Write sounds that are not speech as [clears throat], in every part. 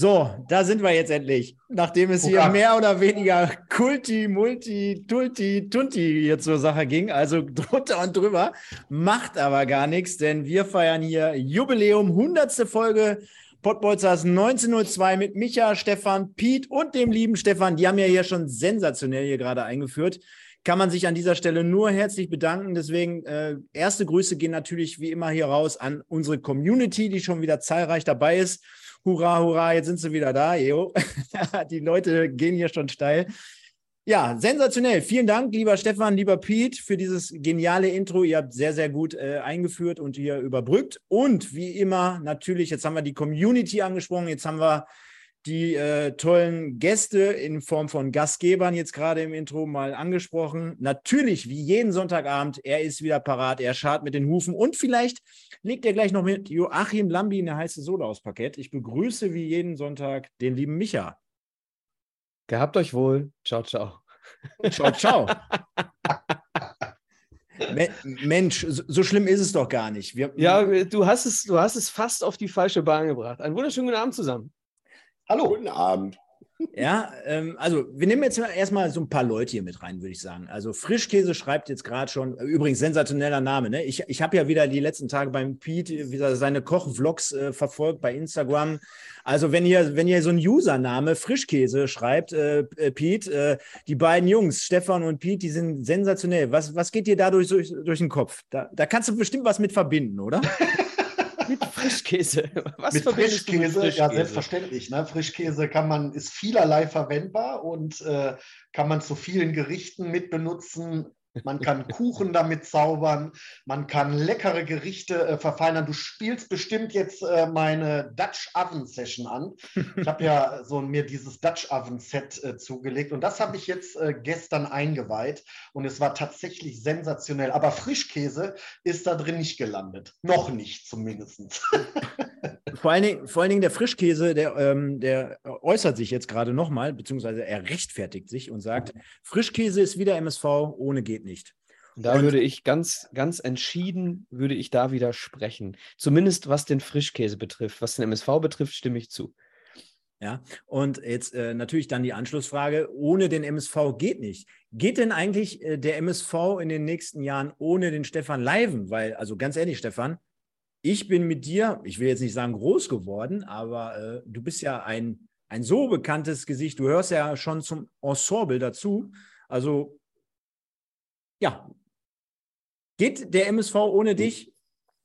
So, da sind wir jetzt endlich. Nachdem es hier mehr oder weniger Kulti, Multi, Tulti, Tunti hier zur Sache ging, also [laughs] drunter und drüber, macht aber gar nichts, denn wir feiern hier Jubiläum, 100. Folge Pottbolzers 1902 mit Micha, Stefan, Piet und dem lieben Stefan. Die haben ja hier schon sensationell hier gerade eingeführt. Kann man sich an dieser Stelle nur herzlich bedanken. Deswegen äh, erste Grüße gehen natürlich wie immer hier raus an unsere Community, die schon wieder zahlreich dabei ist. Hurra, hurra, jetzt sind sie wieder da. Jo. [laughs] Die Leute gehen hier schon steil. Ja, sensationell. Vielen Dank, lieber Stefan, lieber Pete, für dieses geniale Intro. Ihr habt sehr, sehr gut äh, eingeführt und hier überbrückt. Und wie immer, natürlich, jetzt haben wir die Community angesprochen, jetzt haben wir die äh, tollen Gäste in Form von Gastgebern jetzt gerade im Intro mal angesprochen. Natürlich, wie jeden Sonntagabend, er ist wieder parat, er schart mit den Hufen und vielleicht legt er gleich noch mit Joachim Lambi eine heiße Sohle aus Parkett. Ich begrüße wie jeden Sonntag den lieben Micha. Gehabt euch wohl. Ciao, ciao. Ciao, ciao. [laughs] Mensch, so schlimm ist es doch gar nicht. Wir, ja, du hast, es, du hast es fast auf die falsche Bahn gebracht. Einen wunderschönen guten Abend zusammen. Hallo. Guten Abend. Ja, ähm, also wir nehmen jetzt erstmal so ein paar Leute hier mit rein, würde ich sagen. Also Frischkäse schreibt jetzt gerade schon, äh, übrigens sensationeller Name, ne? Ich, ich habe ja wieder die letzten Tage beim Pete wieder seine Kochvlogs äh, verfolgt bei Instagram. Also wenn ihr, wenn ihr so einen Username Frischkäse schreibt, äh, äh Pete, äh, die beiden Jungs, Stefan und Pete, die sind sensationell. Was, was geht dir dadurch durch, durch den Kopf? Da, da kannst du bestimmt was mit verbinden, oder? [laughs] mit Frischkäse. Was mit Frischkäse, mit Frischkäse, ja, selbstverständlich. Ne? Frischkäse kann man, ist vielerlei verwendbar und äh, kann man zu vielen Gerichten mit benutzen. Man kann Kuchen damit zaubern, man kann leckere Gerichte äh, verfeinern. Du spielst bestimmt jetzt äh, meine Dutch Oven Session an. Ich habe ja so mir dieses Dutch Oven Set äh, zugelegt und das habe ich jetzt äh, gestern eingeweiht und es war tatsächlich sensationell. Aber Frischkäse ist da drin nicht gelandet. Noch nicht zumindest. [laughs] vor, allen Dingen, vor allen Dingen der Frischkäse, der, ähm, der äußert sich jetzt gerade nochmal, beziehungsweise er rechtfertigt sich und sagt, Frischkäse ist wieder MSV, ohne geht geht nicht. Da und, würde ich ganz, ganz entschieden, würde ich da widersprechen. Zumindest was den Frischkäse betrifft. Was den MSV betrifft, stimme ich zu. Ja, und jetzt äh, natürlich dann die Anschlussfrage, ohne den MSV geht nicht. Geht denn eigentlich äh, der MSV in den nächsten Jahren ohne den Stefan Leiven? Weil, also ganz ehrlich, Stefan, ich bin mit dir, ich will jetzt nicht sagen groß geworden, aber äh, du bist ja ein, ein so bekanntes Gesicht, du hörst ja schon zum Ensemble dazu. Also ja, geht der MSV ohne dich?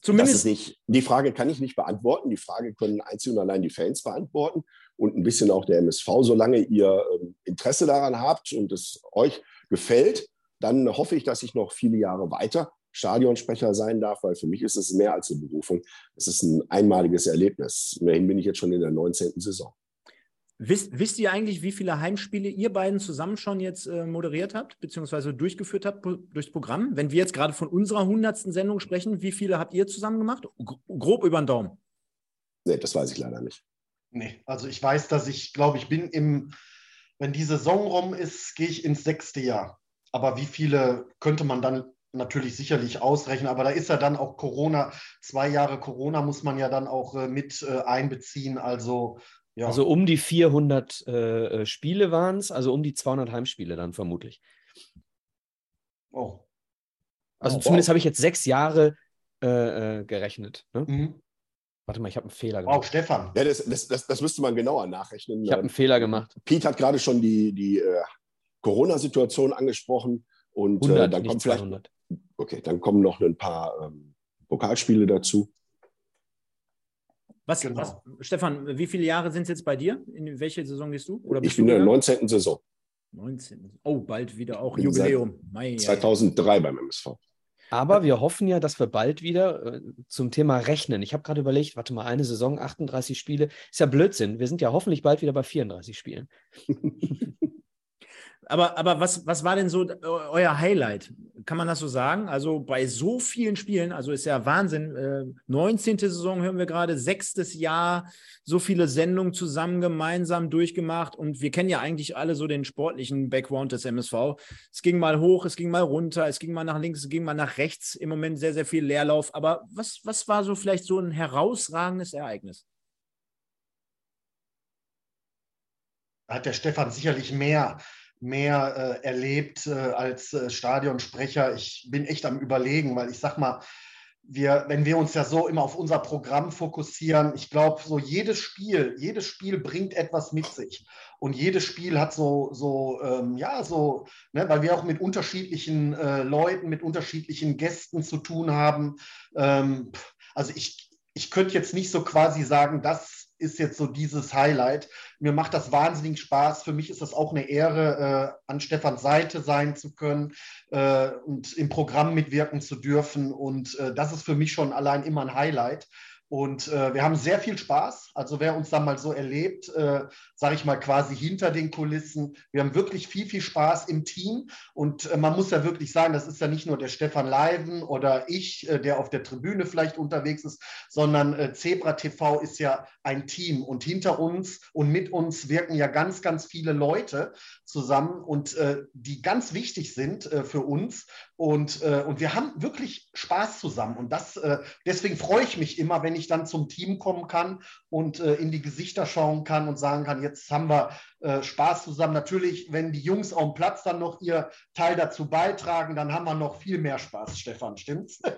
Zumindest das ist nicht, die Frage kann ich nicht beantworten. Die Frage können einzig und allein die Fans beantworten und ein bisschen auch der MSV. Solange ihr ähm, Interesse daran habt und es euch gefällt, dann hoffe ich, dass ich noch viele Jahre weiter Stadionsprecher sein darf, weil für mich ist es mehr als eine Berufung. Es ist ein einmaliges Erlebnis. Immerhin bin ich jetzt schon in der 19. Saison. Wisst, wisst ihr eigentlich, wie viele Heimspiele ihr beiden zusammen schon jetzt äh, moderiert habt, beziehungsweise durchgeführt habt durchs Programm? Wenn wir jetzt gerade von unserer hundertsten Sendung sprechen, wie viele habt ihr zusammen gemacht? Grob über den Daumen. Nee, das weiß ich leider nicht. Nee, also ich weiß, dass ich, glaube ich, bin im, wenn die Saison rum ist, gehe ich ins sechste Jahr. Aber wie viele könnte man dann natürlich sicherlich ausrechnen, aber da ist ja dann auch Corona, zwei Jahre Corona muss man ja dann auch äh, mit äh, einbeziehen. Also ja. Also um die 400 äh, äh, Spiele waren es, also um die 200 Heimspiele dann vermutlich. Oh. Also oh, zumindest wow. habe ich jetzt sechs Jahre äh, äh, gerechnet. Ne? Mhm. Warte mal, ich habe einen Fehler gemacht. Auch Stefan. Ja, das, das, das, das, müsste man genauer nachrechnen. Ich habe einen Fehler gemacht. Pete hat gerade schon die, die äh, Corona-Situation angesprochen. Und 100, dann kommt vielleicht. 200. Okay, dann kommen noch ein paar ähm, Pokalspiele dazu. Was, genau. was, Stefan, wie viele Jahre sind es jetzt bei dir? In welche Saison gehst du? Oder ich bin in der 19. Saison. 19. Oh, bald wieder auch Jubiläum. Mai, 2003 beim MSV. Aber wir hoffen ja, dass wir bald wieder äh, zum Thema Rechnen. Ich habe gerade überlegt, warte mal, eine Saison, 38 Spiele, ist ja Blödsinn. Wir sind ja hoffentlich bald wieder bei 34 Spielen. [laughs] Aber, aber was, was war denn so euer Highlight? Kann man das so sagen? Also bei so vielen Spielen, also ist ja Wahnsinn. Äh, 19. Saison hören wir gerade, sechstes Jahr, so viele Sendungen zusammen gemeinsam durchgemacht. Und wir kennen ja eigentlich alle so den sportlichen Background des MSV. Es ging mal hoch, es ging mal runter, es ging mal nach links, es ging mal nach rechts. Im Moment sehr, sehr viel Leerlauf. Aber was, was war so vielleicht so ein herausragendes Ereignis? Hat der Stefan sicherlich mehr mehr äh, erlebt äh, als äh, Stadionsprecher. Ich bin echt am Überlegen, weil ich sag mal, wir, wenn wir uns ja so immer auf unser Programm fokussieren, ich glaube, so jedes Spiel, jedes Spiel bringt etwas mit sich. Und jedes Spiel hat so, so ähm, ja, so, ne, weil wir auch mit unterschiedlichen äh, Leuten, mit unterschiedlichen Gästen zu tun haben. Ähm, also ich, ich könnte jetzt nicht so quasi sagen, das ist jetzt so dieses Highlight. Mir macht das wahnsinnig Spaß. Für mich ist das auch eine Ehre, äh, an Stefans Seite sein zu können äh, und im Programm mitwirken zu dürfen. Und äh, das ist für mich schon allein immer ein Highlight. Und äh, wir haben sehr viel Spaß. Also wer uns da mal so erlebt, äh, sage ich mal quasi hinter den Kulissen, wir haben wirklich viel, viel Spaß im Team. Und äh, man muss ja wirklich sagen, das ist ja nicht nur der Stefan Leiven oder ich, äh, der auf der Tribüne vielleicht unterwegs ist, sondern äh, Zebra TV ist ja ein Team. Und hinter uns und mit uns wirken ja ganz, ganz viele Leute zusammen und äh, die ganz wichtig sind für uns. Und, und wir haben wirklich Spaß zusammen. Und das, deswegen freue ich mich immer, wenn ich dann zum Team kommen kann und äh, in die Gesichter schauen kann und sagen kann, jetzt haben wir äh, Spaß zusammen. Natürlich, wenn die Jungs auf dem Platz dann noch ihr Teil dazu beitragen, dann haben wir noch viel mehr Spaß, Stefan, stimmt's? [laughs]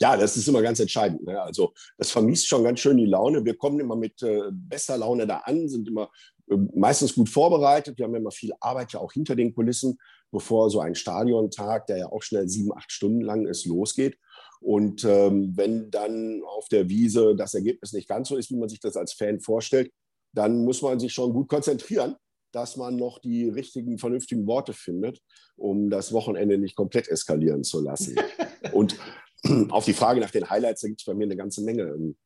Ja, das ist immer ganz entscheidend. Ne? Also das vermisst schon ganz schön die Laune. Wir kommen immer mit äh, bester Laune da an, sind immer äh, meistens gut vorbereitet. Wir haben immer viel Arbeit ja auch hinter den Kulissen, bevor so ein Stadiontag, der ja auch schnell sieben, acht Stunden lang ist, losgeht. Und ähm, wenn dann auf der Wiese das Ergebnis nicht ganz so ist, wie man sich das als Fan vorstellt, dann muss man sich schon gut konzentrieren, dass man noch die richtigen, vernünftigen Worte findet, um das Wochenende nicht komplett eskalieren zu lassen. [laughs] Und auf die Frage nach den Highlights, da gibt es bei mir eine ganze Menge. Ähm,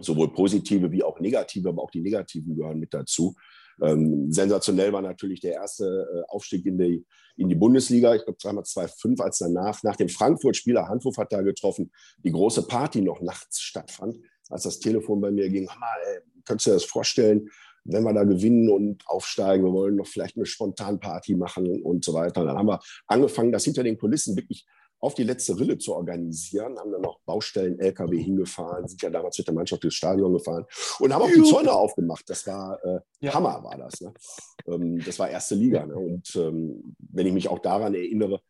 sowohl positive wie auch negative, aber auch die negativen gehören mit dazu. Ähm, sensationell war natürlich der erste äh, Aufstieg in die, in die Bundesliga. Ich glaube, zweimal 2-5, als danach, nach dem Frankfurt-Spieler, Handhof hat da getroffen, die große Party noch nachts stattfand, als das Telefon bei mir ging. Mal, ey, könntest du dir das vorstellen, wenn wir da gewinnen und aufsteigen, wir wollen noch vielleicht eine Spontanparty machen und so weiter. Und dann haben wir angefangen, das hinter den Kulissen wirklich auf die letzte Rille zu organisieren, haben dann noch Baustellen, LKW hingefahren, sind ja damals mit der Mannschaft durchs Stadion gefahren und haben auch die Zäune aufgemacht. Das war äh, ja. Hammer, war das. Ne? Ähm, das war erste Liga. Ne? Und ähm, wenn ich mich auch daran erinnere,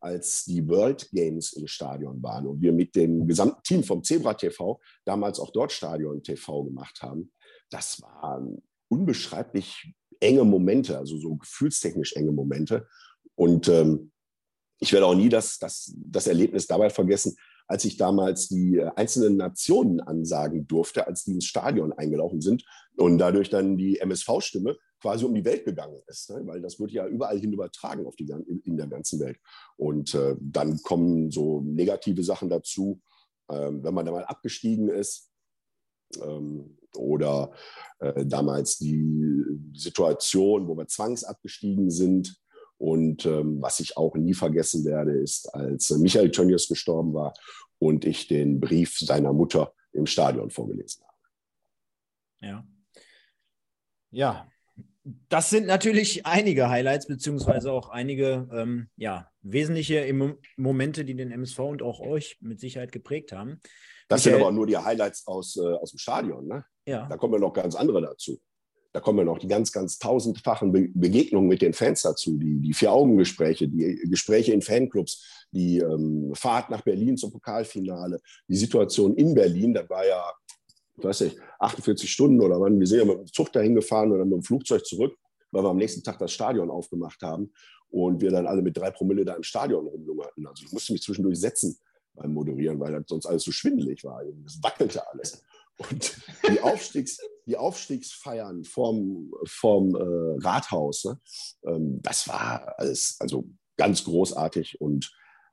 als die World Games im Stadion waren und wir mit dem gesamten Team vom Zebra TV damals auch dort Stadion TV gemacht haben, das waren unbeschreiblich enge Momente, also so gefühlstechnisch enge Momente. Und ähm, ich werde auch nie das, das, das Erlebnis dabei vergessen, als ich damals die äh, einzelnen Nationen ansagen durfte, als die ins Stadion eingelaufen sind und dadurch dann die MSV-Stimme quasi um die Welt gegangen ist, ne? weil das wird ja überall hin übertragen auf die, in der ganzen Welt. Und äh, dann kommen so negative Sachen dazu, ähm, wenn man da mal abgestiegen ist ähm, oder äh, damals die Situation, wo wir zwangsabgestiegen sind, und ähm, was ich auch nie vergessen werde, ist, als Michael Tönnies gestorben war und ich den Brief seiner Mutter im Stadion vorgelesen habe. Ja. Ja, das sind natürlich einige Highlights, beziehungsweise auch einige ähm, ja, wesentliche Momente, die den MSV und auch euch mit Sicherheit geprägt haben. Das Michael, sind aber nur die Highlights aus, äh, aus dem Stadion. Ne? Ja. Da kommen ja noch ganz andere dazu. Da kommen ja noch die ganz, ganz tausendfachen Be Begegnungen mit den Fans dazu, die, die Vier-Augen-Gespräche, die Gespräche in Fanclubs, die ähm, Fahrt nach Berlin zum Pokalfinale, die Situation in Berlin, da war ja, ich weiß nicht, 48 Stunden oder wann, wir sind ja mit dem Zug dahin gefahren oder mit dem Flugzeug zurück, weil wir am nächsten Tag das Stadion aufgemacht haben und wir dann alle mit drei Promille da im Stadion rumlungerten. Also ich musste mich zwischendurch setzen beim Moderieren, weil das sonst alles so schwindelig war. Es wackelte alles. Und die, Aufstiegs, die Aufstiegsfeiern vom, vom äh, Rathaus, ne? ähm, das war alles also ganz großartig und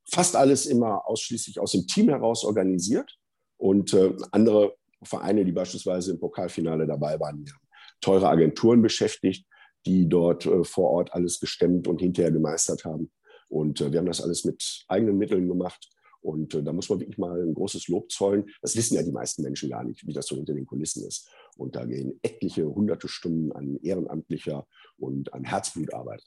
fast alles immer ausschließlich aus dem Team heraus organisiert. Und äh, andere Vereine, die beispielsweise im Pokalfinale dabei waren, haben teure Agenturen beschäftigt, die dort äh, vor Ort alles gestemmt und hinterher gemeistert haben. Und äh, wir haben das alles mit eigenen Mitteln gemacht. Und äh, da muss man wirklich mal ein großes Lob zollen. Das wissen ja die meisten Menschen gar nicht, wie das so hinter den Kulissen ist. Und da gehen etliche hunderte Stunden an ehrenamtlicher und an Herzblutarbeit.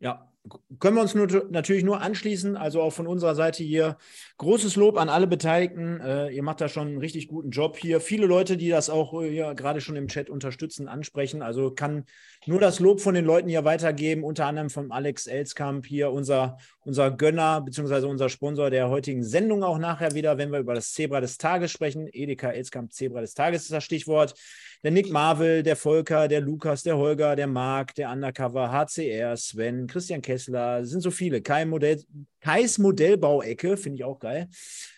Ja, können wir uns nur, natürlich nur anschließen. Also auch von unserer Seite hier großes Lob an alle Beteiligten. Äh, ihr macht da schon einen richtig guten Job hier. Viele Leute, die das auch äh, ja, gerade schon im Chat unterstützen, ansprechen. Also kann nur das Lob von den Leuten hier weitergeben. Unter anderem von Alex Elskamp hier, unser, unser Gönner beziehungsweise unser Sponsor der heutigen Sendung auch nachher wieder, wenn wir über das Zebra des Tages sprechen. Edeka Elskamp Zebra des Tages ist das Stichwort der Nick Marvel, der Volker, der Lukas, der Holger, der Marc, der Undercover, HCR, Sven, Christian Kessler, sind so viele. Kai Modell, Kais Modellbauecke, finde ich auch geil.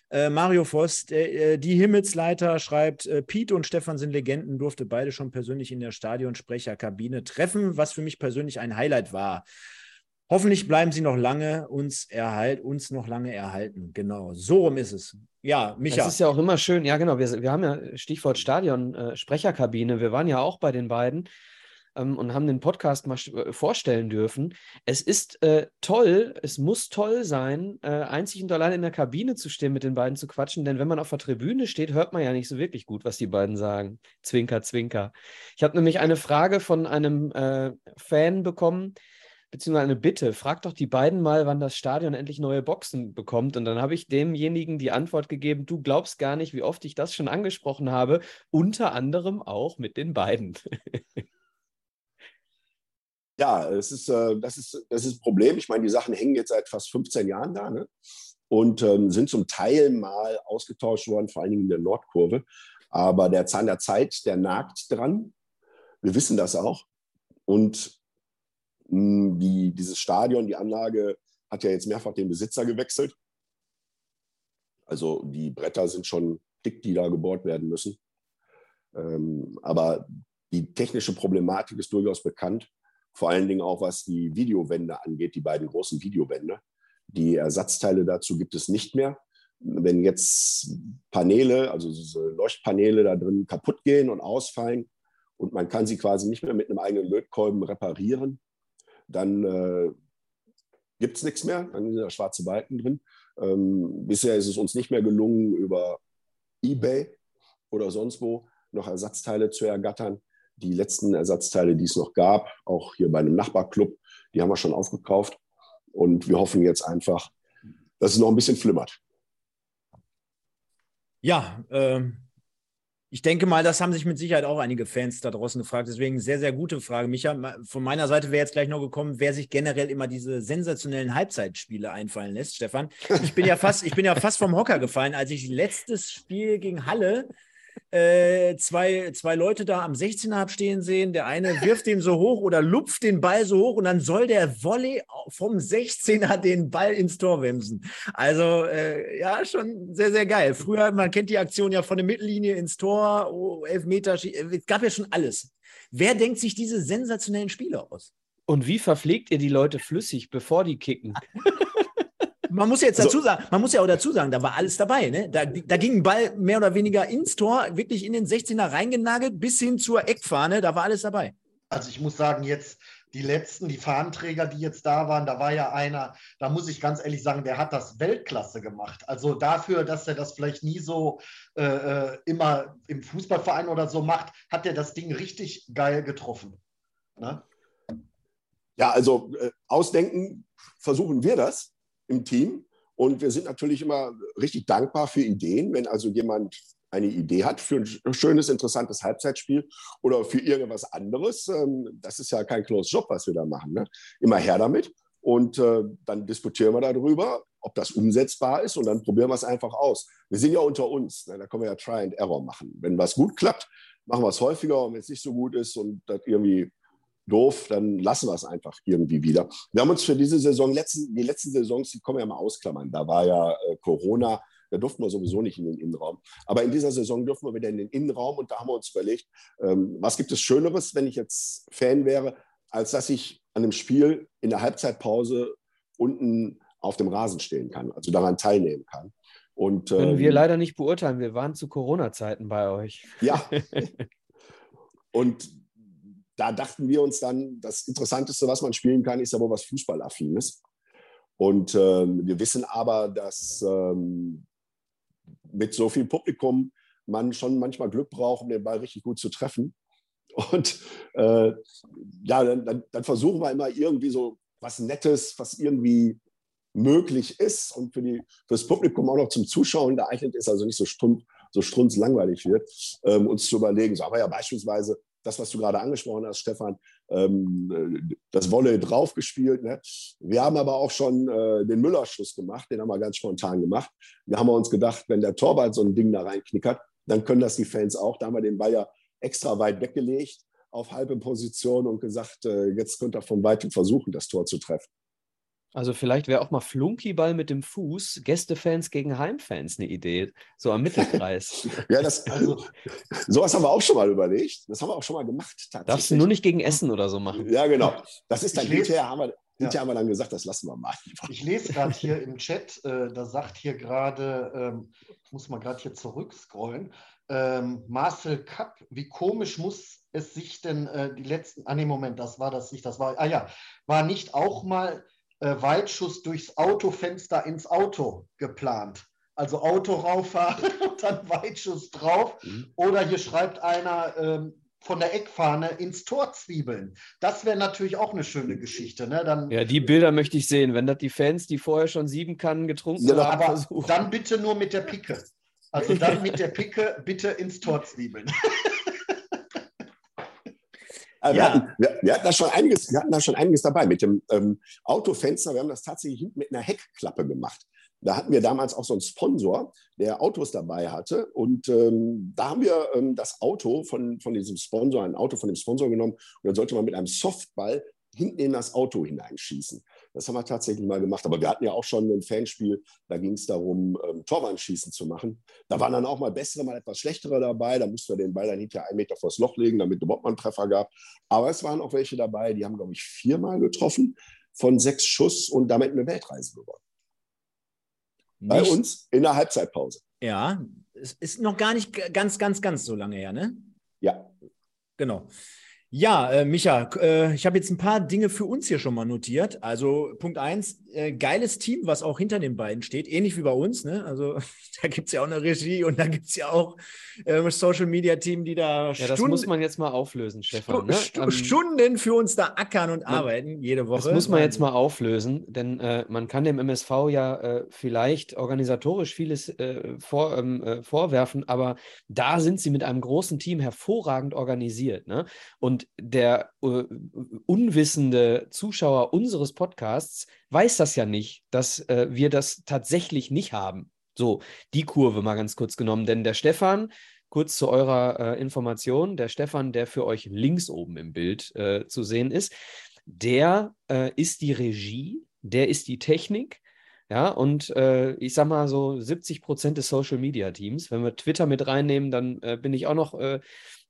Äh, Mario Voss, äh, die Himmelsleiter schreibt, äh, Pete und Stefan sind Legenden, durfte beide schon persönlich in der Stadionsprecherkabine treffen, was für mich persönlich ein Highlight war. Hoffentlich bleiben sie noch lange uns erhalten, uns noch lange erhalten. Genau, so rum ist es. Ja, Micha. Das ist ja auch immer schön. Ja, genau. Wir, wir haben ja Stichwort Stadion, äh, Sprecherkabine. Wir waren ja auch bei den beiden ähm, und haben den Podcast mal äh, vorstellen dürfen. Es ist äh, toll, es muss toll sein, äh, einzig und allein in der Kabine zu stehen, mit den beiden zu quatschen, denn wenn man auf der Tribüne steht, hört man ja nicht so wirklich gut, was die beiden sagen. Zwinker, zwinker. Ich habe nämlich eine Frage von einem äh, Fan bekommen, beziehungsweise eine Bitte. Frag doch die beiden mal, wann das Stadion endlich neue Boxen bekommt. Und dann habe ich demjenigen die Antwort gegeben, du glaubst gar nicht, wie oft ich das schon angesprochen habe, unter anderem auch mit den beiden. [laughs] ja, es ist, äh, das, ist, das ist ein Problem. Ich meine, die Sachen hängen jetzt seit fast 15 Jahren da ne? und ähm, sind zum Teil mal ausgetauscht worden, vor allen Dingen in der Nordkurve. Aber der Zahn der Zeit, der nagt dran. Wir wissen das auch. Und die, dieses Stadion, die Anlage hat ja jetzt mehrfach den Besitzer gewechselt. Also die Bretter sind schon dick, die da gebohrt werden müssen. Ähm, aber die technische Problematik ist durchaus bekannt. Vor allen Dingen auch, was die Videowände angeht, die beiden großen Videowände. Die Ersatzteile dazu gibt es nicht mehr. Wenn jetzt Paneele, also Leuchtpaneele da drin kaputt gehen und ausfallen und man kann sie quasi nicht mehr mit einem eigenen Lötkolben reparieren, dann äh, gibt es nichts mehr, dann sind da schwarze Balken drin. Ähm, bisher ist es uns nicht mehr gelungen, über eBay oder sonst wo noch Ersatzteile zu ergattern. Die letzten Ersatzteile, die es noch gab, auch hier bei einem Nachbarclub, die haben wir schon aufgekauft. Und wir hoffen jetzt einfach, dass es noch ein bisschen flimmert. Ja, ähm, ich denke mal, das haben sich mit Sicherheit auch einige Fans da draußen gefragt. Deswegen sehr, sehr gute Frage. Micha, von meiner Seite wäre jetzt gleich noch gekommen, wer sich generell immer diese sensationellen Halbzeitspiele einfallen lässt, Stefan. Ich bin ja fast, ich bin ja fast vom Hocker gefallen, als ich letztes Spiel gegen Halle äh, zwei, zwei Leute da am 16er habe stehen sehen. Der eine wirft den so hoch oder lupft den Ball so hoch und dann soll der Volley vom 16er den Ball ins Tor wemsen. Also äh, ja, schon sehr, sehr geil. Früher, man kennt die Aktion ja von der Mittellinie ins Tor, oh, Elfmeter, es gab ja schon alles. Wer denkt sich diese sensationellen Spiele aus? Und wie verpflegt ihr die Leute flüssig, bevor die kicken? [laughs] man muss jetzt dazu sagen, man muss ja auch dazu sagen, da war alles dabei. Ne? Da, da ging ein Ball mehr oder weniger ins Tor, wirklich in den 16er reingenagelt, bis hin zur Eckfahne, da war alles dabei. Also ich muss sagen, jetzt die letzten, die Fahnenträger, die jetzt da waren, da war ja einer, da muss ich ganz ehrlich sagen, der hat das Weltklasse gemacht. Also dafür, dass er das vielleicht nie so äh, äh immer im Fußballverein oder so macht, hat er das Ding richtig geil getroffen. Ne? Ja, also äh, ausdenken versuchen wir das im Team. Und wir sind natürlich immer richtig dankbar für Ideen. Wenn also jemand eine Idee hat für ein schönes, interessantes Halbzeitspiel oder für irgendwas anderes, ähm, das ist ja kein Close Job, was wir da machen. Ne? Immer her damit. Und äh, dann diskutieren wir darüber, ob das umsetzbar ist und dann probieren wir es einfach aus. Wir sind ja unter uns, ne? da können wir ja Try and Error machen. Wenn was gut klappt, machen wir es häufiger und wenn es nicht so gut ist und das irgendwie doof, dann lassen wir es einfach irgendwie wieder. Wir haben uns für diese Saison, letzten, die letzten Saisons, die kommen wir ja mal ausklammern. Da war ja äh, Corona, da durften wir sowieso nicht in den Innenraum. Aber in dieser Saison dürfen wir wieder in den Innenraum und da haben wir uns überlegt, ähm, was gibt es Schöneres, wenn ich jetzt Fan wäre, als dass ich an einem Spiel in der Halbzeitpause unten auf dem Rasen stehen kann, also daran teilnehmen kann. Und, Können ähm, wir leider nicht beurteilen. Wir waren zu Corona-Zeiten bei euch. Ja. [laughs] und da dachten wir uns dann, das Interessanteste, was man spielen kann, ist ja wohl was Fußballaffines. Und ähm, wir wissen aber, dass ähm, mit so viel Publikum man schon manchmal Glück braucht, um den Ball richtig gut zu treffen. Und äh, ja, dann, dann, versuchen wir immer irgendwie so was Nettes, was irgendwie möglich ist und für, die, für das Publikum auch noch zum Zuschauen geeignet ist, also nicht so stumpf, so strunzlangweilig wird, ähm, uns zu überlegen. So, aber ja beispielsweise das, was du gerade angesprochen hast, Stefan, ähm, das Wolle draufgespielt. Ne? Wir haben aber auch schon äh, den Müllerschuss gemacht, den haben wir ganz spontan gemacht. Wir haben uns gedacht, wenn der Torwart so ein Ding da reinknickert, dann können das die Fans auch. Da haben wir den ja extra weit weggelegt auf halbe Position und gesagt, äh, jetzt könnt ihr von weitem versuchen, das Tor zu treffen. Also vielleicht wäre auch mal Flunkyball mit dem Fuß, Gästefans gegen Heimfans eine Idee, so am Mittelkreis. [laughs] ja, das, also, sowas haben wir auch schon mal überlegt. Das haben wir auch schon mal gemacht. Darfst du nur nicht gegen Essen oder so machen. Ja, genau. Das ist dann hinterher haben wir, hinterher haben wir dann gesagt, das lassen wir mal. Ich lese gerade hier im Chat, äh, da sagt hier gerade, ähm, ich muss mal gerade hier zurückscrollen, ähm, Marcel Kapp, wie komisch muss es sich denn äh, die letzten, ah nee, Moment, das war das nicht, das war, ah ja, war nicht auch mal äh, Weitschuss durchs Autofenster ins Auto geplant? Also Auto rauffahren [laughs] und dann Weitschuss drauf. Mhm. Oder hier schreibt einer ähm, von der Eckfahne ins Tor zwiebeln. Das wäre natürlich auch eine schöne Geschichte. Ne? Dann, ja, die Bilder möchte ich sehen, wenn das die Fans, die vorher schon sieben Kannen getrunken ja, haben, aber versuchen. dann bitte nur mit der Picke. Also dann mit der Picke bitte ins Tor zwiebeln. [laughs] ja. wir, hatten, wir, wir, hatten da schon einiges, wir hatten da schon einiges dabei. Mit dem ähm, Autofenster, wir haben das tatsächlich hinten mit einer Heckklappe gemacht. Da hatten wir damals auch so einen Sponsor, der Autos dabei hatte. Und ähm, da haben wir ähm, das Auto von, von diesem Sponsor, ein Auto von dem Sponsor genommen. Und dann sollte man mit einem Softball hinten in das Auto hineinschießen. Das haben wir tatsächlich mal gemacht. Aber wir hatten ja auch schon ein Fanspiel, da ging es darum, ähm, Torwandschießen zu machen. Da waren dann auch mal bessere, mal etwas schlechtere dabei. Da mussten wir den Ball dann hinterher einen Meter vors Loch legen, damit überhaupt mal einen Treffer gab. Aber es waren auch welche dabei, die haben, glaube ich, viermal getroffen von sechs Schuss und damit eine Weltreise gewonnen. Bei uns in der Halbzeitpause. Ja, es ist noch gar nicht ganz, ganz, ganz so lange her, ne? Ja. Genau. Ja, äh, Micha, äh, ich habe jetzt ein paar Dinge für uns hier schon mal notiert. Also Punkt eins, äh, geiles Team, was auch hinter den beiden steht, ähnlich wie bei uns. Ne? Also [laughs] da gibt es ja auch eine Regie und da gibt es ja auch äh, Social Media Team, die da Ja, Stunden, das muss man jetzt mal auflösen, Stefan. Ne? Stu ähm, Stunden für uns da ackern und man, arbeiten, jede Woche. Das muss man jetzt mal auflösen, denn äh, man kann dem MSV ja äh, vielleicht organisatorisch vieles äh, vor, ähm, äh, vorwerfen, aber da sind sie mit einem großen Team hervorragend organisiert. Ne? Und der unwissende Zuschauer unseres Podcasts weiß das ja nicht, dass äh, wir das tatsächlich nicht haben. So, die Kurve mal ganz kurz genommen, denn der Stefan, kurz zu eurer äh, Information, der Stefan, der für euch links oben im Bild äh, zu sehen ist, der äh, ist die Regie, der ist die Technik. Ja, und äh, ich sag mal so 70 Prozent des Social Media Teams. Wenn wir Twitter mit reinnehmen, dann bin ich auch noch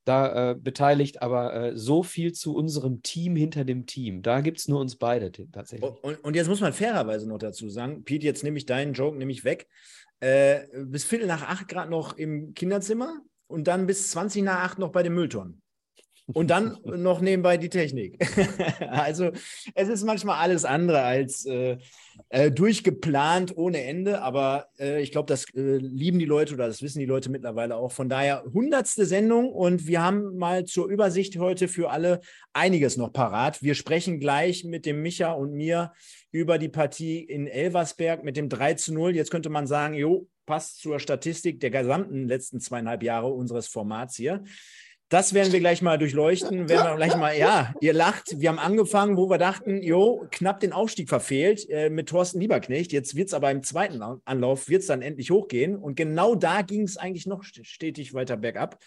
da äh, beteiligt, aber äh, so viel zu unserem Team hinter dem Team. Da gibt es nur uns beide tatsächlich. Und, und, jetzt muss man fairerweise noch dazu sagen, Pete, jetzt nehme ich deinen Joke nämlich weg. Äh, bis Viertel nach acht Grad noch im Kinderzimmer und dann bis 20 nach acht noch bei den Mülltonnen. [laughs] Und dann noch nebenbei die Technik. [laughs] also es ist manchmal alles andere als äh, äh, durchgeplant ohne Ende, aber äh, ich glaube, das äh, lieben die Leute oder das wissen die Leute mittlerweile auch. Von daher hundertste Sendung und wir haben mal zur Übersicht heute für alle einiges noch parat. Wir sprechen gleich mit dem Micha und mir über die Partie in Elversberg mit dem 3 zu 0. Jetzt könnte man sagen, jo, passt zur Statistik der gesamten letzten zweieinhalb Jahre unseres Formats hier. Das werden wir gleich mal durchleuchten. Werden wir gleich mal, ja, ihr lacht. Wir haben angefangen, wo wir dachten, jo, knapp den Aufstieg verfehlt äh, mit Thorsten Lieberknecht. Jetzt wird es aber im zweiten Anlauf, wird es dann endlich hochgehen. Und genau da ging es eigentlich noch stetig weiter bergab.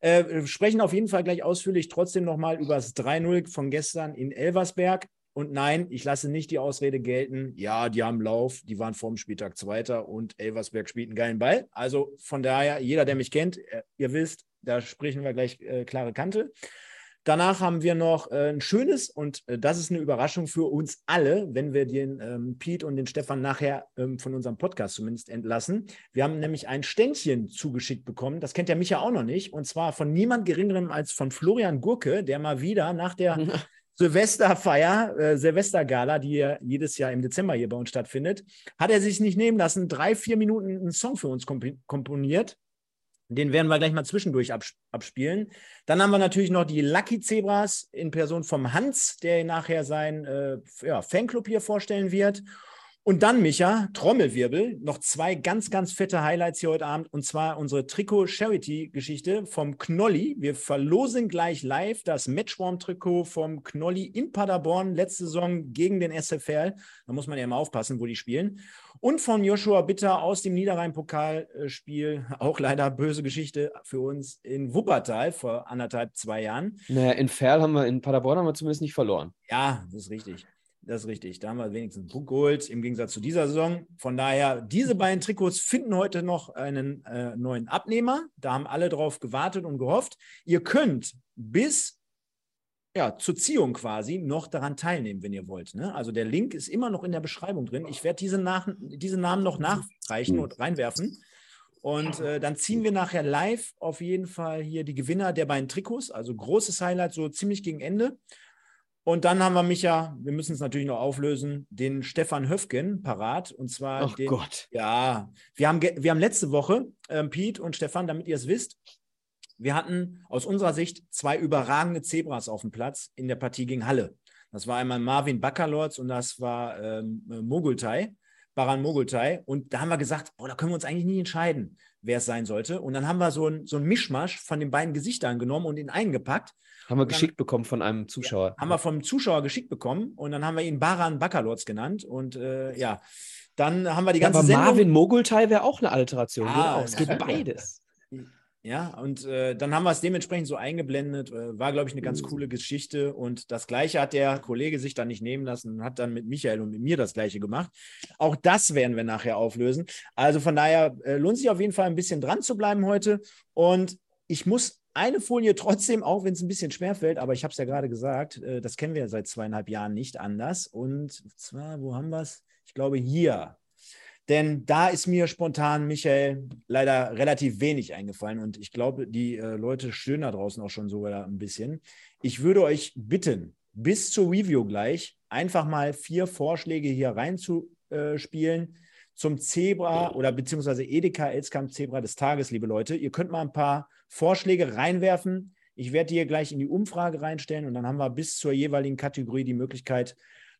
Äh, sprechen auf jeden Fall gleich ausführlich trotzdem nochmal über das 3-0 von gestern in Elversberg. Und nein, ich lasse nicht die Ausrede gelten, ja, die haben Lauf, die waren vorm Spieltag Zweiter und Elversberg spielt einen geilen Ball. Also von daher, jeder, der mich kennt, äh, ihr wisst, da sprechen wir gleich äh, klare Kante. Danach haben wir noch äh, ein schönes und äh, das ist eine Überraschung für uns alle, wenn wir den ähm, Pete und den Stefan nachher ähm, von unserem Podcast zumindest entlassen. Wir haben nämlich ein Ständchen zugeschickt bekommen, das kennt der Micha auch noch nicht, und zwar von niemand Geringerem als von Florian Gurke, der mal wieder nach der Silvesterfeier, äh, Silvestergala, die ja jedes Jahr im Dezember hier bei uns stattfindet, hat er sich nicht nehmen lassen, drei, vier Minuten einen Song für uns komponiert. Den werden wir gleich mal zwischendurch abspielen. Dann haben wir natürlich noch die Lucky Zebras in Person vom Hans, der nachher sein äh, ja, Fanclub hier vorstellen wird. Und dann, Micha, Trommelwirbel, noch zwei ganz, ganz fette Highlights hier heute Abend. Und zwar unsere Trikot-Charity-Geschichte vom Knolli. Wir verlosen gleich live das Matchworm-Trikot vom Knolli in Paderborn letzte Saison gegen den SFL. Da muss man ja immer aufpassen, wo die spielen. Und von Joshua Bitter aus dem Niederrhein-Pokalspiel, auch leider böse Geschichte für uns in Wuppertal vor anderthalb, zwei Jahren. Naja, in Ferl haben wir, in Paderborn haben wir zumindest nicht verloren. Ja, das ist richtig. Das ist richtig. Da haben wir wenigstens einen Punkt geholt, im Gegensatz zu dieser Saison. Von daher, diese beiden Trikots finden heute noch einen äh, neuen Abnehmer. Da haben alle drauf gewartet und gehofft. Ihr könnt bis ja, zur Ziehung quasi noch daran teilnehmen, wenn ihr wollt. Ne? Also der Link ist immer noch in der Beschreibung drin. Ich werde diese, diese Namen noch nachreichen und reinwerfen. Und äh, dann ziehen wir nachher live auf jeden Fall hier die Gewinner der beiden Trikots. Also großes Highlight, so ziemlich gegen Ende. Und dann haben wir mich ja, wir müssen es natürlich noch auflösen, den Stefan Höfgen parat. Und zwar oh den, Gott. Ja, wir haben, wir haben letzte Woche, ähm, Pete und Stefan, damit ihr es wisst, wir hatten aus unserer Sicht zwei überragende Zebras auf dem Platz in der Partie gegen Halle. Das war einmal Marvin Baccalords und das war ähm, Mogultai, Baran Mogultai. Und da haben wir gesagt, boah, da können wir uns eigentlich nie entscheiden, wer es sein sollte. Und dann haben wir so ein, so ein Mischmasch von den beiden Gesichtern genommen und ihn eingepackt. Haben wir dann, geschickt bekommen von einem Zuschauer. Ja, haben wir vom Zuschauer geschickt bekommen und dann haben wir ihn Baran Baccalords genannt. Und äh, ja, dann haben wir die ganze ja, aber Sendung. Marvin Mogultai wäre auch eine Alteration. Ah, es geht beides. Ja, und äh, dann haben wir es dementsprechend so eingeblendet. Äh, war, glaube ich, eine ganz mhm. coole Geschichte. Und das Gleiche hat der Kollege sich dann nicht nehmen lassen und hat dann mit Michael und mit mir das Gleiche gemacht. Auch das werden wir nachher auflösen. Also von daher äh, lohnt sich auf jeden Fall ein bisschen dran zu bleiben heute. Und ich muss eine Folie [laughs] trotzdem, auch wenn es ein bisschen schwer fällt, aber ich habe es ja gerade gesagt, äh, das kennen wir seit zweieinhalb Jahren nicht anders. Und zwar, wo haben wir es? Ich glaube hier. Denn da ist mir spontan, Michael, leider relativ wenig eingefallen und ich glaube, die äh, Leute stöhnen da draußen auch schon sogar ein bisschen. Ich würde euch bitten, bis zur Review gleich einfach mal vier Vorschläge hier reinzuspielen zum Zebra oder beziehungsweise Edeka Elskamp Zebra des Tages, liebe Leute. Ihr könnt mal ein paar Vorschläge reinwerfen. Ich werde die hier gleich in die Umfrage reinstellen und dann haben wir bis zur jeweiligen Kategorie die Möglichkeit,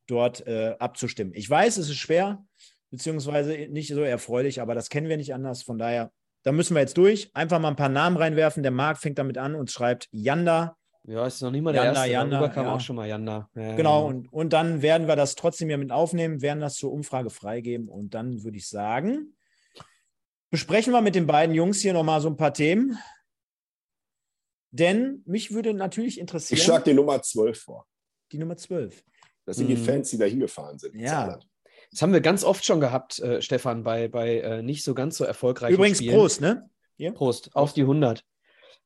dort äh, abzustimmen. Ich weiß, es ist schwer beziehungsweise nicht so erfreulich, aber das kennen wir nicht anders. Von daher, da müssen wir jetzt durch. Einfach mal ein paar Namen reinwerfen. Der Marc fängt damit an und schreibt Yanda. Ja, ist noch nicht mal der Yanda, erste. Yanda, kam ja. auch schon mal Yanda. Ja, genau, und, und dann werden wir das trotzdem hier mit aufnehmen, werden das zur Umfrage freigeben und dann würde ich sagen, besprechen wir mit den beiden Jungs hier nochmal so ein paar Themen. Denn mich würde natürlich interessieren. Ich schlage die Nummer 12 vor. Die Nummer 12. Das sind hm. die mhm. Fans, die da hingefahren sind. Ja, das haben wir ganz oft schon gehabt, äh, Stefan, bei, bei äh, nicht so ganz so erfolgreichen Übrigens Spielen. Prost, ne? Hier? Prost, auf die 100.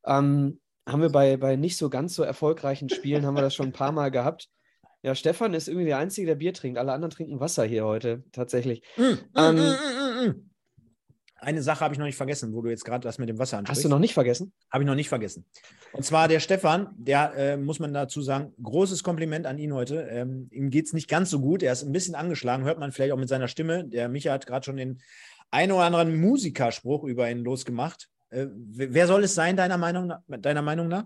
Ähm, haben wir bei, bei nicht so ganz so erfolgreichen Spielen, haben wir das schon ein paar Mal gehabt. Ja, Stefan ist irgendwie der Einzige, der Bier trinkt. Alle anderen trinken Wasser hier heute, tatsächlich. Mm, mm ähm, mm, mm, eine Sache habe ich noch nicht vergessen, wo du jetzt gerade das mit dem Wasser ansprichst. Hast du noch nicht vergessen? Habe ich noch nicht vergessen. Und zwar der Stefan, der äh, muss man dazu sagen, großes Kompliment an ihn heute. Ähm, ihm geht es nicht ganz so gut. Er ist ein bisschen angeschlagen, hört man vielleicht auch mit seiner Stimme. Der Micha hat gerade schon den einen oder anderen Musikerspruch über ihn losgemacht. Äh, wer soll es sein, deiner Meinung, deiner Meinung nach?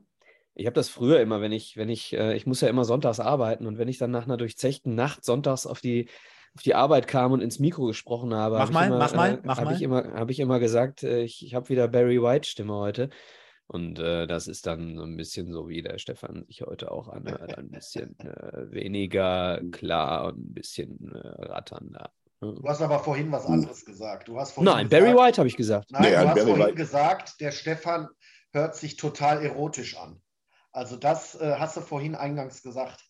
Ich habe das früher immer, wenn ich, wenn ich, äh, ich muss ja immer sonntags arbeiten und wenn ich dann nach einer durchzechten Nacht sonntags auf die auf die Arbeit kam und ins Mikro gesprochen habe, mach hab mal, immer, mach mal, äh, mach hab mal. Ich immer, habe ich immer gesagt, äh, ich, ich habe wieder Barry White Stimme heute. Und äh, das ist dann so ein bisschen so, wie der Stefan sich heute auch anhört. Ein bisschen äh, weniger [laughs] klar und ein bisschen äh, ratternder. Du hast aber vorhin was anderes gesagt. Du hast nein, gesagt, Barry White habe ich gesagt. Nein, nee, du hast Barry vorhin White. gesagt, der Stefan hört sich total erotisch an. Also das äh, hast du vorhin eingangs gesagt.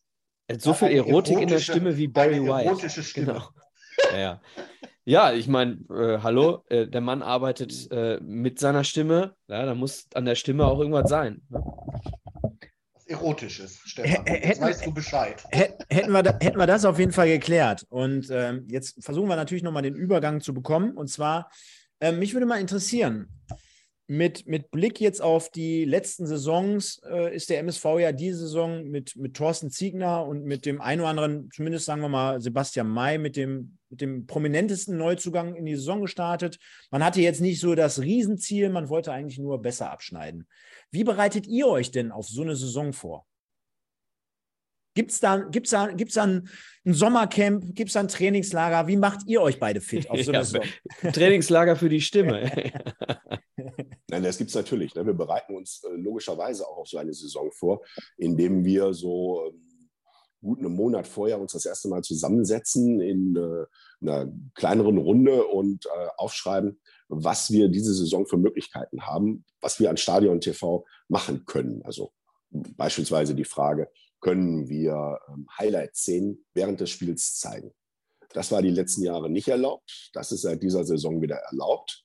Hat so viel Erotik in der Stimme wie Barry White. Erotische Stimme. Genau. Ja, ja. ja ich meine, äh, hallo, äh, der Mann arbeitet äh, mit seiner Stimme. Ja, da muss an der Stimme auch irgendwas sein. Ne? erotisch ist, Stefan. Jetzt weißt du Bescheid. Hätten wir, hätten wir das auf jeden Fall geklärt. Und ähm, jetzt versuchen wir natürlich nochmal den Übergang zu bekommen. Und zwar, ähm, mich würde mal interessieren, mit, mit Blick jetzt auf die letzten Saisons äh, ist der MSV ja diese Saison mit, mit Thorsten Ziegner und mit dem einen oder anderen, zumindest sagen wir mal Sebastian May, mit dem, mit dem prominentesten Neuzugang in die Saison gestartet. Man hatte jetzt nicht so das Riesenziel, man wollte eigentlich nur besser abschneiden. Wie bereitet ihr euch denn auf so eine Saison vor? Gibt es da, gibt's da, gibt's da ein, ein Sommercamp? Gibt es da ein Trainingslager? Wie macht ihr euch beide fit auf so [laughs] eine ja, Saison? Trainingslager für die Stimme. [laughs] [laughs] Nein, das gibt es natürlich. Ne? Wir bereiten uns äh, logischerweise auch auf so eine Saison vor, indem wir so ähm, gut einen Monat vorher uns das erste Mal zusammensetzen in äh, einer kleineren Runde und äh, aufschreiben, was wir diese Saison für Möglichkeiten haben, was wir an Stadion TV machen können. Also beispielsweise die Frage, können wir ähm, Highlight-Szenen während des Spiels zeigen? Das war die letzten Jahre nicht erlaubt. Das ist seit dieser Saison wieder erlaubt.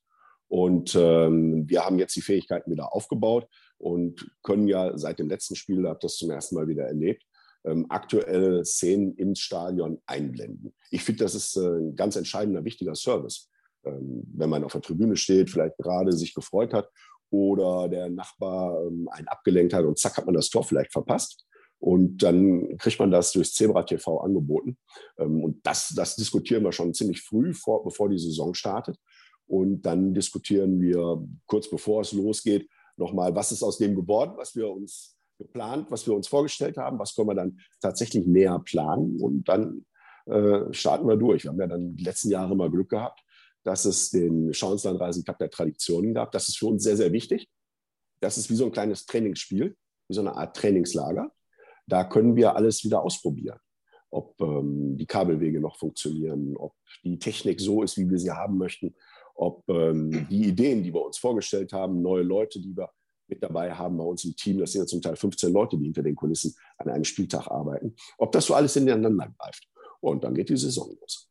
Und ähm, wir haben jetzt die Fähigkeiten wieder aufgebaut und können ja seit dem letzten Spiel, habe das zum ersten Mal wieder erlebt, ähm, aktuelle Szenen im Stadion einblenden. Ich finde, das ist äh, ein ganz entscheidender, wichtiger Service. Ähm, wenn man auf der Tribüne steht, vielleicht gerade sich gefreut hat oder der Nachbar ähm, einen abgelenkt hat und zack hat man das Tor vielleicht verpasst. Und dann kriegt man das durchs Zebra TV angeboten. Ähm, und das, das diskutieren wir schon ziemlich früh, vor, bevor die Saison startet. Und dann diskutieren wir kurz bevor es losgeht nochmal, was ist aus dem geworden, was wir uns geplant, was wir uns vorgestellt haben, was können wir dann tatsächlich näher planen und dann äh, starten wir durch. Wir haben ja dann die letzten Jahre immer Glück gehabt, dass es den Schauenslandreisen Cup der Traditionen gab. Das ist für uns sehr, sehr wichtig. Das ist wie so ein kleines Trainingsspiel, wie so eine Art Trainingslager. Da können wir alles wieder ausprobieren. Ob ähm, die Kabelwege noch funktionieren, ob die Technik so ist, wie wir sie haben möchten, ob ähm, die Ideen, die wir uns vorgestellt haben, neue Leute, die wir mit dabei haben bei uns im Team, das sind ja zum Teil 15 Leute, die hinter den Kulissen an einem Spieltag arbeiten, ob das so alles ineinander greift. Und dann geht die Saison los.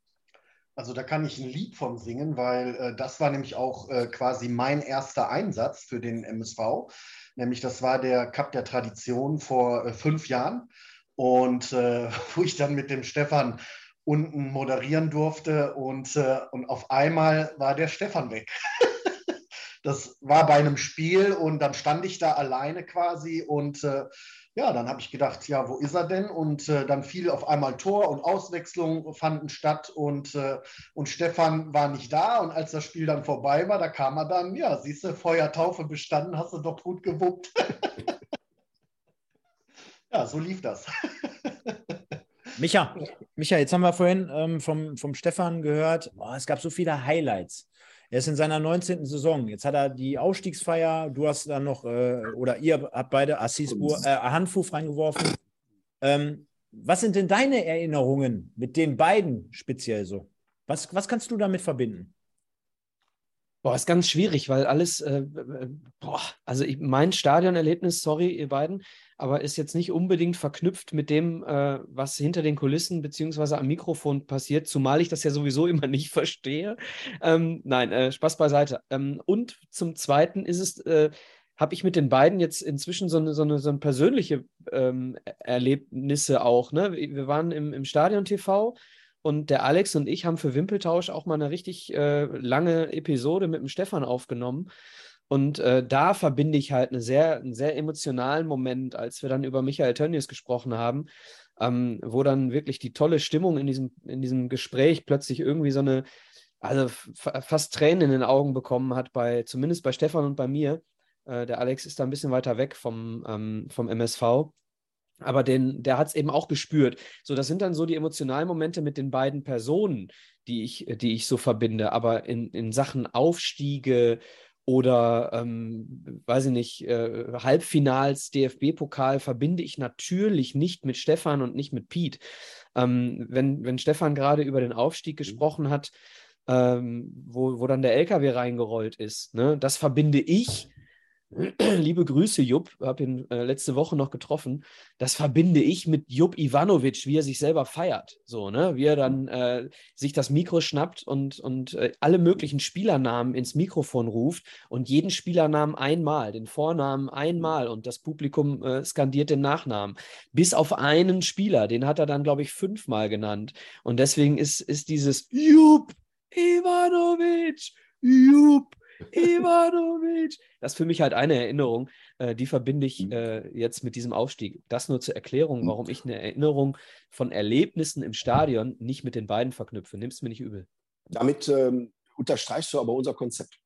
Also da kann ich ein Lied von singen, weil äh, das war nämlich auch äh, quasi mein erster Einsatz für den MSV. Nämlich das war der Cup der Tradition vor äh, fünf Jahren. Und äh, [laughs] wo ich dann mit dem Stefan unten moderieren durfte und, äh, und auf einmal war der Stefan weg. [laughs] das war bei einem Spiel und dann stand ich da alleine quasi und äh, ja, dann habe ich gedacht, ja, wo ist er denn? Und äh, dann fiel auf einmal Tor und Auswechslung fanden statt und, äh, und Stefan war nicht da. Und als das Spiel dann vorbei war, da kam er dann, ja, siehst du, Feuertaufe bestanden, hast du doch gut gewuppt. [laughs] ja, so lief das. [laughs] Micha, Micha, jetzt haben wir vorhin ähm, vom, vom Stefan gehört, oh, es gab so viele Highlights. Er ist in seiner 19. Saison. Jetzt hat er die Aufstiegsfeier. Du hast dann noch, äh, oder ihr habt beide Assisbur, äh, Hanfuf reingeworfen. Ähm, was sind denn deine Erinnerungen mit den beiden speziell so? Was, was kannst du damit verbinden? Boah, ist ganz schwierig, weil alles, äh, äh boah, also ich, mein Stadionerlebnis, sorry, ihr beiden, aber ist jetzt nicht unbedingt verknüpft mit dem, äh, was hinter den Kulissen beziehungsweise am Mikrofon passiert, zumal ich das ja sowieso [laughs] immer nicht verstehe. Ähm, nein, äh, Spaß beiseite. Ähm, und zum Zweiten ist es, äh, habe ich mit den beiden jetzt inzwischen so eine, so eine, so eine persönliche ähm, Erlebnisse auch. Ne? Wir waren im, im Stadion TV und der Alex und ich haben für Wimpeltausch auch mal eine richtig äh, lange Episode mit dem Stefan aufgenommen. Und äh, da verbinde ich halt eine sehr, einen sehr emotionalen Moment, als wir dann über Michael Tönnies gesprochen haben, ähm, wo dann wirklich die tolle Stimmung in diesem, in diesem Gespräch plötzlich irgendwie so eine, also fast Tränen in den Augen bekommen hat, bei, zumindest bei Stefan und bei mir. Äh, der Alex ist da ein bisschen weiter weg vom, ähm, vom MSV. Aber den, der hat es eben auch gespürt. So, das sind dann so die emotionalen Momente mit den beiden Personen, die ich, die ich so verbinde. Aber in, in Sachen Aufstiege oder, ähm, weiß ich nicht, äh, Halbfinals, DFB-Pokal verbinde ich natürlich nicht mit Stefan und nicht mit Pete. Ähm, wenn, wenn Stefan gerade über den Aufstieg mhm. gesprochen hat, ähm, wo, wo dann der LKW reingerollt ist, ne, das verbinde ich [clears throat] liebe Grüße, Jupp, habe ihn äh, letzte Woche noch getroffen. Das verbinde ich mit Jupp Ivanovic, wie er sich selber feiert. So, ne? Wie er dann äh, sich das Mikro schnappt und, und äh, alle möglichen Spielernamen ins Mikrofon ruft und jeden Spielernamen einmal, den Vornamen einmal und das Publikum äh, skandiert den Nachnamen. Bis auf einen Spieler, den hat er dann, glaube ich, fünfmal genannt. Und deswegen ist, ist dieses Jupp Ivanovic, Jupp Ivanovic. Das ist für mich halt eine Erinnerung, äh, die verbinde ich mhm. äh, jetzt mit diesem Aufstieg. Das nur zur Erklärung, mhm. warum ich eine Erinnerung von Erlebnissen im Stadion nicht mit den beiden verknüpfe. Nimm's mir nicht übel. Damit ähm, unterstreichst du aber unser Konzept.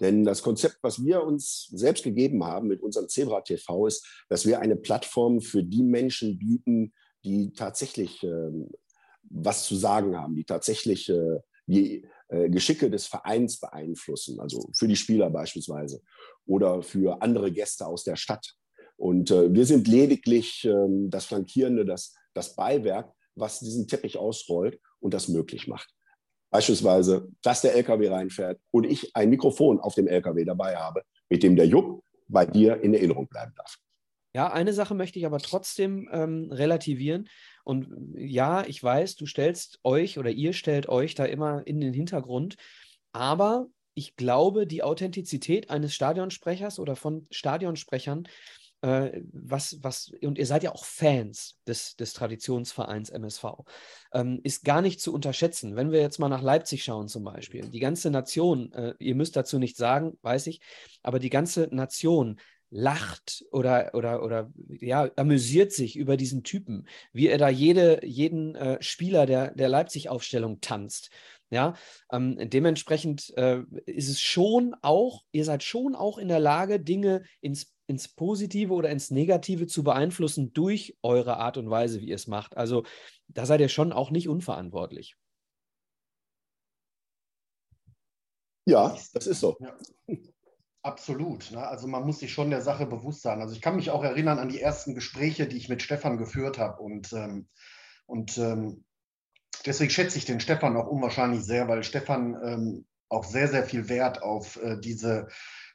Denn das Konzept, was wir uns selbst gegeben haben mit unserem Zebra TV, ist, dass wir eine Plattform für die Menschen bieten, die tatsächlich ähm, was zu sagen haben, die tatsächlich äh, die äh, Geschicke des Vereins beeinflussen, also für die Spieler beispielsweise oder für andere Gäste aus der Stadt. Und äh, wir sind lediglich ähm, das Flankierende, das, das Beiwerk, was diesen Teppich ausrollt und das möglich macht. Beispielsweise, dass der LKW reinfährt und ich ein Mikrofon auf dem LKW dabei habe, mit dem der Jupp bei dir in Erinnerung bleiben darf. Ja, eine Sache möchte ich aber trotzdem ähm, relativieren. Und ja, ich weiß, du stellst euch oder ihr stellt euch da immer in den Hintergrund. Aber ich glaube, die Authentizität eines Stadionsprechers oder von Stadionsprechern, äh, was, was, und ihr seid ja auch Fans des, des Traditionsvereins MSV, ähm, ist gar nicht zu unterschätzen. Wenn wir jetzt mal nach Leipzig schauen zum Beispiel, die ganze Nation, äh, ihr müsst dazu nichts sagen, weiß ich, aber die ganze Nation lacht oder, oder, oder ja, amüsiert sich über diesen Typen, wie er da jede, jeden äh, Spieler der, der Leipzig-Aufstellung tanzt. Ja, ähm, dementsprechend äh, ist es schon auch, ihr seid schon auch in der Lage, Dinge ins, ins Positive oder ins Negative zu beeinflussen durch eure Art und Weise, wie ihr es macht. Also da seid ihr schon auch nicht unverantwortlich. Ja, das ist so. Ja. Absolut. Ne? Also man muss sich schon der Sache bewusst sein. Also ich kann mich auch erinnern an die ersten Gespräche, die ich mit Stefan geführt habe. Und, ähm, und ähm, deswegen schätze ich den Stefan auch unwahrscheinlich sehr, weil Stefan ähm, auch sehr, sehr viel Wert auf äh, diese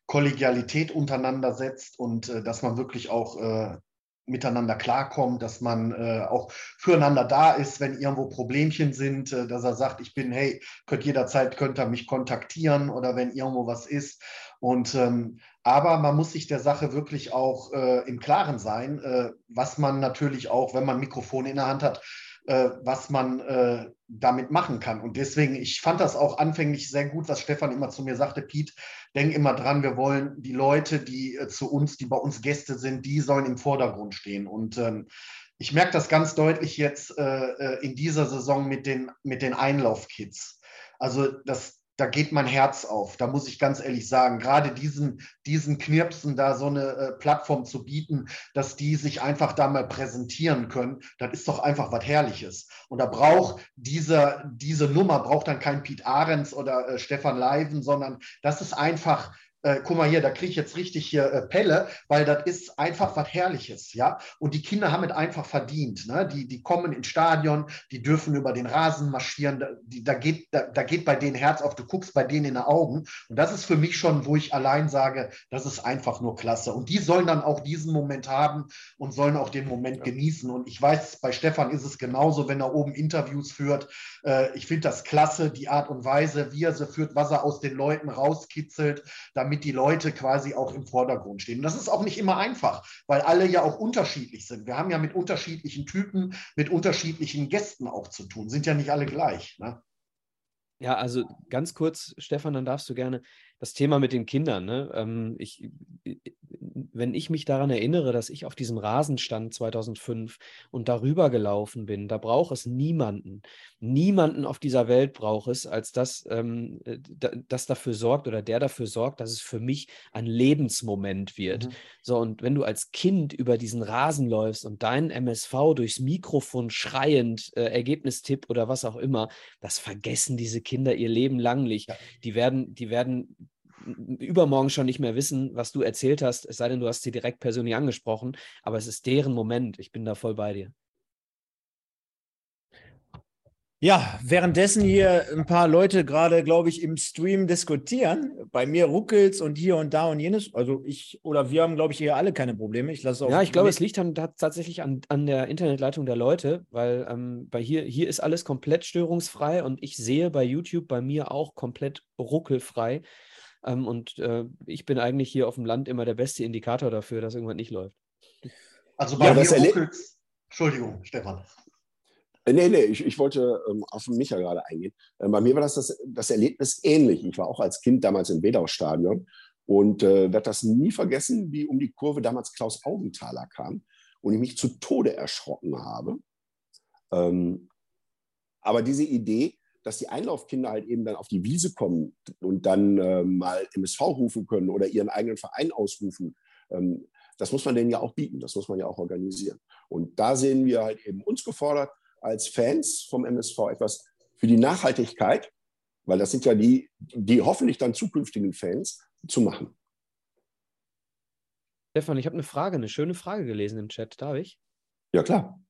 Kollegialität untereinander setzt und äh, dass man wirklich auch äh, miteinander klarkommt, dass man äh, auch füreinander da ist, wenn irgendwo Problemchen sind, äh, dass er sagt, ich bin, hey, könnt jederzeit könnt ihr mich kontaktieren oder wenn irgendwo was ist. Und ähm, aber man muss sich der Sache wirklich auch äh, im Klaren sein, äh, was man natürlich auch, wenn man Mikrofon in der Hand hat, äh, was man äh, damit machen kann. Und deswegen, ich fand das auch anfänglich sehr gut, was Stefan immer zu mir sagte, Piet, denk immer dran, wir wollen die Leute, die äh, zu uns, die bei uns Gäste sind, die sollen im Vordergrund stehen. Und ähm, ich merke das ganz deutlich jetzt äh, in dieser Saison mit den, mit den Einlaufkids. Also das, da geht mein Herz auf. Da muss ich ganz ehrlich sagen, gerade diesen, diesen Knirpsen da so eine äh, Plattform zu bieten, dass die sich einfach da mal präsentieren können, das ist doch einfach was Herrliches. Und da braucht dieser, diese Nummer braucht dann kein Piet Ahrens oder äh, Stefan Leiven, sondern das ist einfach äh, guck mal hier, da kriege ich jetzt richtig hier äh, Pelle, weil das ist einfach was Herrliches, ja. Und die Kinder haben es einfach verdient. Ne? Die, die kommen ins Stadion, die dürfen über den Rasen marschieren, da, die, da, geht, da, da geht bei denen Herz auf, du guckst bei denen in die Augen. Und das ist für mich schon, wo ich allein sage, das ist einfach nur klasse. Und die sollen dann auch diesen Moment haben und sollen auch den Moment ja. genießen. Und ich weiß, bei Stefan ist es genauso, wenn er oben Interviews führt. Äh, ich finde das klasse, die Art und Weise, wie er sie führt, was er aus den Leuten rauskitzelt, damit damit die Leute quasi auch im Vordergrund stehen. Und das ist auch nicht immer einfach, weil alle ja auch unterschiedlich sind. Wir haben ja mit unterschiedlichen Typen, mit unterschiedlichen Gästen auch zu tun, sind ja nicht alle gleich. Ne? Ja, also ganz kurz, Stefan, dann darfst du gerne das Thema mit den Kindern. Ne? Ähm, ich, wenn ich mich daran erinnere, dass ich auf diesem Rasen stand 2005 und darüber gelaufen bin, da braucht es niemanden. Niemanden auf dieser Welt braucht es, als das, ähm, äh, das dafür sorgt oder der dafür sorgt, dass es für mich ein Lebensmoment wird. Mhm. So, und wenn du als Kind über diesen Rasen läufst und deinen MSV durchs Mikrofon schreiend, äh, Ergebnistipp oder was auch immer, das vergessen diese Kinder ihr Leben lang nicht. Ja. Die werden, die werden übermorgen schon nicht mehr wissen, was du erzählt hast, es sei denn, du hast sie direkt persönlich angesprochen, aber es ist deren Moment. Ich bin da voll bei dir. Ja, währenddessen hier ein paar Leute gerade, glaube ich, im Stream diskutieren. Bei mir ruckelt's und hier und da und jenes. Also ich oder wir haben, glaube ich, hier alle keine Probleme. Ich lasse Ja, ich glaube, es liegt dann tatsächlich an, an der Internetleitung der Leute, weil ähm, bei hier, hier ist alles komplett störungsfrei und ich sehe bei YouTube bei mir auch komplett ruckelfrei. Ähm, und äh, ich bin eigentlich hier auf dem Land immer der beste Indikator dafür, dass irgendwas nicht läuft. Also bei ja, mir ruckelt's. Entschuldigung, Stefan. Äh, nee, nee, ich, ich wollte ähm, auf Micha gerade eingehen. Äh, bei mir war das, das das Erlebnis ähnlich. Ich war auch als Kind damals im Wedau-Stadion und äh, werde das nie vergessen, wie um die Kurve damals Klaus Augenthaler kam und ich mich zu Tode erschrocken habe. Ähm, aber diese Idee, dass die Einlaufkinder halt eben dann auf die Wiese kommen und dann äh, mal MSV rufen können oder ihren eigenen Verein ausrufen, ähm, das muss man denen ja auch bieten, das muss man ja auch organisieren. Und da sehen wir halt eben uns gefordert, als Fans vom MSV etwas für die Nachhaltigkeit, weil das sind ja die, die hoffentlich dann zukünftigen Fans, zu machen. Stefan, ich habe eine Frage, eine schöne Frage gelesen im Chat. Darf ich? Ja, klar.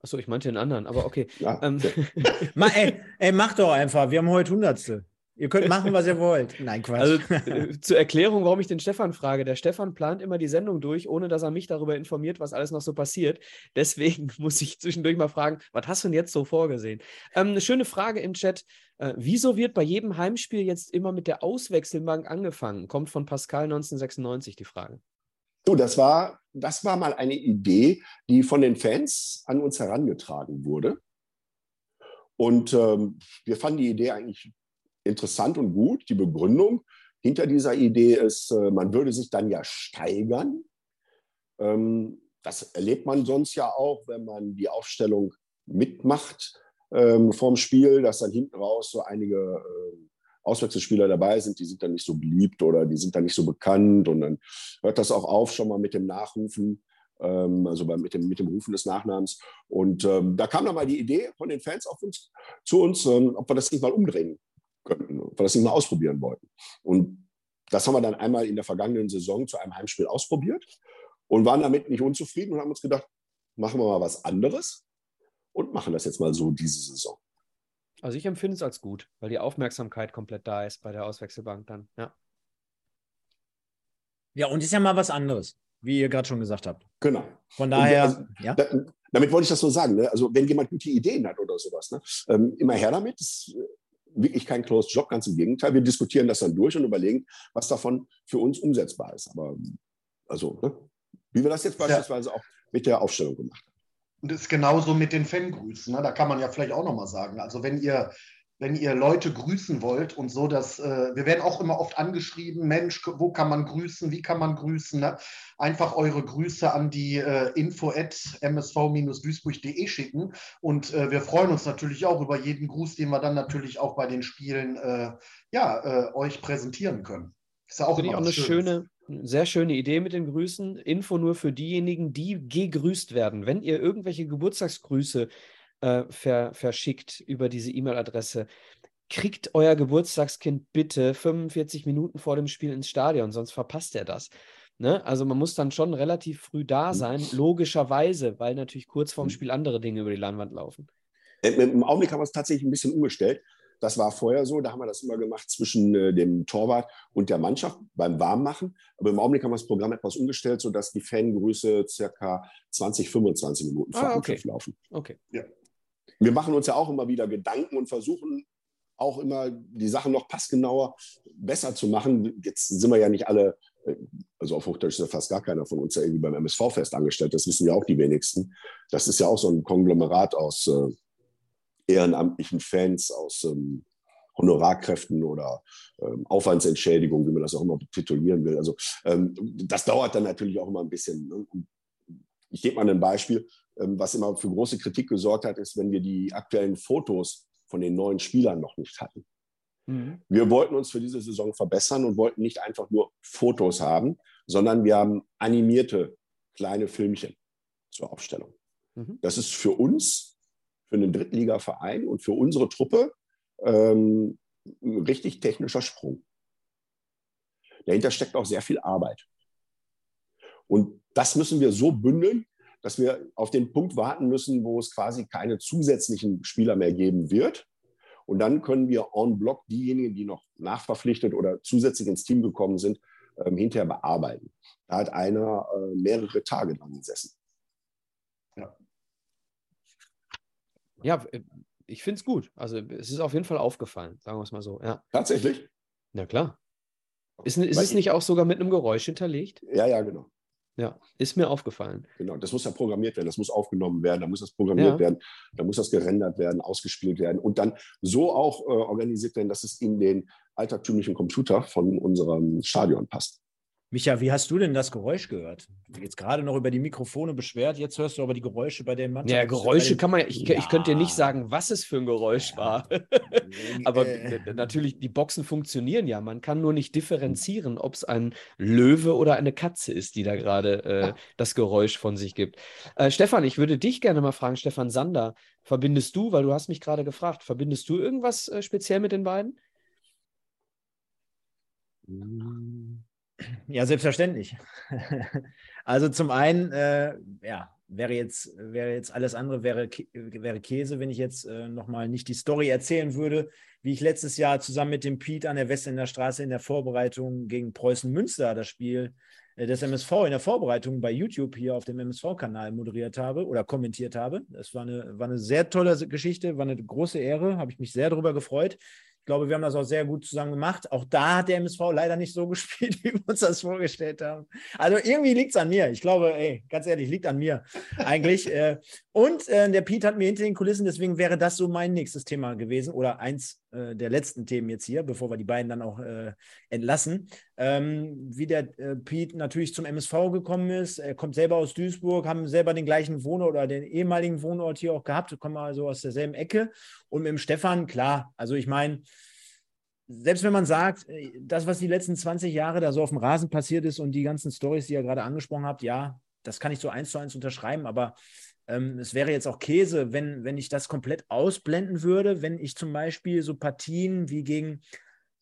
Achso, ich meinte den anderen, aber okay. Ja, ähm. [laughs] ey, ey, mach doch einfach. Wir haben heute Hundertstel. Ihr könnt machen, was ihr wollt. Nein, Quatsch. Also [laughs] äh, zur Erklärung, warum ich den Stefan frage. Der Stefan plant immer die Sendung durch, ohne dass er mich darüber informiert, was alles noch so passiert. Deswegen [laughs] muss ich zwischendurch mal fragen, was hast du denn jetzt so vorgesehen? Ähm, eine schöne Frage im Chat. Äh, wieso wird bei jedem Heimspiel jetzt immer mit der Auswechselbank angefangen? Kommt von Pascal 1996 die Frage. So, das war, das war mal eine Idee, die von den Fans an uns herangetragen wurde. Und ähm, wir fanden die Idee eigentlich interessant und gut. Die Begründung hinter dieser Idee ist, äh, man würde sich dann ja steigern. Ähm, das erlebt man sonst ja auch, wenn man die Aufstellung mitmacht ähm, vom Spiel, dass dann hinten raus so einige äh, Auswechselspieler dabei sind, die sind dann nicht so beliebt oder die sind dann nicht so bekannt und dann hört das auch auf schon mal mit dem Nachrufen, ähm, also mit, dem, mit dem Rufen des Nachnamens. Und ähm, da kam dann mal die Idee von den Fans auf uns, zu uns, ähm, ob wir das nicht mal umdrehen könnten, weil wir das nicht mal ausprobieren wollten. Und das haben wir dann einmal in der vergangenen Saison zu einem Heimspiel ausprobiert und waren damit nicht unzufrieden und haben uns gedacht, machen wir mal was anderes und machen das jetzt mal so diese Saison. Also ich empfinde es als gut, weil die Aufmerksamkeit komplett da ist bei der Auswechselbank dann, ja. Ja, und ist ja mal was anderes, wie ihr gerade schon gesagt habt. Genau. Von daher, also, ja. Da, damit wollte ich das so sagen. Ne? Also wenn jemand gute Ideen hat oder sowas, ne? ähm, immer her damit. Das wirklich kein Closed Job, ganz im Gegenteil. Wir diskutieren das dann durch und überlegen, was davon für uns umsetzbar ist. Aber also, ne? wie wir das jetzt beispielsweise ja. auch mit der Aufstellung gemacht haben. Und das ist genauso mit den Fangrüßen. Ne? Da kann man ja vielleicht auch nochmal sagen. Also wenn ihr wenn ihr Leute grüßen wollt und so, dass äh, wir werden auch immer oft angeschrieben, Mensch, wo kann man grüßen, wie kann man grüßen? Ne? Einfach eure Grüße an die äh, info at msv-duisburg.de schicken und äh, wir freuen uns natürlich auch über jeden Gruß, den wir dann natürlich auch bei den Spielen äh, ja, äh, euch präsentieren können. Ist ja auch, immer auch eine schöne, sehr schöne Idee mit den Grüßen. Info nur für diejenigen, die gegrüßt werden. Wenn ihr irgendwelche Geburtstagsgrüße äh, ver, verschickt über diese E-Mail-Adresse. Kriegt euer Geburtstagskind bitte 45 Minuten vor dem Spiel ins Stadion, sonst verpasst er das. Ne? Also man muss dann schon relativ früh da mhm. sein, logischerweise, weil natürlich kurz vorm mhm. Spiel andere Dinge über die Leinwand laufen. Im Augenblick haben wir es tatsächlich ein bisschen umgestellt. Das war vorher so, da haben wir das immer gemacht zwischen äh, dem Torwart und der Mannschaft beim Warmmachen. Aber im Augenblick haben wir das Programm etwas umgestellt, sodass die Fangrüße circa 20, 25 Minuten vor ah, okay. laufen. Okay. Ja wir machen uns ja auch immer wieder Gedanken und versuchen auch immer die Sachen noch passgenauer besser zu machen. Jetzt sind wir ja nicht alle, äh, also auf Hochdeutsch ist ja fast gar keiner von uns ja irgendwie beim MSV-Fest angestellt. Das wissen ja auch die wenigsten. Das ist ja auch so ein Konglomerat aus äh, ehrenamtlichen Fans, aus ähm, Honorarkräften oder ähm, Aufwandsentschädigung, wie man das auch immer titulieren will. Also ähm, das dauert dann natürlich auch immer ein bisschen. Ne? Ich gebe mal ein Beispiel. Ähm, was immer für große Kritik gesorgt hat, ist, wenn wir die aktuellen Fotos von den neuen Spielern noch nicht hatten. Mhm. Wir wollten uns für diese Saison verbessern und wollten nicht einfach nur Fotos haben, sondern wir haben animierte kleine Filmchen zur Aufstellung. Mhm. Das ist für uns, für einen Drittligaverein und für unsere Truppe ähm, ein richtig technischer Sprung. Dahinter steckt auch sehr viel Arbeit. Und das müssen wir so bündeln, dass wir auf den Punkt warten müssen, wo es quasi keine zusätzlichen Spieler mehr geben wird. Und dann können wir en bloc diejenigen, die noch nachverpflichtet oder zusätzlich ins Team gekommen sind, ähm, hinterher bearbeiten. Da hat einer äh, mehrere Tage dran gesessen. Ja. Ja, äh, ich finde es gut. Also es ist auf jeden Fall aufgefallen, sagen wir es mal so. Ja. Tatsächlich? Na klar. Ist, ist es nicht auch sogar mit einem Geräusch hinterlegt? Ja, ja, genau. Ja, ist mir aufgefallen. Genau, das muss ja programmiert werden, das muss aufgenommen werden, da muss das programmiert ja. werden, da muss das gerendert werden, ausgespielt werden und dann so auch äh, organisiert werden, dass es in den altertümlichen Computer von unserem Stadion passt. Micha, wie hast du denn das Geräusch gehört? Jetzt gerade noch über die Mikrofone beschwert, jetzt hörst du aber die Geräusche bei den Mannschaft. Ja, Geräusche kann man ja, ich, ja. ich könnte dir nicht sagen, was es für ein Geräusch ja. war. [laughs] aber äh. natürlich, die Boxen funktionieren ja. Man kann nur nicht differenzieren, ob es ein Löwe oder eine Katze ist, die da gerade äh, das Geräusch von sich gibt. Äh, Stefan, ich würde dich gerne mal fragen, Stefan Sander, verbindest du, weil du hast mich gerade gefragt, verbindest du irgendwas äh, speziell mit den beiden? Hm. Ja, selbstverständlich. [laughs] also zum einen, äh, ja, wäre jetzt, wäre jetzt alles andere, wäre, wäre Käse, wenn ich jetzt äh, nochmal nicht die Story erzählen würde, wie ich letztes Jahr zusammen mit dem Pete an der Westender Straße in der Vorbereitung gegen Preußen Münster das Spiel äh, des MSV in der Vorbereitung bei YouTube hier auf dem MSV-Kanal moderiert habe oder kommentiert habe. Das war eine, war eine sehr tolle Geschichte, war eine große Ehre, habe ich mich sehr darüber gefreut. Ich glaube, wir haben das auch sehr gut zusammen gemacht. Auch da hat der MSV leider nicht so [laughs] gespielt, wie wir uns das vorgestellt haben. Also irgendwie liegt es an mir. Ich glaube, ey, ganz ehrlich, liegt an mir eigentlich. [laughs] Äh, und äh, der Pete hat mir hinter den Kulissen, deswegen wäre das so mein nächstes Thema gewesen oder eins äh, der letzten Themen jetzt hier, bevor wir die beiden dann auch entlassen. Ähm, wie der Pete natürlich zum MSV gekommen ist. Er kommt selber aus Duisburg, haben selber den gleichen Wohnort oder den ehemaligen Wohnort hier auch gehabt, kommen also aus derselben Ecke. Und mit dem Stefan, klar, also ich meine, selbst wenn man sagt, äh, das, was die letzten 20 Jahre da so auf dem Rasen passiert ist und die ganzen Stories, die ihr gerade angesprochen habt, ja, das kann ich so eins zu eins unterschreiben, aber ähm, es wäre jetzt auch Käse, wenn, wenn ich das komplett ausblenden würde, wenn ich zum Beispiel so Partien wie gegen,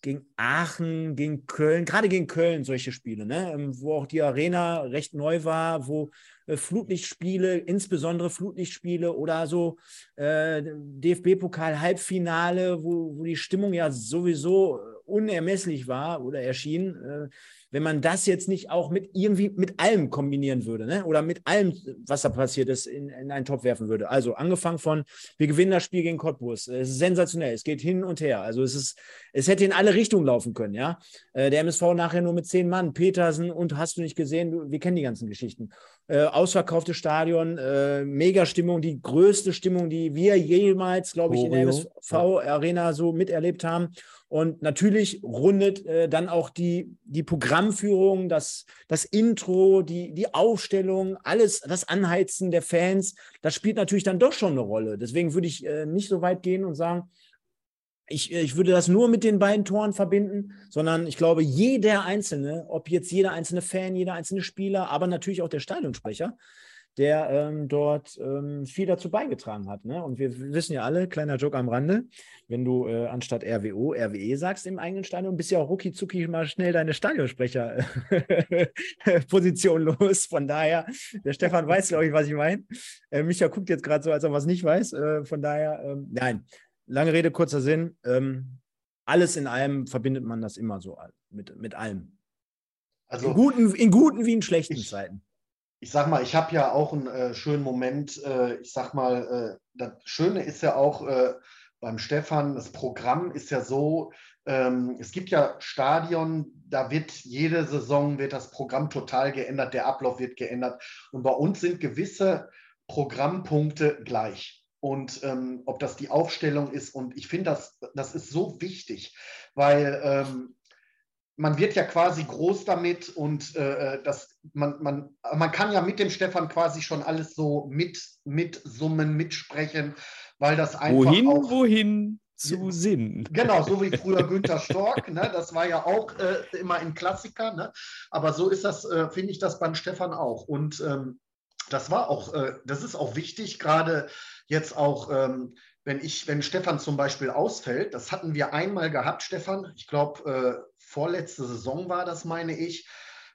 gegen Aachen, gegen Köln, gerade gegen Köln solche Spiele, ne, ähm, wo auch die Arena recht neu war, wo äh, Flutlichtspiele, insbesondere Flutlichtspiele oder so äh, DFB-Pokal-Halbfinale, wo, wo die Stimmung ja sowieso unermesslich war oder erschien. Äh, wenn man das jetzt nicht auch mit irgendwie mit allem kombinieren würde, ne? oder mit allem, was da passiert ist, in, in einen Topf werfen würde. Also angefangen von, wir gewinnen das Spiel gegen Cottbus. Es ist sensationell, es geht hin und her. Also es ist, es hätte in alle Richtungen laufen können, ja. Äh, der MSV nachher nur mit zehn Mann, Petersen und hast du nicht gesehen, wir kennen die ganzen Geschichten. Äh, ausverkauftes Stadion, äh, Mega-Stimmung, die größte Stimmung, die wir jemals, glaube ich, oh, in der MSV-Arena so miterlebt haben. Und natürlich rundet äh, dann auch die, die Programmführung, das, das Intro, die, die Aufstellung, alles, das Anheizen der Fans, das spielt natürlich dann doch schon eine Rolle. Deswegen würde ich äh, nicht so weit gehen und sagen, ich, ich würde das nur mit den beiden Toren verbinden, sondern ich glaube, jeder Einzelne, ob jetzt jeder einzelne Fan, jeder einzelne Spieler, aber natürlich auch der Stadionsprecher, der ähm, dort ähm, viel dazu beigetragen hat. Ne? Und wir wissen ja alle, kleiner Joke am Rande, wenn du äh, anstatt RWO RWE sagst im eigenen Stadion, bist ja auch rucki zucki mal schnell deine Stadionsprecher-Position [laughs] los. Von daher, der Stefan weiß, glaube ich, was ich meine. Äh, Micha guckt jetzt gerade so, als ob er was nicht weiß. Äh, von daher, ähm, nein, lange Rede, kurzer Sinn. Ähm, alles in allem verbindet man das immer so mit, mit allem. Also, in, guten, in guten wie in schlechten ich, Zeiten ich sag mal, ich habe ja auch einen äh, schönen Moment. Äh, ich sag mal, äh, das Schöne ist ja auch äh, beim Stefan, das Programm ist ja so, ähm, es gibt ja Stadion, da wird jede Saison wird das Programm total geändert, der Ablauf wird geändert. Und bei uns sind gewisse Programmpunkte gleich. Und ähm, ob das die Aufstellung ist, und ich finde, das, das ist so wichtig, weil ähm, man wird ja quasi groß damit und äh, äh, das, man, man, man kann ja mit dem Stefan quasi schon alles so mit, mitsummen, mitsprechen, weil das einfach. Wohin, auch, wohin zu Sinn. Genau, so wie [laughs] früher Günther Stork, ne? das war ja auch äh, immer ein Klassiker, ne? aber so ist das, äh, finde ich das beim Stefan auch. Und ähm, das war auch, äh, das ist auch wichtig, gerade jetzt auch. Ähm, wenn ich, wenn Stefan zum Beispiel ausfällt, das hatten wir einmal gehabt, Stefan, ich glaube, äh, vorletzte Saison war das, meine ich.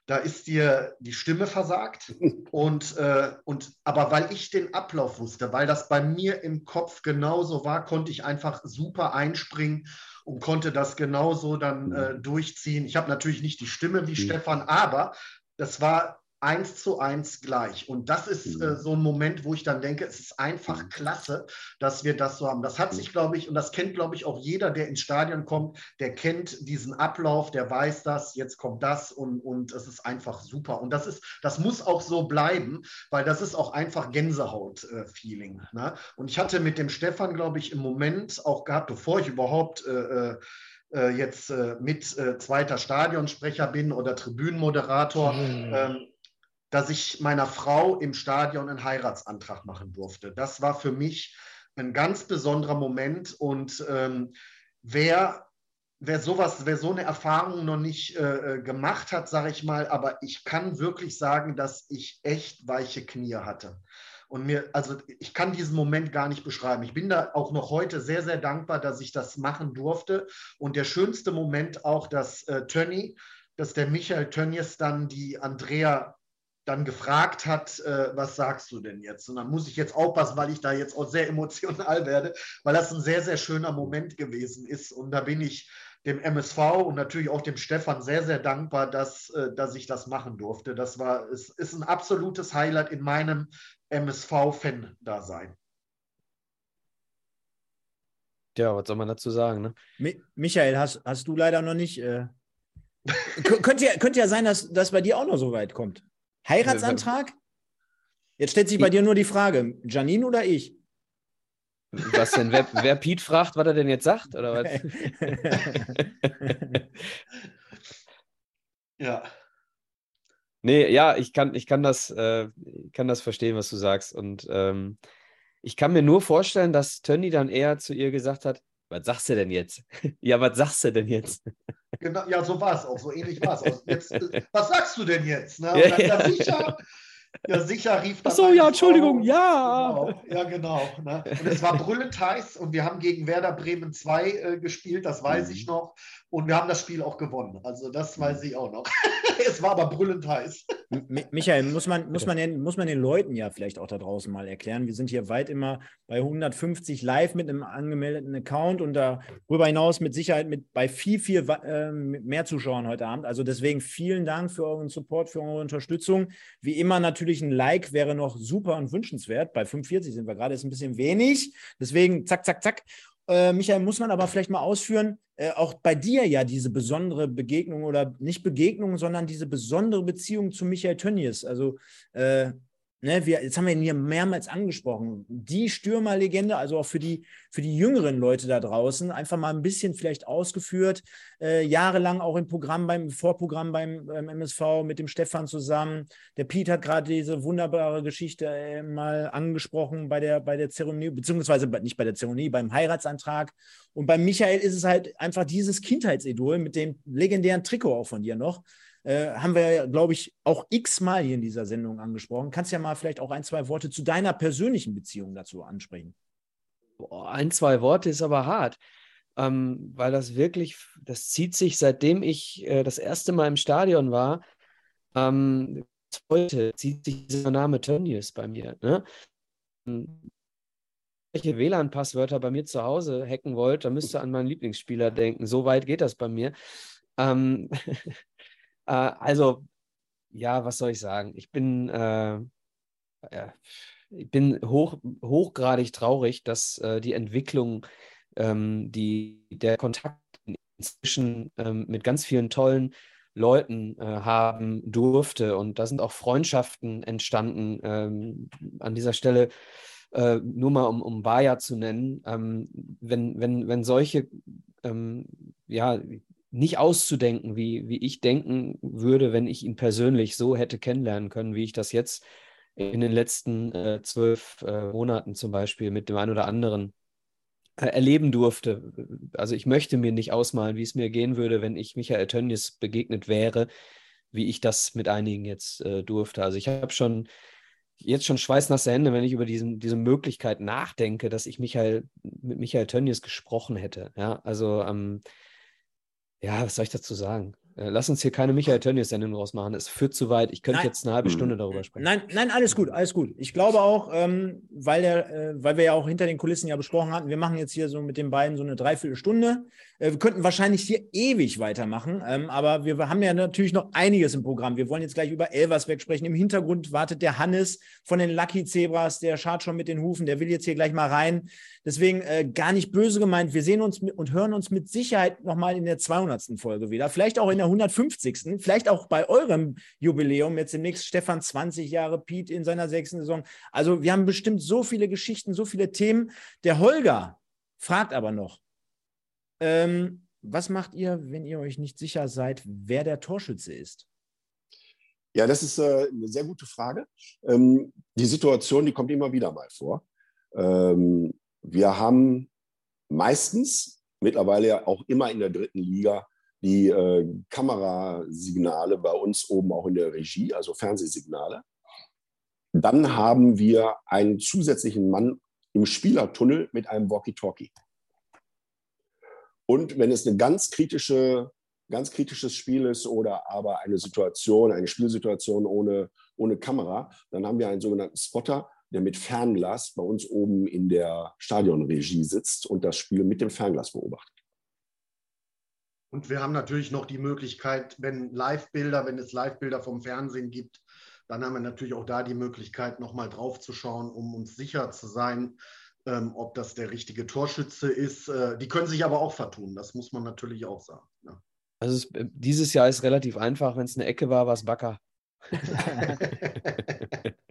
da ist dir die Stimme versagt. [laughs] Und, äh, und aber weil ich den Ablauf wusste, weil das bei mir im Kopf genauso war, konnte ich einfach super einspringen und konnte das genauso dann äh, durchziehen. Ich habe natürlich nicht die Stimme wie mhm. Stefan, aber das war eins zu eins gleich. Und das ist äh, mhm. so ein Moment, wo ich dann denke, es ist einfach mhm. klasse, dass wir das so haben. Das hat sich, glaube ich, und das kennt, glaube ich, auch jeder, der ins Stadion kommt, der kennt diesen Ablauf, der weiß das, jetzt kommt das und, und es ist einfach super. Und das ist, das muss auch so bleiben, weil das ist auch einfach Gänsehaut-Feeling. Äh, ne? Und ich hatte mit dem Stefan, glaube ich, im Moment auch gehabt, bevor ich überhaupt äh, äh äh, jetzt äh, mit zweiter Stadionsprecher bin oder Tribünenmoderator, mhm. ähm, dass ich meiner Frau im Stadion einen Heiratsantrag machen durfte. Das war für mich ein ganz besonderer Moment und ähm, wer wer sowas, wer so eine Erfahrung noch nicht äh, äh gemacht hat, sage ich mal, aber ich kann wirklich sagen, dass ich echt weiche Knie hatte. Und mir, also ich kann diesen Moment gar nicht beschreiben. Ich bin da auch noch heute sehr, sehr dankbar, dass ich das machen durfte. Und der schönste Moment auch, dass äh, Tönny, dass der Michael Tönnies dann die Andrea dann gefragt hat, äh, was sagst du denn jetzt? Und dann muss ich jetzt aufpassen, weil ich da jetzt auch sehr [laughs] emotional werde, weil das ein sehr, sehr schöner Moment gewesen ist. Und da bin ich dem MSV und natürlich auch dem Stefan sehr, sehr dankbar, dass, äh, dass ich das machen durfte. Das war, es ist ein absolutes Highlight in meinem MSV-Fan-Dasein. Ja, was soll man dazu sagen? Ne? Mi Michael, hast, hast du leider noch nicht. Äh, [laughs] könnte, ja, könnte ja sein, dass das bei dir auch noch so weit kommt. Heiratsantrag? Jetzt stellt sich bei dir nur die Frage: Janine oder ich? Was denn? Wer, wer Pete fragt, was er denn jetzt sagt? Oder was? [laughs] ja. Nee, ja, ich kann, ich kann das, äh, kann das verstehen, was du sagst. Und ähm, ich kann mir nur vorstellen, dass Tönny dann eher zu ihr gesagt hat, was sagst du denn jetzt? [laughs] ja, was sagst du denn jetzt? Genau, ja, so war es auch, so ähnlich war es. Jetzt, äh, [laughs] was sagst du denn jetzt? Ne? Ja, ja. sicher, ja, sicher rief dann. Ach so, ja, Entschuldigung, ja. Genau, ja, genau. Ne? Und es war brüllend heiß und wir haben gegen Werder Bremen 2 äh, gespielt, das weiß mhm. ich noch. Und wir haben das Spiel auch gewonnen. Also das weiß ich auch noch. [laughs] es war aber brüllend heiß. Michael, muss man, muss, man den, muss man den Leuten ja vielleicht auch da draußen mal erklären. Wir sind hier weit immer bei 150 live mit einem angemeldeten Account und darüber hinaus mit Sicherheit mit bei viel, viel äh, mehr Zuschauern heute Abend. Also deswegen vielen Dank für euren Support, für eure Unterstützung. Wie immer natürlich ein Like wäre noch super und wünschenswert. Bei 45 sind wir gerade, ist ein bisschen wenig. Deswegen zack, zack, zack. Äh, Michael, muss man aber vielleicht mal ausführen, äh, auch bei dir ja diese besondere Begegnung oder nicht Begegnung, sondern diese besondere Beziehung zu Michael Tönnies. Also äh, Ne, wir, jetzt haben wir ihn hier mehrmals angesprochen. Die Stürmerlegende, also auch für die, für die jüngeren Leute da draußen, einfach mal ein bisschen vielleicht ausgeführt. Äh, jahrelang auch im Programm, beim Vorprogramm beim, beim, MSV mit dem Stefan zusammen. Der Piet hat gerade diese wunderbare Geschichte äh, mal angesprochen bei der, bei der Zeremonie, beziehungsweise nicht bei der Zeremonie, beim Heiratsantrag. Und bei Michael ist es halt einfach dieses Kindheitsidol mit dem legendären Trikot auch von dir noch. Äh, haben wir, glaube ich, auch x-mal hier in dieser Sendung angesprochen. Kannst ja mal vielleicht auch ein, zwei Worte zu deiner persönlichen Beziehung dazu ansprechen. Boah, ein, zwei Worte ist aber hart, ähm, weil das wirklich, das zieht sich, seitdem ich äh, das erste Mal im Stadion war, ähm, heute zieht sich dieser Name Tönnies bei mir. Ne? welche WLAN-Passwörter bei mir zu Hause hacken wollt, dann müsst ihr an meinen Lieblingsspieler denken. So weit geht das bei mir. Ähm, [laughs] Äh, also, ja, was soll ich sagen? Ich bin, äh, ich bin hoch, hochgradig traurig, dass äh, die Entwicklung, ähm, die, der Kontakt inzwischen ähm, mit ganz vielen tollen Leuten äh, haben durfte. Und da sind auch Freundschaften entstanden. Ähm, an dieser Stelle äh, nur mal um, um Bayer zu nennen, ähm, wenn, wenn, wenn solche ähm, ja, nicht auszudenken, wie, wie ich denken würde, wenn ich ihn persönlich so hätte kennenlernen können, wie ich das jetzt in den letzten äh, zwölf äh, Monaten zum Beispiel mit dem einen oder anderen äh, erleben durfte. Also ich möchte mir nicht ausmalen, wie es mir gehen würde, wenn ich Michael Tönnies begegnet wäre, wie ich das mit einigen jetzt äh, durfte. Also ich habe schon jetzt schon schweißnasse Hände, wenn ich über diesen, diese Möglichkeit nachdenke, dass ich Michael, mit Michael Tönnies gesprochen hätte. Ja, also ähm, ja, was soll ich dazu sagen? Äh, lass uns hier keine Michael Tönnies-Sendung draus machen. Es führt zu weit. Ich könnte nein. jetzt eine halbe Stunde hm. darüber sprechen. Nein, nein, alles gut, alles gut. Ich glaube auch, ähm, weil, der, äh, weil wir ja auch hinter den Kulissen ja besprochen hatten, wir machen jetzt hier so mit den beiden so eine Dreiviertelstunde. Äh, wir könnten wahrscheinlich hier ewig weitermachen, ähm, aber wir haben ja natürlich noch einiges im Programm. Wir wollen jetzt gleich über Elversberg sprechen. Im Hintergrund wartet der Hannes von den Lucky Zebras, der schart schon mit den Hufen, der will jetzt hier gleich mal rein. Deswegen äh, gar nicht böse gemeint. Wir sehen uns und hören uns mit Sicherheit nochmal in der 200. Folge wieder. Vielleicht auch in der 150. Vielleicht auch bei eurem Jubiläum. Jetzt demnächst Stefan 20 Jahre, Piet in seiner sechsten Saison. Also wir haben bestimmt so viele Geschichten, so viele Themen. Der Holger fragt aber noch, ähm, was macht ihr, wenn ihr euch nicht sicher seid, wer der Torschütze ist? Ja, das ist äh, eine sehr gute Frage. Ähm, die Situation, die kommt immer wieder mal vor. Ähm, wir haben meistens, mittlerweile auch immer in der dritten Liga, die äh, Kamerasignale bei uns oben auch in der Regie, also Fernsehsignale. Dann haben wir einen zusätzlichen Mann im Spielertunnel mit einem Walkie-Talkie. Und wenn es eine ganz kritische, ganz kritisches Spiel ist oder aber eine Situation, eine Spielsituation ohne, ohne Kamera, dann haben wir einen sogenannten Spotter, der mit Fernglas bei uns oben in der Stadionregie sitzt und das Spiel mit dem Fernglas beobachtet. Und wir haben natürlich noch die Möglichkeit, wenn Live-Bilder, wenn es Live-Bilder vom Fernsehen gibt, dann haben wir natürlich auch da die Möglichkeit, nochmal drauf zu schauen, um uns sicher zu sein, ähm, ob das der richtige Torschütze ist. Äh, die können sich aber auch vertun, das muss man natürlich auch sagen. Ja. Also es, äh, dieses Jahr ist relativ einfach, wenn es eine Ecke war, war es Backer. [laughs] [laughs]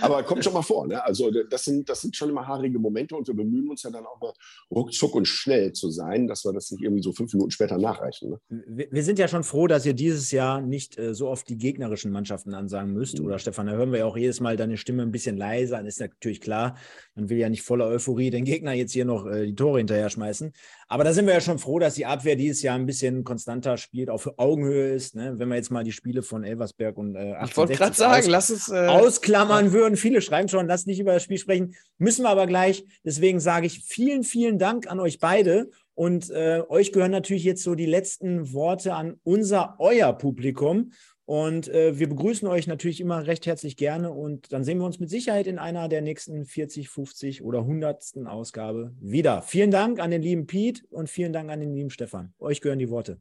Aber kommt schon mal vor. Ne? Also das sind, das sind schon immer haarige Momente und wir bemühen uns ja dann auch mal ruckzuck und schnell zu sein, dass wir das nicht irgendwie so fünf Minuten später nachreichen. Ne? Wir, wir, sind ja schon froh, dass ihr dieses Jahr nicht äh, so oft die gegnerischen Mannschaften ansagen müsst. Mhm. Oder Stefan, da hören wir ja auch jedes Mal deine Stimme ein bisschen leiser. Dann ist natürlich klar, man will ja nicht voller Euphorie den Gegner jetzt hier noch äh, die Tore hinterher schmeißen. Aber da sind wir ja schon froh, dass die Abwehr dieses Jahr ein bisschen konstanter spielt, auf Augenhöhe ist. Ne? Wenn wir jetzt mal die Spiele von Elversberg und äh, Ich wollte gerade sagen, aus, lass es äh, ausklammern würden. Viele schreiben schon, lass nicht über das Spiel sprechen. Müssen wir aber gleich. Deswegen sage ich vielen, vielen Dank an euch beide. Und äh, euch gehören natürlich jetzt so die letzten Worte an unser, euer Publikum. Und äh, wir begrüßen euch natürlich immer recht herzlich gerne und dann sehen wir uns mit Sicherheit in einer der nächsten 40, 50 oder 100. Ausgabe wieder. Vielen Dank an den lieben Piet und vielen Dank an den lieben Stefan. Euch gehören die Worte.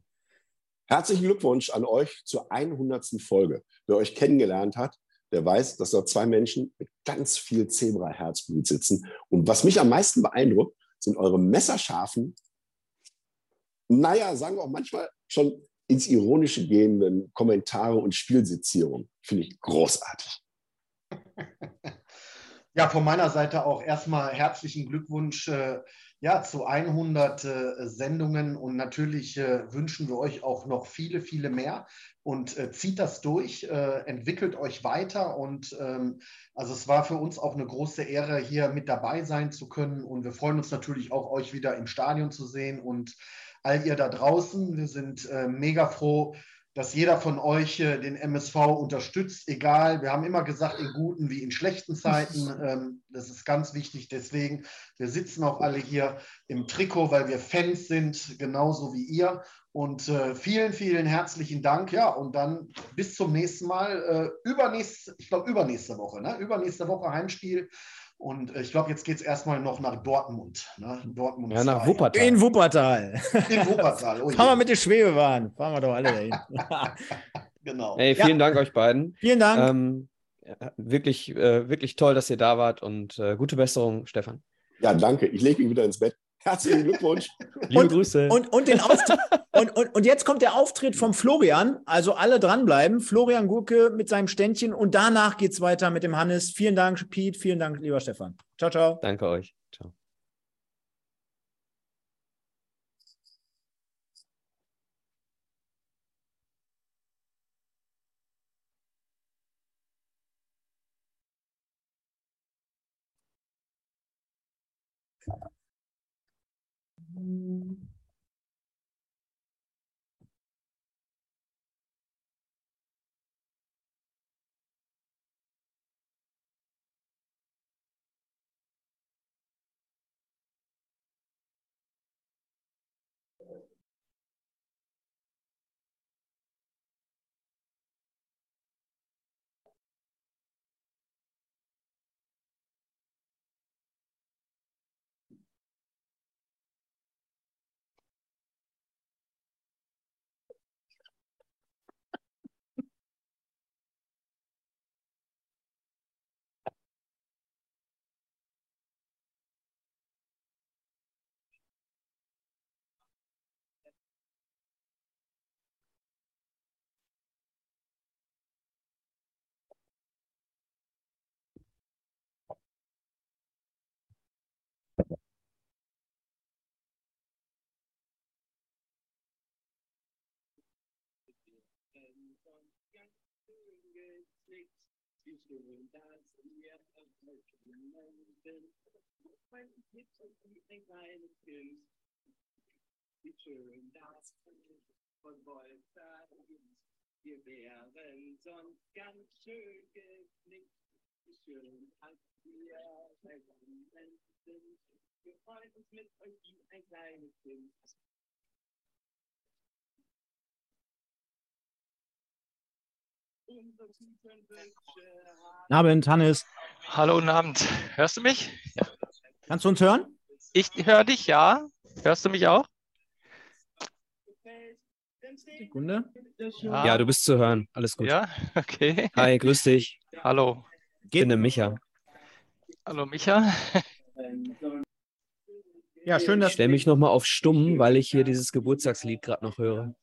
Herzlichen Glückwunsch an euch zur 100. Folge. Wer euch kennengelernt hat, der weiß, dass da zwei Menschen mit ganz viel Zebra-Herzblut sitzen. Und was mich am meisten beeindruckt, sind eure messerscharfen, naja, sagen wir auch manchmal schon ins Ironische gehenden Kommentare und Spielsitzierungen. Finde ich großartig. [laughs] Ja, von meiner Seite auch erstmal herzlichen Glückwunsch äh, ja, zu 100 äh, Sendungen. Und natürlich äh, wünschen wir euch auch noch viele, viele mehr. Und äh, zieht das durch, äh, entwickelt euch weiter. Und ähm, also es war für uns auch eine große Ehre, hier mit dabei sein zu können. Und wir freuen uns natürlich auch, euch wieder im Stadion zu sehen. Und all ihr da draußen. Wir sind äh, mega froh, dass jeder von euch äh, den MSV unterstützt, egal. Wir haben immer gesagt, in guten wie in schlechten Zeiten. [laughs] Ähm, das ist ganz wichtig. Deswegen, wir sitzen auch alle hier im Trikot, weil wir Fans sind, genauso wie ihr. Und äh, vielen, vielen herzlichen Dank. Ja, und dann bis zum nächsten Mal. Äh, übernächst, ich glaube, übernächste Woche. Ne? Übernächste Woche Heimspiel. Und äh, ich glaube, jetzt geht es erstmal noch nach Dortmund. Ne? Dortmund ja, nach Wuppertal. In Wuppertal. In Wuppertal. Oh [laughs] Fahren wir mit der Schwebebahn. Fahren wir doch alle dahin. [laughs] genau. Hey, vielen ja. Dank euch beiden. Vielen Dank. Ähm, ja, wirklich, äh, wirklich toll, dass ihr da wart und äh, gute Besserung, Stefan. Ja, danke. Ich lege mich wieder ins Bett. Herzlichen Glückwunsch. [laughs] Liebe und, Grüße. Und, und, den und, und, und jetzt kommt der Auftritt vom Florian. Also alle dranbleiben. Florian Gurke mit seinem Ständchen. Und danach geht es weiter mit dem Hannes. Vielen Dank, Piet. Vielen Dank, lieber Stefan. Ciao, ciao. Danke euch. Mm. Wir wären sonst ganz schön geknickt. Schön, als wir beisammen sind. Wir freuen uns mit euch wie ein kleines Kind. Guten Abend, Hannes. Hallo, guten Abend. Hörst du mich? Ja. Kannst du uns hören? Ich höre dich, ja. Hörst du mich auch? Sekunde. Ja. ja. du bist zu hören. Alles gut. Ja, okay. Hi, grüß dich. Hallo. Ich bin der Micha. Hallo, Micha. Ja, schön, dass ich stelle mich nochmal auf stumm, weil ich hier dieses Geburtstagslied gerade noch höre.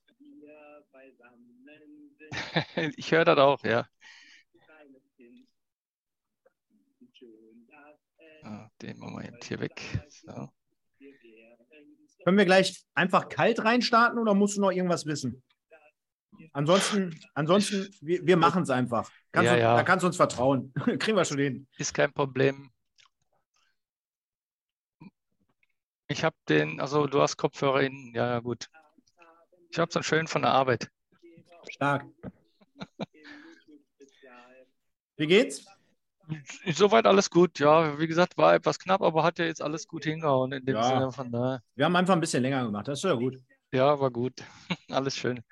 [laughs] ich höre das auch, ja. Ah, den Moment hier weg. So. Können wir gleich einfach kalt reinstarten oder musst du noch irgendwas wissen? Ansonsten, ansonsten wir, wir machen es einfach. Kannst ja, du, ja. Da kannst du uns vertrauen. [laughs] Kriegen wir schon hin. Ist kein Problem. Ich habe den, also du hast Kopfhörer in, ja gut. Ich habe es dann schön von der Arbeit. Stark. Wie geht's? Soweit alles gut, ja. Wie gesagt, war etwas knapp, aber hat ja jetzt alles gut hingehauen in dem Ja. Sinne von da. Wir haben einfach ein bisschen länger gemacht. Das ist ja gut. Ja, war gut. [laughs] Alles schön.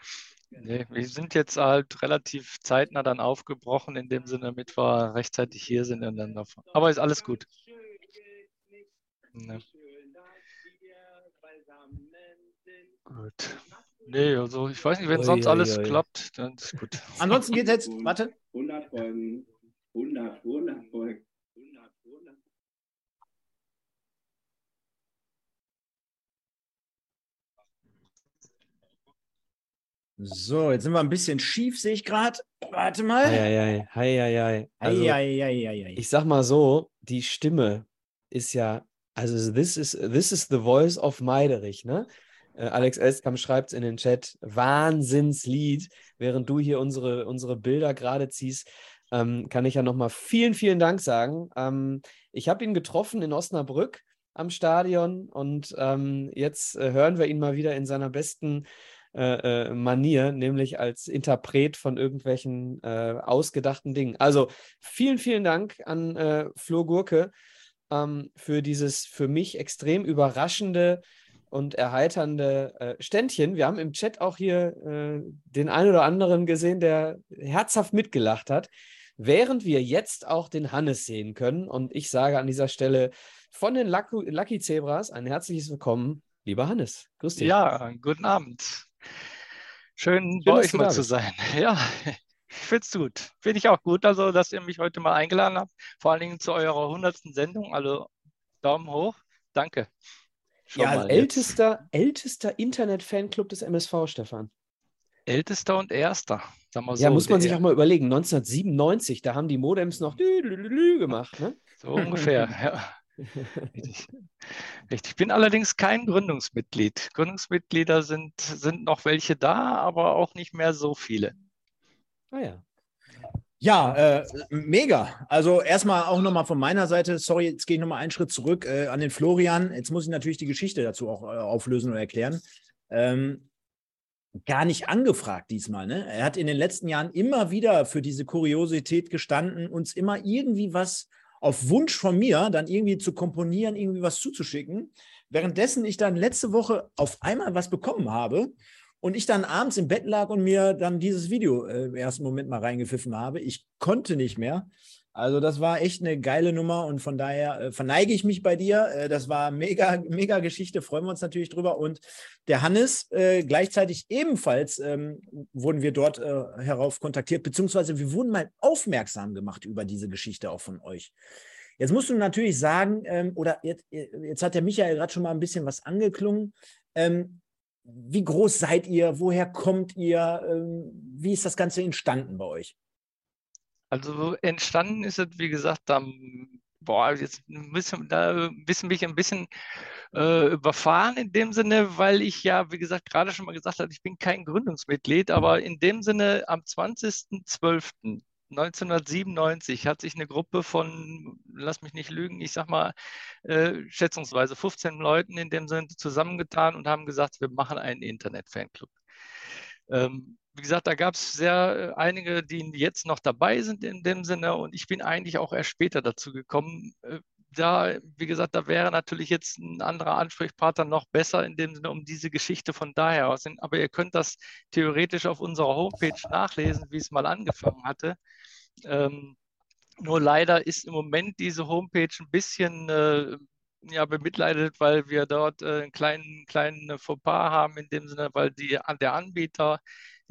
Nee, wir sind jetzt halt relativ zeitnah dann aufgebrochen, in dem Sinne, damit wir rechtzeitig hier sind und dann davon. Aber ist alles gut. Ne. Gut. Nee, also ich weiß nicht, wenn Ui, sonst ui, alles ui. klappt, dann ist gut. [laughs] Ansonsten geht jetzt, warte. 100 Folgen. 100, 100 Folgen. 100, 100. So, jetzt sind wir ein bisschen schief, sehe ich gerade. Warte mal. Eieiei, eieiei. Also, ich sag mal so, die Stimme ist ja, also this is, this is the voice of Meiderich, ne? Äh, Alex Elskam schreibt in den Chat, Wahnsinnslied, während du hier unsere, unsere Bilder gerade ziehst, ähm, kann ich ja nochmal vielen, vielen Dank sagen. Ähm, ich habe ihn getroffen in Osnabrück am Stadion und ähm, jetzt äh, hören wir ihn mal wieder in seiner besten äh, äh, Manier, nämlich als Interpret von irgendwelchen äh, ausgedachten Dingen. Also vielen, vielen Dank an äh, Flo Gurke ähm, für dieses für mich extrem überraschende und erheiternde äh, Ständchen. Wir haben im Chat auch hier äh, den einen oder anderen gesehen, der herzhaft mitgelacht hat, während wir jetzt auch den Hannes sehen können. Und ich sage an dieser Stelle von den Lucky, Lucky Zebras ein herzliches Willkommen, lieber Hannes. Grüß dich. Ja, guten Abend. Schön, Schön, bei euch mal zu sein. [laughs] Ja, ich finde es gut. Finde ich auch gut, also, dass ihr mich heute mal eingeladen habt. Vor allen Dingen zu eurer 100. Sendung. Also Daumen hoch. Danke. Schon Ja, jetzt. Ältester, ältester Internet-Fanclub des MSV, Stefan. Ältester und Erster. Mal Ja, so, muss man sich auch mal überlegen. 1997, da haben die Modems noch gemacht. Ne? So ungefähr, ja. [laughs] Richtig. Richtig. Ich bin allerdings kein Gründungsmitglied. Gründungsmitglieder sind, sind noch welche da, aber auch nicht mehr so viele. Ah ja. Ja, äh, mega. Also erstmal auch nochmal von meiner Seite, sorry, jetzt gehe ich nochmal einen Schritt zurück äh, an den Florian. Jetzt muss ich natürlich die Geschichte dazu auch äh, auflösen und erklären. Ähm, gar nicht angefragt diesmal. Ne? Er hat in den letzten Jahren immer wieder für diese Kuriosität gestanden, uns immer irgendwie was auf Wunsch von mir dann irgendwie zu komponieren, irgendwie was zuzuschicken. Währenddessen ich dann letzte Woche auf einmal was bekommen habe und ich dann abends im Bett lag und mir dann dieses Video äh, im ersten Moment mal reingepfiffen habe. Ich konnte nicht mehr. Also das war echt eine geile Nummer und von daher äh, verneige ich mich bei dir. Äh, das war mega, [laughs] mega Geschichte, freuen wir uns natürlich drüber. Und der Hannes, äh, gleichzeitig ebenfalls ähm, wurden wir dort äh, herauf kontaktiert, beziehungsweise wir wurden mal aufmerksam gemacht über diese Geschichte auch von euch. Jetzt musst du natürlich sagen, ähm, oder jetzt, jetzt hat der Michael gerade schon mal ein bisschen was angeklungen. Ähm, wie groß seid ihr? Woher kommt ihr? Ähm, wie ist das Ganze entstanden bei euch? Also entstanden ist es, wie gesagt, am boah, jetzt müssen, da wissen mich ein bisschen äh, überfahren in dem Sinne, weil ich ja, wie gesagt, gerade schon mal gesagt habe, ich bin kein Gründungsmitglied, aber in dem Sinne am 20.12. 1997 hat sich eine Gruppe von, lass mich nicht lügen, ich sag mal äh, schätzungsweise 15 Leuten in dem Sinne zusammengetan und haben gesagt, wir machen einen Internet-Fanclub. Ähm, wie gesagt, da gab es sehr äh, einige, die jetzt noch dabei sind in dem Sinne und ich bin eigentlich auch erst später dazu gekommen. Äh, da, wie gesagt, da wäre natürlich jetzt ein anderer Ansprechpartner noch besser in dem Sinne um diese Geschichte von daher aus. Aber ihr könnt das theoretisch auf unserer Homepage nachlesen, wie es mal angefangen hatte. Ähm, nur leider ist im Moment diese Homepage ein bisschen äh, ja, bemitleidet, weil wir dort äh, einen kleinen, kleinen Fauxpas haben, in dem Sinne, weil die, der Anbieter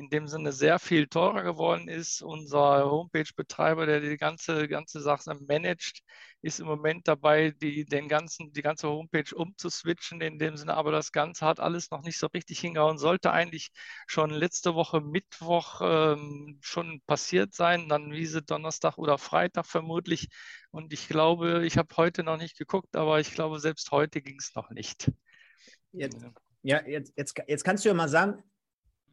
in dem Sinne sehr viel teurer geworden ist. Unser Homepage-Betreiber, der die ganze, ganze Sache managt, ist im Moment dabei, die, den ganzen, die ganze Homepage umzuswitchen. In dem Sinne, aber das Ganze hat alles noch nicht so richtig hingehauen. Sollte eigentlich schon letzte Woche Mittwoch ähm, schon passiert sein, dann Wiese Donnerstag oder Freitag vermutlich. Und ich glaube, ich habe heute noch nicht geguckt, aber ich glaube, selbst heute ging es noch nicht. Jetzt, ja, jetzt, jetzt, jetzt kannst du ja mal sagen,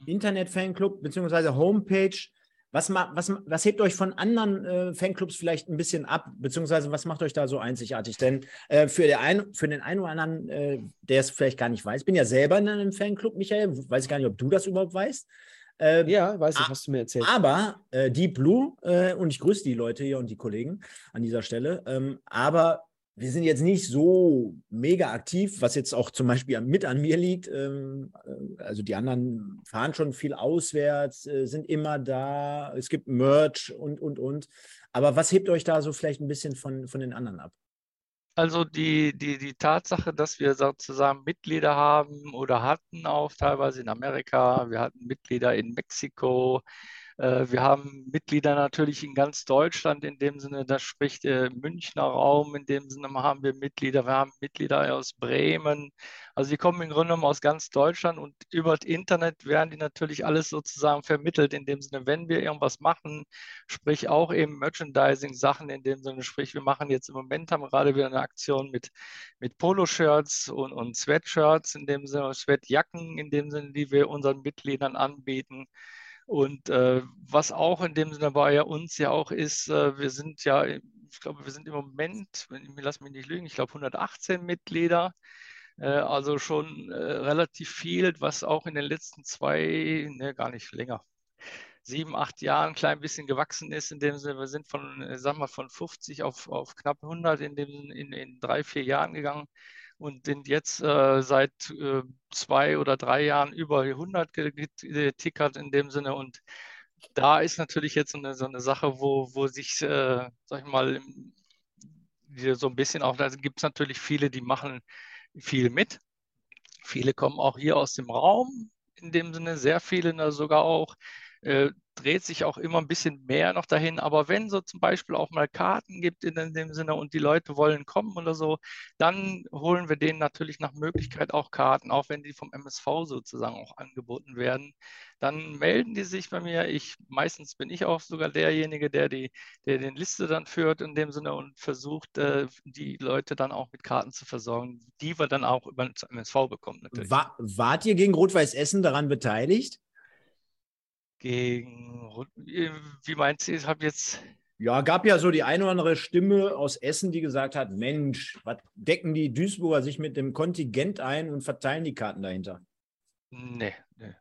Internet-Fanclub bzw. Homepage. Was, was, was hebt euch von anderen äh, Fanclubs vielleicht ein bisschen ab, beziehungsweise was macht euch da so einzigartig? Denn äh, für, ein, für, den einen oder anderen, äh, der es vielleicht gar nicht weiß, bin ja selber in einem Fanclub, Michael, weiß ich gar nicht, ob du das überhaupt weißt. Ähm, ja, weiß ich, hast du mir erzählt. Aber äh, Deep Blue, äh, und ich grüße die Leute hier und die Kollegen an dieser Stelle, ähm, aber wir sind jetzt nicht so mega aktiv, was jetzt auch zum Beispiel mit an mir liegt. Ähm, äh, also die anderen fahren schon viel auswärts, äh, sind immer da, es gibt Merch und, und, und. Aber was hebt euch da so vielleicht ein bisschen von, von den anderen ab? Also die, die, die Tatsache, dass wir sozusagen Mitglieder haben oder hatten auch teilweise in Amerika, wir hatten Mitglieder in Mexiko, wir haben Mitglieder natürlich in ganz Deutschland, in dem Sinne, das spricht äh, Münchner Raum, in dem Sinne haben wir Mitglieder, wir haben Mitglieder aus Bremen. Also die kommen im Grunde genommen aus ganz Deutschland und über das Internet werden die natürlich alles sozusagen vermittelt, in dem Sinne, wenn wir irgendwas machen, sprich auch eben Merchandising-Sachen, in dem Sinne, sprich, wir machen jetzt im Moment, haben gerade wieder eine Aktion mit, mit Poloshirts und, und Sweatshirts, in dem Sinne, Sweatjacken, in dem Sinne, die wir unseren Mitgliedern anbieten. Und äh, was auch in dem Sinne bei uns ja auch ist, äh, wir sind ja, ich glaube, wir sind im Moment, lass mich nicht lügen, ich glaube 118 Mitglieder. Äh, also schon äh, relativ viel, was auch in den letzten zwei, ne, gar nicht länger, sieben, acht Jahren ein klein bisschen gewachsen ist, in dem Sinne, wir sind von, äh, sagen wir, von 50 auf, auf knapp 100 in, dem, in, in drei, vier Jahren gegangen und sind jetzt äh, seit äh, zwei oder drei Jahren über 100 getickert in dem Sinne. Und da ist natürlich jetzt so eine, so eine Sache, wo, wo sich, äh, sag ich mal, so ein bisschen auch, da gibt es natürlich viele, die machen viel mit. Viele kommen auch hier aus dem Raum, in dem Sinne, sehr viele sogar auch. Äh, dreht sich auch immer ein bisschen mehr noch dahin. Aber wenn so zum Beispiel auch mal Karten gibt in dem Sinne und die Leute wollen kommen oder so, dann holen wir denen natürlich nach Möglichkeit auch Karten, auch wenn die vom MSV sozusagen auch angeboten werden. Dann melden die sich bei mir. Ich meistens bin ich auch sogar derjenige, der die, der den Liste dann führt in dem Sinne und versucht, äh, die Leute dann auch mit Karten zu versorgen, die wir dann auch über das MSV bekommen. War, wart ihr gegen Rot-Weiß Essen daran beteiligt? Gegen, wie meinst du, ich habe jetzt. Ja, gab ja so die eine oder andere Stimme aus Essen, die gesagt hat: Mensch, was decken die Duisburger sich mit dem Kontingent ein und verteilen die Karten dahinter? Nee, nee.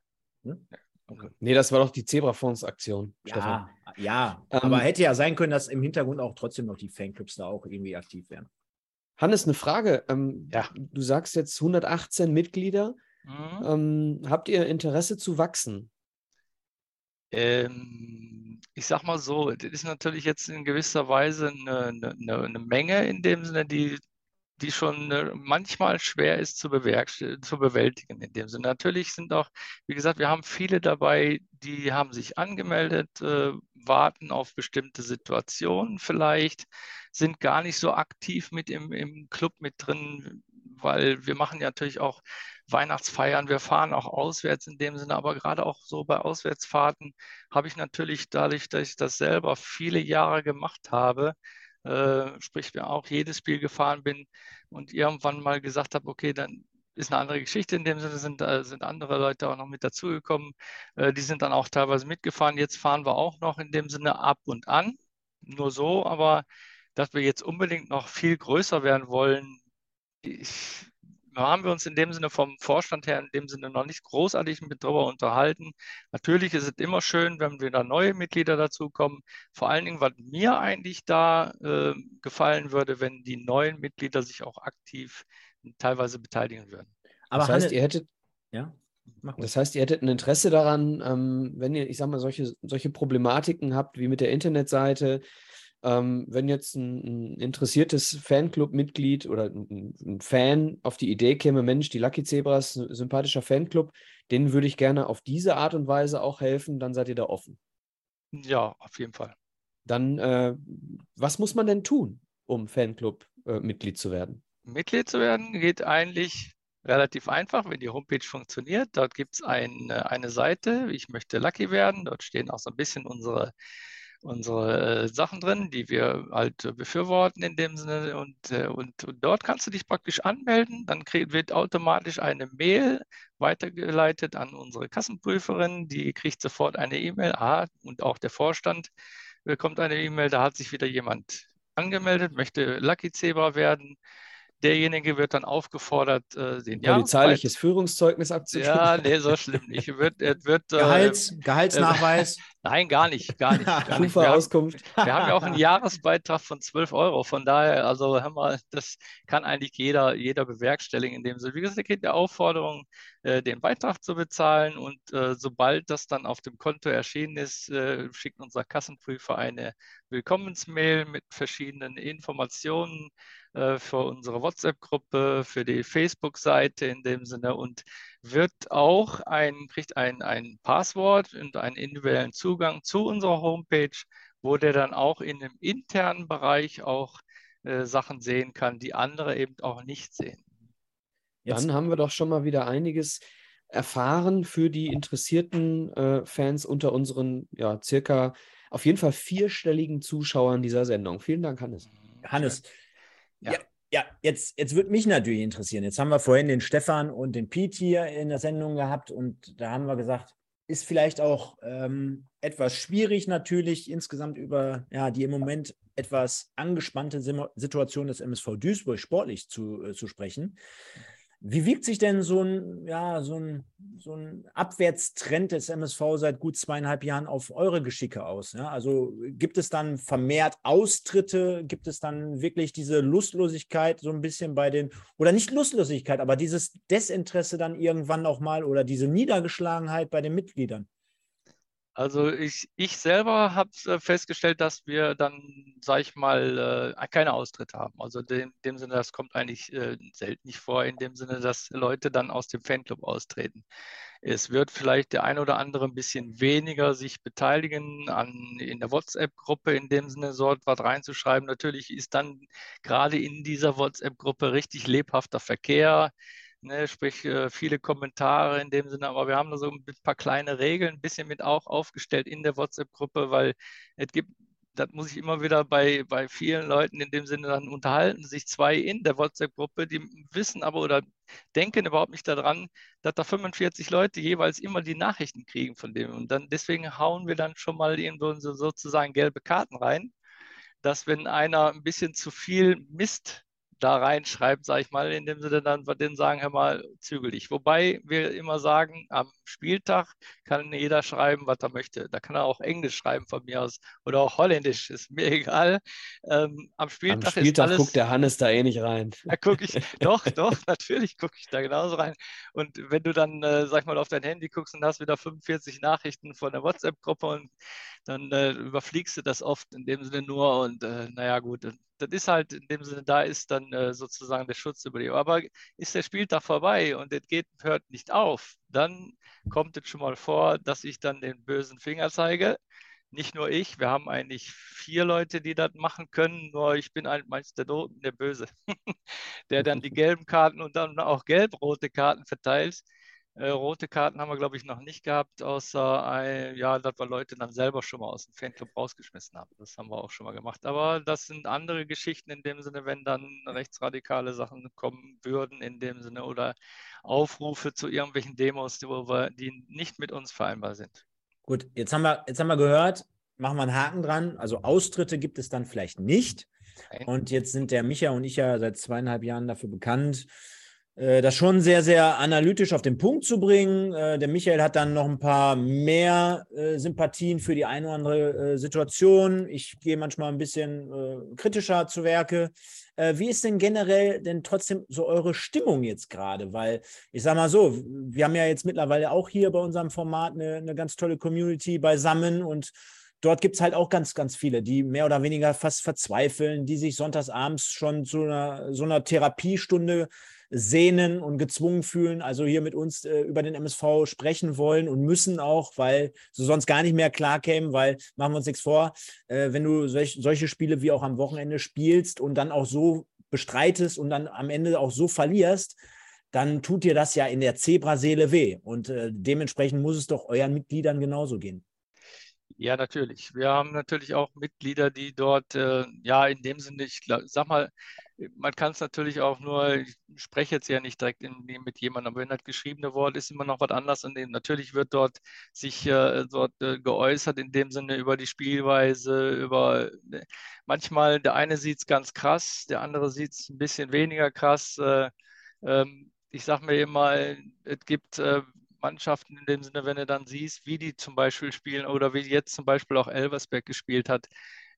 Hm? Okay. Nee, das war doch die Zebrafonds-Aktion. Ja, ja ähm, aber hätte ja sein können, dass im Hintergrund auch trotzdem noch die Fanclubs da auch irgendwie aktiv wären. Hannes, eine Frage. Ähm, ja. Du sagst jetzt 118 Mitglieder. Mhm. Ähm, habt ihr Interesse zu wachsen? Ähm, ich sag mal so, das ist natürlich jetzt in gewisser Weise eine, eine, eine Menge in dem Sinne, die, die schon äh, manchmal schwer ist zu, zu bewältigen in dem Sinne. Natürlich sind auch, wie gesagt, wir haben viele dabei, die haben sich angemeldet, äh, warten auf bestimmte Situationen vielleicht, sind gar nicht so aktiv mit im, im Club mit drin, weil wir machen ja natürlich auch Weihnachtsfeiern, wir fahren auch auswärts in dem Sinne, aber gerade auch so bei Auswärtsfahrten habe ich natürlich dadurch, dass ich das selber viele Jahre gemacht habe, äh, sprich, mir auch jedes Spiel gefahren bin und irgendwann mal gesagt habe, okay, dann ist eine andere Geschichte. In dem Sinne sind, äh, sind andere Leute auch noch mit dazugekommen. Äh, die sind dann auch teilweise mitgefahren. Jetzt fahren wir auch noch in dem Sinne ab und an. Nur so, aber dass wir jetzt unbedingt noch viel größer werden wollen, ich, haben wir uns in dem Sinne vom Vorstand her in dem Sinne noch nicht großartig mit drüber unterhalten. Natürlich ist es immer schön, wenn wieder neue Mitglieder dazukommen. Vor allen Dingen, was mir eigentlich da äh, gefallen würde, wenn die neuen Mitglieder sich auch aktiv teilweise beteiligen würden. Aber das heißt, Hanne, ihr hättet, ja, das heißt, ihr hättet ein Interesse daran, ähm, wenn ihr, ich sag mal, solche, solche Problematiken habt wie mit der Internetseite, ähm, wenn jetzt ein, ein interessiertes Fanclub-Mitglied oder ein, ein, Fan auf die Idee käme, Mensch, die Lucky Zebras, sympathischer Fanclub, denen würde ich gerne auf diese Art und Weise auch helfen, dann seid ihr da offen. Ja, auf jeden Fall. Dann, äh, was muss man denn tun, um Fanclub-Mitglied äh, zu werden? Mitglied zu werden geht eigentlich relativ einfach, wenn die Homepage funktioniert. Dort gibt es ein, eine Seite, ich möchte Lucky werden. Dort stehen auch so ein bisschen unsere unsere äh, Sachen drin, die wir halt äh, befürworten in dem Sinne. Und, äh, und, und, dort kannst du dich praktisch anmelden. Dann krieg, wird automatisch eine Mail weitergeleitet an unsere Kassenprüferin. Die kriegt sofort eine E-Mail. Ah, und auch der Vorstand bekommt eine E-Mail. Da hat sich wieder jemand angemeldet, möchte Lucky Zebra werden derjenige wird dann aufgefordert, äh, den Polizeiliches Führungszeugnis abzugeben. Ja, nee, so schlimm nicht. Wird, wird, [laughs] äh, Gehalts, äh, Gehaltsnachweis? [laughs] nein, gar nicht, gar nicht. Gar nicht. Wir, Auskunft. Haben, wir haben ja auch einen [laughs] Jahresbeitrag von 12 Euro. Von daher, also hör mal, das kann eigentlich jeder, jeder bewerkstelligen in dem Sinne. Wie gesagt, geht der Aufforderung, äh, den Beitrag zu bezahlen und äh, sobald das dann auf dem Konto erschienen ist, äh, schickt unser Kassenprüfer eine Willkommensmail mit verschiedenen Informationen äh, für unsere WhatsApp-Gruppe, für die Facebook-Seite in dem Sinne und wird auch ein, kriegt ein, ein Passwort und einen individuellen Zugang zu unserer Homepage, wo der dann auch in dem internen Bereich auch äh, Sachen sehen kann, die andere eben auch nicht sehen. Jetzt dann haben wir doch schon mal wieder einiges erfahren für die interessierten äh, Fans unter unseren ja, circa auf jeden Fall vierstelligen Zuschauern dieser Sendung. Vielen Dank, Hannes. Hannes, ja. ja. ja, jetzt, jetzt würde mich natürlich interessieren. Jetzt haben wir vorhin den Stefan und den Pete hier in der Sendung gehabt und da haben wir gesagt, ist vielleicht auch ähm, etwas schwierig natürlich insgesamt über ja, die im Moment etwas angespannte Situation des MSV Duisburg sportlich zu, äh, zu sprechen. Wie wiegt sich denn so ein, ja, so, ein, so ein Abwärtstrend des MSV seit gut zweieinhalb Jahren auf eure Geschicke aus? Ja? Also gibt es dann vermehrt Austritte? Gibt es dann wirklich diese Lustlosigkeit so ein bisschen bei den, oder nicht Lustlosigkeit, aber dieses Desinteresse dann irgendwann auch mal oder diese Niedergeschlagenheit bei den Mitgliedern? Also ich, ich selber habe äh, festgestellt, dass wir dann, sage ich mal, äh, keine Austritte haben. Also in dem Sinne, das kommt eigentlich äh, selten nicht vor, in dem Sinne, dass Leute dann aus dem Fanclub austreten. Es wird vielleicht der ein oder andere ein bisschen weniger sich beteiligen an, in der WhatsApp-Gruppe, in dem Sinne dort was reinzuschreiben. Natürlich ist dann gerade in dieser WhatsApp-Gruppe richtig lebhafter Verkehr ne, sprich äh, viele Kommentare in dem Sinne, aber wir haben da so ein paar kleine Regeln ein bisschen mit auch aufgestellt in der WhatsApp-Gruppe, weil es gibt, das muss ich immer wieder bei, bei vielen Leuten in dem Sinne dann unterhalten, sich zwei in der WhatsApp-Gruppe, die wissen aber oder denken überhaupt nicht daran, dass da 45 Leute jeweils immer die Nachrichten kriegen von dem. Und dann deswegen hauen wir dann schon mal irgendwo so, sozusagen gelbe Karten rein, dass wenn einer ein bisschen zu viel Mist da reinschreibt, sage ich mal, in dem Sinne dann denen sagen, hör mal, zügel dich. Wobei wir immer sagen, am Spieltag kann jeder schreiben, was er möchte. Da kann er auch Englisch schreiben von mir aus oder auch Holländisch, [laughs] ist mir egal. Ähm, am Spieltag, am Spieltag alles, guckt der Hannes da eh nicht rein. Da gucke ich, [laughs] doch, doch, natürlich gucke ich da genauso rein. Und wenn du dann, äh, sag mal, auf dein Handy guckst und hast wieder 45 Nachrichten von der WhatsApp-Gruppe und dann äh, überfliegst du das oft in dem Sinne nur und äh, naja gut, das ist halt in dem Sinne, da ist dann äh, sozusagen der Schutz über die. Aber ist der Spieltag vorbei und es geht, hört nicht auf, dann kommt es schon mal vor, dass ich dann den bösen Finger zeige. Nicht nur ich, wir haben eigentlich vier Leute, die das machen können, nur ich bin halt meist der, der Böse, [laughs] der dann die gelben Karten und dann auch gelb-rote Karten verteilt. Äh, rote Karten haben wir, glaube ich, noch nicht gehabt, außer ja, dass wir Leute dann selber schon mal aus dem Fanclub rausgeschmissen haben. Das haben wir auch schon mal gemacht. Aber das sind andere Geschichten in dem Sinne, wenn dann rechtsradikale Sachen kommen würden, in dem Sinne, oder Aufrufe zu irgendwelchen Demos, die, wir, die nicht mit uns vereinbar sind. Gut, jetzt haben wir, jetzt haben wir gehört, machen wir einen Haken dran. Also Austritte gibt es dann vielleicht nicht. Und jetzt sind der Micha und ich ja seit zweieinhalb Jahren dafür bekannt, das schon sehr, sehr analytisch auf den Punkt zu bringen. Äh, der Michael hat dann noch ein paar mehr äh, Sympathien für die eine oder andere Situation. Ich gehe manchmal ein bisschen kritischer zu Werke. Wie ist denn generell denn trotzdem so eure Stimmung jetzt gerade? Weil ich sage mal so, wir haben ja jetzt mittlerweile auch hier bei unserem Format eine, eine ganz tolle Community beisammen und dort gibt es halt auch ganz, ganz viele, die mehr oder weniger fast verzweifeln, die sich sonntagsabends schon zu einer, so einer Therapiestunde sehnen und gezwungen fühlen, also hier mit uns äh, über den MSV sprechen wollen und müssen auch, weil sie sonst gar nicht mehr klar kämen, weil machen wir uns nichts vor, äh, wenn du solch, solche Spiele wie auch am Wochenende spielst und dann auch so bestreitest und dann am Ende auch so verlierst, dann tut dir das ja in der Zebraseele weh. Und äh, dementsprechend muss es doch euren Mitgliedern genauso gehen. Ja, natürlich. Wir haben natürlich auch Mitglieder, die dort, äh, ja, in dem Sinne, ich glaub, sag mal, man kann es natürlich auch nur, ich spreche jetzt ja nicht direkt in, mit jemandem, aber wenn das geschriebene Wort ist immer noch was anderes. Dem, natürlich wird dort sich äh, dort äh, geäußert, in dem Sinne über die Spielweise, über äh, manchmal der eine sieht es ganz krass, der andere sieht es ein bisschen weniger krass. Äh, ähm, ich sage mir immer, es gibt äh, Mannschaften in dem Sinne, wenn du dann siehst, wie die zum Beispiel spielen oder wie jetzt zum Beispiel auch Elversberg gespielt hat,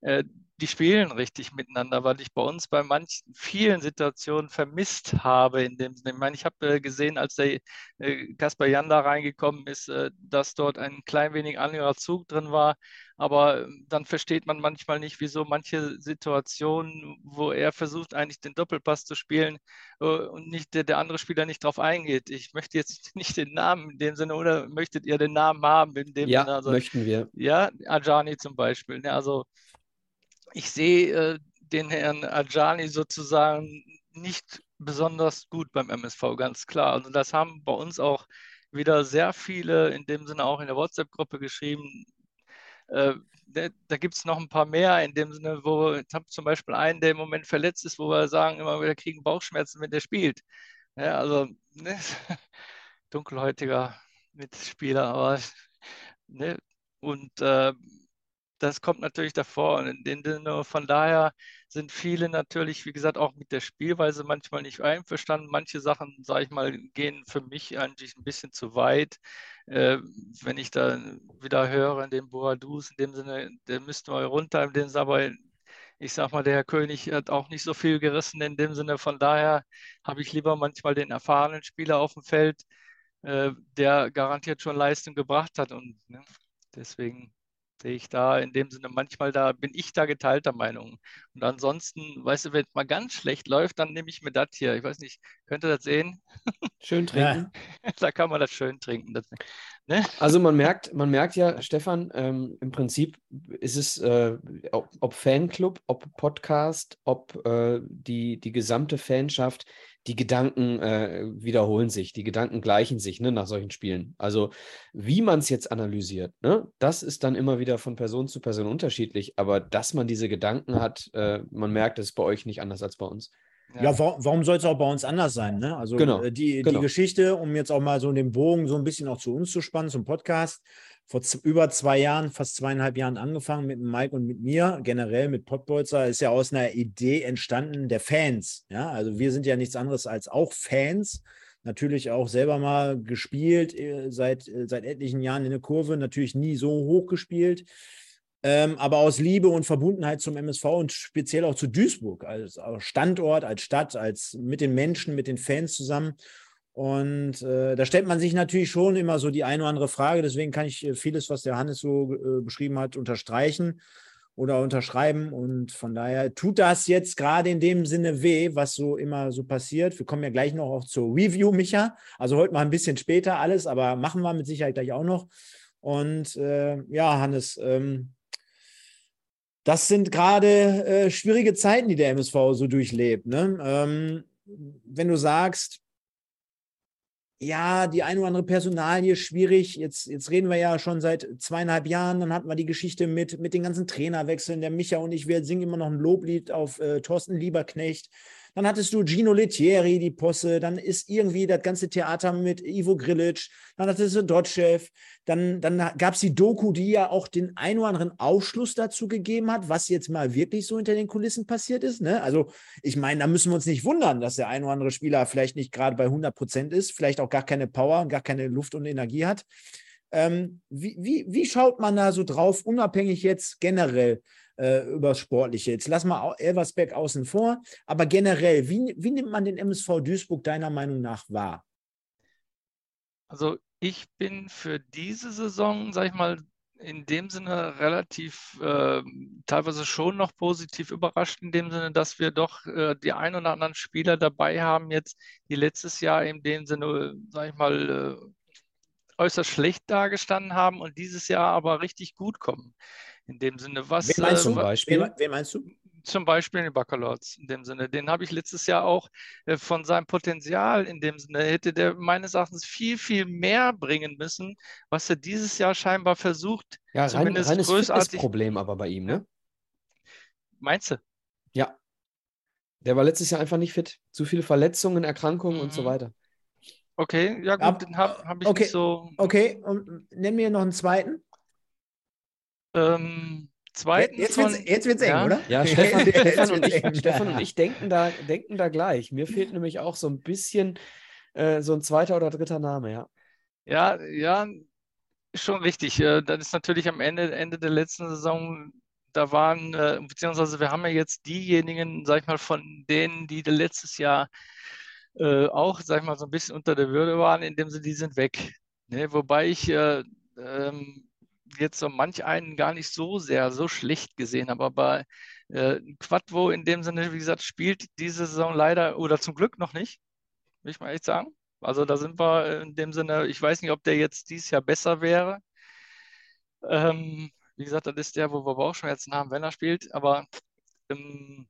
äh, die spielen richtig miteinander, weil ich bei uns bei manchen, vielen Situationen vermisst habe in dem Sinne. Ich meine, ich habe äh, gesehen, als der äh, Kaspar Jan da reingekommen ist, äh, dass dort ein klein wenig anderer Zug drin war. Aber ähm, dann versteht man manchmal nicht, wieso manche Situationen, wo er versucht, eigentlich den Doppelpass zu spielen und nicht der, der andere Spieler nicht darauf eingeht. Ich möchte jetzt [laughs] nicht den Namen in dem Sinne, oder möchtet ihr den Namen haben? In dem ja, Sinne? Also, möchten wir. Ja, Ajani zum Beispiel. Ne? Also ich sehe äh, den Herrn Ajani sozusagen nicht besonders gut beim MSV, ganz klar. Also das haben bei uns auch wieder sehr viele in dem Sinne auch in der WhatsApp-Gruppe geschrieben. Äh, da, da gibt es noch ein paar mehr in dem Sinne, wo ich habe zum Beispiel einen, der im Moment verletzt ist, wo wir sagen, immer wieder kriegen Bauchschmerzen, wenn der spielt. Ja, also ne, [laughs] dunkelhäutiger Mitspieler, aber ne, und äh, das kommt natürlich davor. Und in Sinne, von daher sind viele natürlich, wie gesagt, auch mit der Spielweise manchmal nicht einverstanden. Manche Sachen, sage ich mal, gehen für mich eigentlich ein bisschen zu weit. Äh, wenn ich da wieder höre, in dem Boadus, in dem Sinne, der müsste mal runter, in dem aber ich sag mal, der Herr König hat auch nicht so viel gerissen in dem Sinne. Von daher habe ich lieber manchmal den erfahrenen Spieler auf dem Feld, äh, der garantiert schon Leistung gebracht hat. Und ne, deswegen sehe ich da in dem Sinne manchmal da, bin ich da geteilter Meinung. Und ansonsten, weißt du, wenn es mal ganz schlecht läuft, dann nehme ich mir das hier. Ich weiß nicht, könnt ihr das sehen? Schön trinken. Ja. [laughs] da kann man das schön trinken. Das, ne? Also man merkt, man merkt ja, Stefan, ähm, im Prinzip ist es, äh, ob, ob, Fanclub, ob Podcast, ob äh, die, die gesamte Fanschaft, die Gedanken äh, wiederholen sich, die Gedanken gleichen sich ne, nach solchen Spielen. Also wie man es jetzt analysiert, ne, das ist dann immer wieder von Person zu Person unterschiedlich, aber dass man diese Gedanken hat, äh, man merkt, es bei euch nicht anders als bei uns. Ja, ja warum, warum soll es auch bei uns anders sein? Ne? Also genau, äh, die, genau. die Geschichte, um jetzt auch mal so den Bogen so ein bisschen auch zu uns zu spannen, zum Podcast, vor über zwei Jahren, fast zweieinhalb Jahren angefangen mit Mike und mit mir, generell mit Pottbolzer, ist ja aus einer Idee entstanden der Fans. Ja, also wir sind ja nichts anderes als auch Fans. Natürlich auch selber mal gespielt, äh, seit, äh, seit etlichen Jahren in der Kurve, natürlich nie so hoch gespielt. Ähm, aber aus Liebe und Verbundenheit zum MSV und speziell auch zu Duisburg als Standort, als Stadt, als mit den Menschen, mit den Fans zusammen. Und äh, da stellt man sich natürlich schon immer so die eine oder andere Frage. Deswegen kann ich äh, vieles, was der Hannes so äh, beschrieben hat, unterstreichen oder unterschreiben. Und von daher tut das jetzt gerade in dem Sinne weh, was so immer so passiert. Wir kommen ja gleich noch auch zur Review, Micha. Also heute mal ein bisschen später alles, aber machen wir mit Sicherheit gleich auch noch. Und äh, ja, Hannes, ähm, das sind gerade äh, schwierige Zeiten, die der MSV so durchlebt. Ne? Ähm, wenn du sagst, ja, die eine oder andere Personalie schwierig. Jetzt, jetzt reden wir ja schon seit zweieinhalb Jahren. Dann hatten wir die Geschichte mit, mit den ganzen Trainerwechseln. Der Micha und ich, wir singen immer noch ein Loblied auf äh, Thorsten Lieberknecht. Dann hattest du Gino Lettieri, die Posse. Dann ist irgendwie das ganze Theater mit Ivo Grilic. Dann hattest du Dotschew. Dann, dann gab es die Doku, die ja auch den ein oder anderen Aufschluss dazu gegeben hat, was jetzt mal wirklich so hinter den Kulissen passiert ist. Ne? Also, ich meine, da müssen wir uns nicht wundern, dass der ein oder andere Spieler vielleicht nicht gerade bei 100 Prozent ist, vielleicht auch gar keine Power, gar keine Luft und Energie hat. Ähm, wie, wie, wie schaut man da so drauf, unabhängig jetzt generell äh, über Sportliche. Jetzt lass mal Elversberg außen vor, aber generell, wie, wie nimmt man den MSV Duisburg deiner Meinung nach wahr? Also ich bin für diese Saison, sag ich mal, in dem Sinne relativ äh, teilweise schon noch positiv überrascht, in dem Sinne, dass wir doch äh, die ein oder anderen Spieler dabei haben, jetzt, die letztes Jahr in dem Sinne, sag ich mal, äh, äußerst schlecht dargestanden haben und dieses Jahr aber richtig gut kommen. In dem Sinne, was. Wen meinst du? Äh, Beispiel? Wen, wen meinst du? Zum Beispiel den Baccalords in dem Sinne. Den habe ich letztes Jahr auch äh, von seinem Potenzial in dem Sinne, hätte der meines Erachtens viel, viel mehr bringen müssen, was er dieses Jahr scheinbar versucht. Ja, rein, zumindest reines. Problem aber bei ihm, ne? Meinst du? Ja. Der war letztes Jahr einfach nicht fit. Zu viele Verletzungen, Erkrankungen mhm. und so mhm. weiter. Okay, ja gut, Ab, den habe hab ich okay, nicht so. Okay, und nenn mir noch einen zweiten. Ähm, zweitens jetzt wird es jetzt wird's eng, ja. oder? Ja, [laughs] Stefan, Stefan, und ich, [laughs] Stefan, und ich, denken da, denken da gleich. Mir fehlt nämlich auch so ein bisschen äh, so ein zweiter oder dritter Name, ja. Ja, ja, schon richtig. Äh, das ist natürlich am Ende, Ende der letzten Saison, da waren, äh, beziehungsweise wir haben ja jetzt diejenigen, sag ich mal, von denen, die letztes Jahr äh, auch, sag ich mal, so ein bisschen unter der Würde waren, indem sie die sind weg. Ne? Wobei ich äh, ähm, jetzt so manch einen gar nicht so sehr, so schlecht gesehen habe. Aber äh, Quadvo in dem Sinne, wie gesagt, spielt diese Saison leider oder zum Glück noch nicht, will ich mal echt sagen. Also da sind wir in dem Sinne, ich weiß nicht, ob der jetzt dieses Jahr besser wäre. Ähm, wie gesagt, das ist der, wo wir auch schon jetzt haben, wenn er spielt. Aber ähm,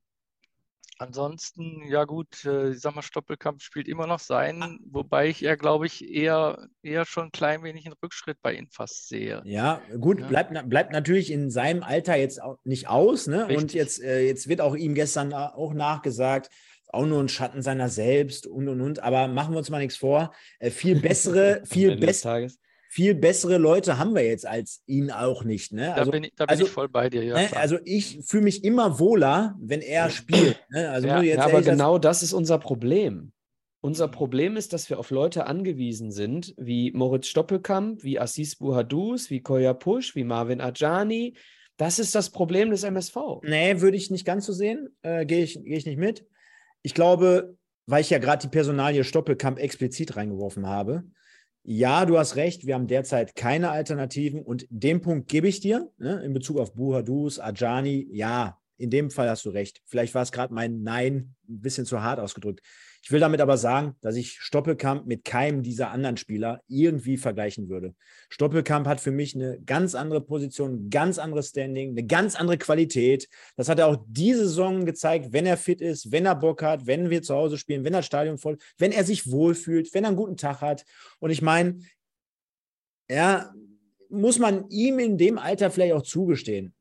Ansonsten, ja gut, äh, ich sag mal, Stoppelkamp spielt immer noch sein, ah. wobei ich eher, glaube ich, eher, eher schon ein klein wenig einen Rückschritt bei ihm fast sehe. Ja, gut, ja. Bleibt, bleibt natürlich in seinem Alter jetzt auch nicht aus, ne? Richtig. Und jetzt, äh, jetzt wird auch ihm gestern auch nachgesagt, auch nur ein Schatten seiner selbst und und und. Aber machen wir uns mal nichts vor. Äh, viel bessere, [laughs] viel bessere viel bessere Leute haben wir jetzt als ihn auch nicht. Ne? Also, da bin, ich, da bin also, ich voll bei dir. Ja, ne? Also ich fühle mich immer wohler, wenn er spielt. Ne? Also ja, ja aber genau das ist unser Problem. Unser Problem ist, dass wir auf Leute angewiesen sind, wie Moritz Stoppelkamp, wie Assis Buhadus, wie Koya Pusch, wie Marvin Ajani. Das ist das Problem des MSV. Nee, würde ich nicht ganz so sehen. Äh, Gehe ich, geh ich nicht mit. Ich glaube, weil ich ja gerade die Personalie Stoppelkamp explizit reingeworfen habe, ja, du hast recht, wir haben derzeit keine Alternativen und den Punkt gebe ich dir ne, in Bezug auf Buhadus, Ajani. Ja, in dem Fall hast du recht. Vielleicht war es gerade mein Nein ein bisschen zu hart ausgedrückt. Ich will damit aber sagen, dass ich Stoppelkamp mit keinem dieser anderen Spieler irgendwie vergleichen würde. Stoppelkamp hat für mich eine ganz andere Position, ein ganz anderes Standing, eine ganz andere Qualität. Das hat er auch diese Saison gezeigt, wenn er fit ist, wenn er Bock hat, wenn wir zu Hause spielen, wenn das Stadion voll, wenn er sich wohlfühlt, wenn er einen guten Tag hat. Und ich meine, ja, muss man ihm in dem Alter vielleicht auch zugestehen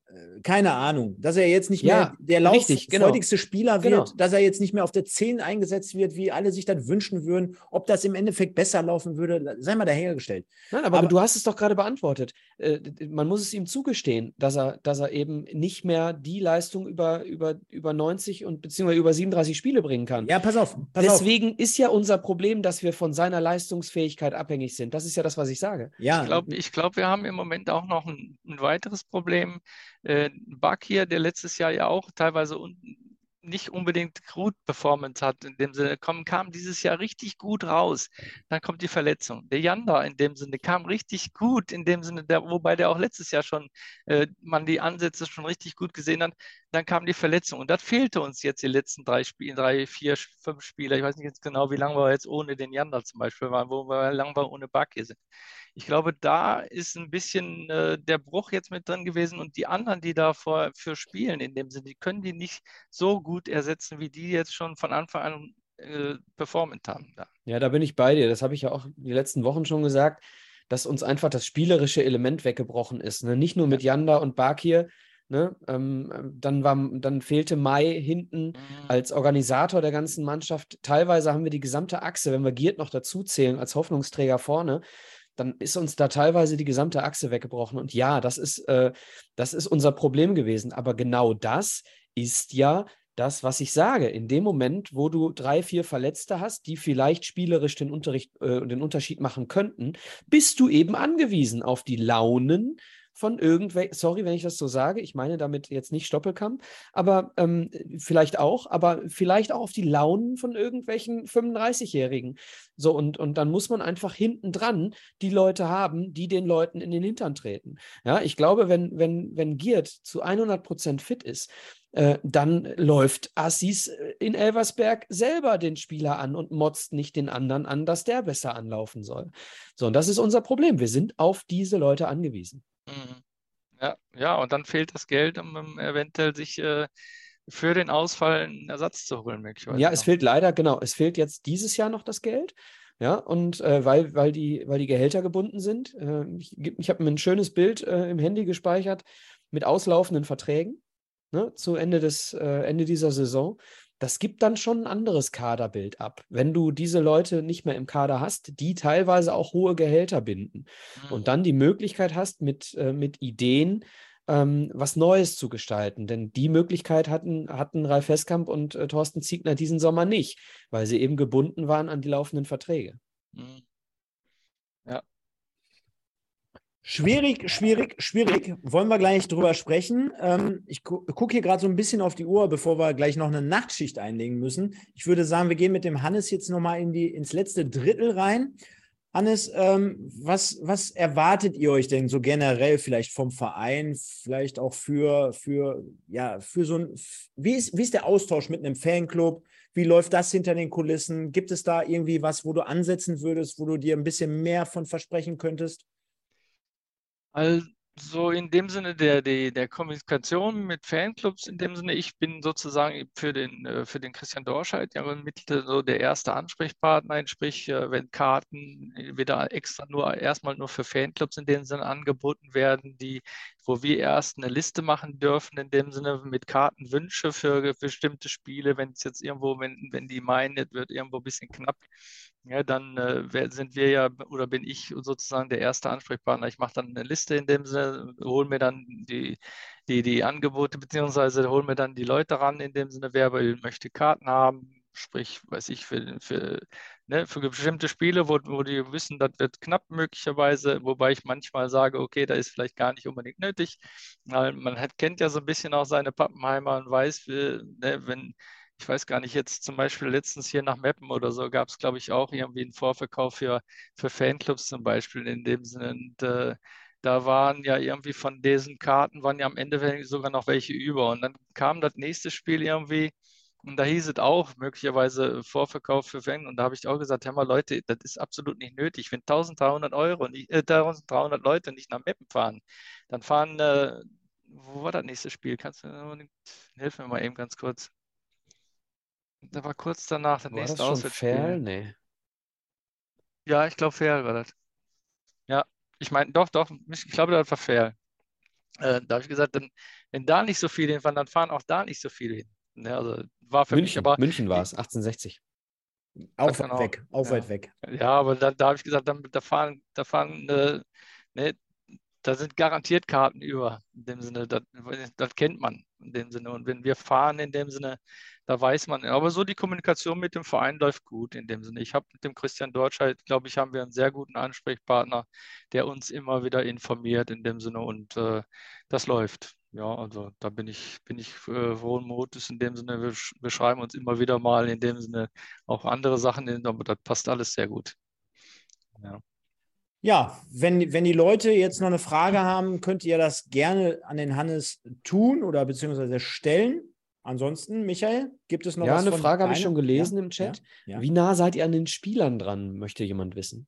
keine Ahnung, dass er jetzt nicht mehr der lauffreudigste genau. Spieler wird, genau. dass er jetzt nicht mehr auf der 10 eingesetzt wird, wie alle sich das wünschen würden. Ob das im Endeffekt besser laufen würde, sei mal dahergestellt. Nein, aber, aber du hast es doch gerade beantwortet. Äh, man muss es ihm zugestehen, dass er, dass er eben nicht mehr die Leistung über, über, über 90 und beziehungsweise über 37 Spiele bringen kann. Ja, pass auf. Pass Deswegen auf. ist ja unser Problem, dass wir von seiner Leistungsfähigkeit abhängig sind. Das ist ja das, was ich sage. Ja. Ich glaube, ich glaub, wir haben im Moment auch noch ein, ein weiteres Problem äh, Bug hier, der letztes Jahr ja auch teilweise unten nicht unbedingt gut Performance hat, in dem Sinne, kam, kam dieses Jahr richtig gut raus. Dann kommt die Verletzung. Der Janda in dem Sinne kam richtig gut, in dem Sinne, der, wobei der auch letztes Jahr schon, äh, man die Ansätze schon richtig gut gesehen hat. Dann kam die Verletzung. Und das fehlte uns jetzt die letzten drei Spiele, drei, vier, fünf Spiele. Ich weiß nicht jetzt genau, wie lange wir jetzt ohne den Janda zum Beispiel waren, wo wir lang wir ohne Baki sind. Ich glaube, da ist ein bisschen äh, der Bruch jetzt mit drin gewesen und die anderen, die da vor, für spielen, in dem Sinne, die können die nicht so gut ersetzen, wie die jetzt schon von Anfang an äh, performt haben. Ja. ja, da bin ich bei dir. Das habe ich ja auch die letzten Wochen schon gesagt, dass uns einfach das spielerische Element weggebrochen ist. Ne? Nicht nur mit Janda und Bakir, Ne? Ähm, dann, war, dann fehlte Mai hinten mhm. als Organisator der ganzen Mannschaft. Teilweise haben wir die gesamte Achse, wenn wir Giert noch dazu zählen als Hoffnungsträger vorne, dann ist uns da teilweise die gesamte Achse weggebrochen. Und ja, das ist, äh, das ist unser Problem gewesen. Aber genau das ist ja das, was ich sage. In dem Moment, wo du drei, vier Verletzte hast, die vielleicht spielerisch den, Unterricht, äh, den Unterschied machen könnten, bist du eben angewiesen auf die Launen von irgendwelchen, sorry, wenn ich das so sage, ich meine damit jetzt nicht Stoppelkamp, aber ähm, vielleicht auch, aber vielleicht auch auf die Launen von irgendwelchen 35-Jährigen. So, und, und dann muss man einfach hinten dran die Leute haben, die den Leuten in den Hintern treten. Ja, ich glaube, wenn, wenn, wenn Giert zu 100 Prozent fit ist, äh, dann läuft Assis äh, in Elversberg selber den Spieler an und motzt nicht den anderen an, dass der besser anlaufen soll. So, und das ist unser Problem. Wir sind auf diese Leute angewiesen. Mhm. Ja, ja, und dann fehlt das Geld, um, um eventuell sich äh, für den Ausfall einen Ersatz zu holen, möglicherweise. Ja, es fehlt leider, genau, es fehlt jetzt dieses Jahr noch das Geld. Ja, und äh, weil, weil, die, weil die Gehälter gebunden sind. Äh, ich ich habe mir ein schönes Bild äh, im Handy gespeichert mit auslaufenden Verträgen ne, zu Ende, des, äh, Ende dieser Saison das gibt dann schon ein anderes Kaderbild ab, wenn du diese Leute nicht mehr im Kader hast, die teilweise auch hohe Gehälter binden mhm. und dann die Möglichkeit hast, mit, äh, mit Ideen ähm, was Neues zu gestalten. Denn die Möglichkeit hatten, hatten Ralf Heskamp und äh, Thorsten Ziegner diesen Sommer nicht, weil sie eben gebunden waren an die laufenden Verträge. Mhm. Schwierig, schwierig, schwierig. Wollen wir gleich drüber sprechen. Ähm, ich gu gucke hier gerade so ein bisschen auf die Uhr, bevor wir gleich noch eine Nachtschicht einlegen müssen. Ich würde sagen, wir gehen mit dem Hannes jetzt nochmal in ins letzte Drittel rein. Hannes, ähm, was, was erwartet ihr euch denn so generell vielleicht vom Verein, vielleicht auch für, für, ja, für so ein, wie ist, wie ist der Austausch mit einem Fanclub? Wie läuft das hinter den Kulissen? Gibt es da irgendwie was, wo du ansetzen würdest, wo du dir ein bisschen mehr von versprechen könntest? Also in dem Sinne der, der, der Kommunikation mit Fanclubs, in dem Sinne, ich bin sozusagen für den, äh, für den Christian Dorscheid ja mit so der erste Ansprechpartner, sprich, äh, wenn Karten wieder extra nur erstmal nur für Fanclubs in dem Sinne angeboten werden, die, wo wir erst eine Liste machen dürfen, in dem Sinne mit Kartenwünsche für bestimmte Spiele, wenn es jetzt irgendwo, wenn, wenn die meinen, es wird irgendwo ein bisschen knapp, ja, dann äh, sind wir ja oder bin ich sozusagen der erste Ansprechpartner. Ich mache dann eine Liste in dem Sinne, hole mir dann die, die, die Angebote, beziehungsweise hole mir dann die Leute ran, in dem Sinne, wer möchte Karten haben, sprich, weiß ich, für, für, ne, für bestimmte Spiele, wo, wo die wissen, das wird knapp möglicherweise, wobei ich manchmal sage, okay, da ist vielleicht gar nicht unbedingt nötig. Man hat, kennt ja so ein bisschen auch seine Pappenheimer und weiß, ne, wenn ich weiß gar nicht, jetzt zum Beispiel letztens hier nach Meppen oder so gab es, glaube ich, auch irgendwie einen Vorverkauf für, für Fanclubs zum Beispiel in dem Sinne. Und äh, da waren ja irgendwie von diesen Karten, waren ja am Ende sogar noch welche über. Und dann kam das nächste Spiel irgendwie und da hieß es auch möglicherweise Vorverkauf für Fans. Und da habe ich auch gesagt, hör mal Leute, das ist absolut nicht nötig. Wenn 1300 Euro, nicht, äh, 1300 Leute nicht nach Meppen fahren, dann fahren, äh, wo war das nächste Spiel? Kannst du, hilf mir mal eben ganz kurz. Da war kurz danach das War nächste das schon Auswärtsspiel. Ferl? Nee. Ja, ich glaube, Ferl war das. Ja, ich meine, doch, doch, ich glaube, das war Ferl. Äh, da habe ich gesagt, dann, wenn da nicht so viele hinfahren, dann fahren auch da nicht so viele hin. Ja, also war für mich München, aber. München war es, 1860. Auch weit weg, auch Ja. weit weg. Ja, aber da, da habe ich gesagt, dann, da fahren, da fahren, äh, ne, da sind garantiert Karten über. In dem Sinne, das, das kennt man in dem Sinne. Und wenn wir fahren in dem Sinne, da weiß man. Aber so die Kommunikation mit dem Verein läuft gut in dem Sinne. Ich habe mit dem Christian Deutschheit, glaube ich, haben wir einen sehr guten Ansprechpartner, der uns immer wieder informiert in dem Sinne und äh, das läuft. Ja, also da bin ich, bin ich äh, frohen Mutes in dem Sinne. Wir, wir schreiben uns immer wieder mal in dem Sinne auch andere Sachen, aber das passt alles sehr gut. Ja. Ja, wenn, wenn die Leute jetzt noch eine Frage haben, könnt ihr das gerne an den Hannes tun oder beziehungsweise stellen. Ansonsten, Michael, gibt es noch Ja, was eine von Frage habe ich schon gelesen ja, im Chat. Ja, ja. Wie nah seid ihr an den Spielern dran, möchte jemand wissen.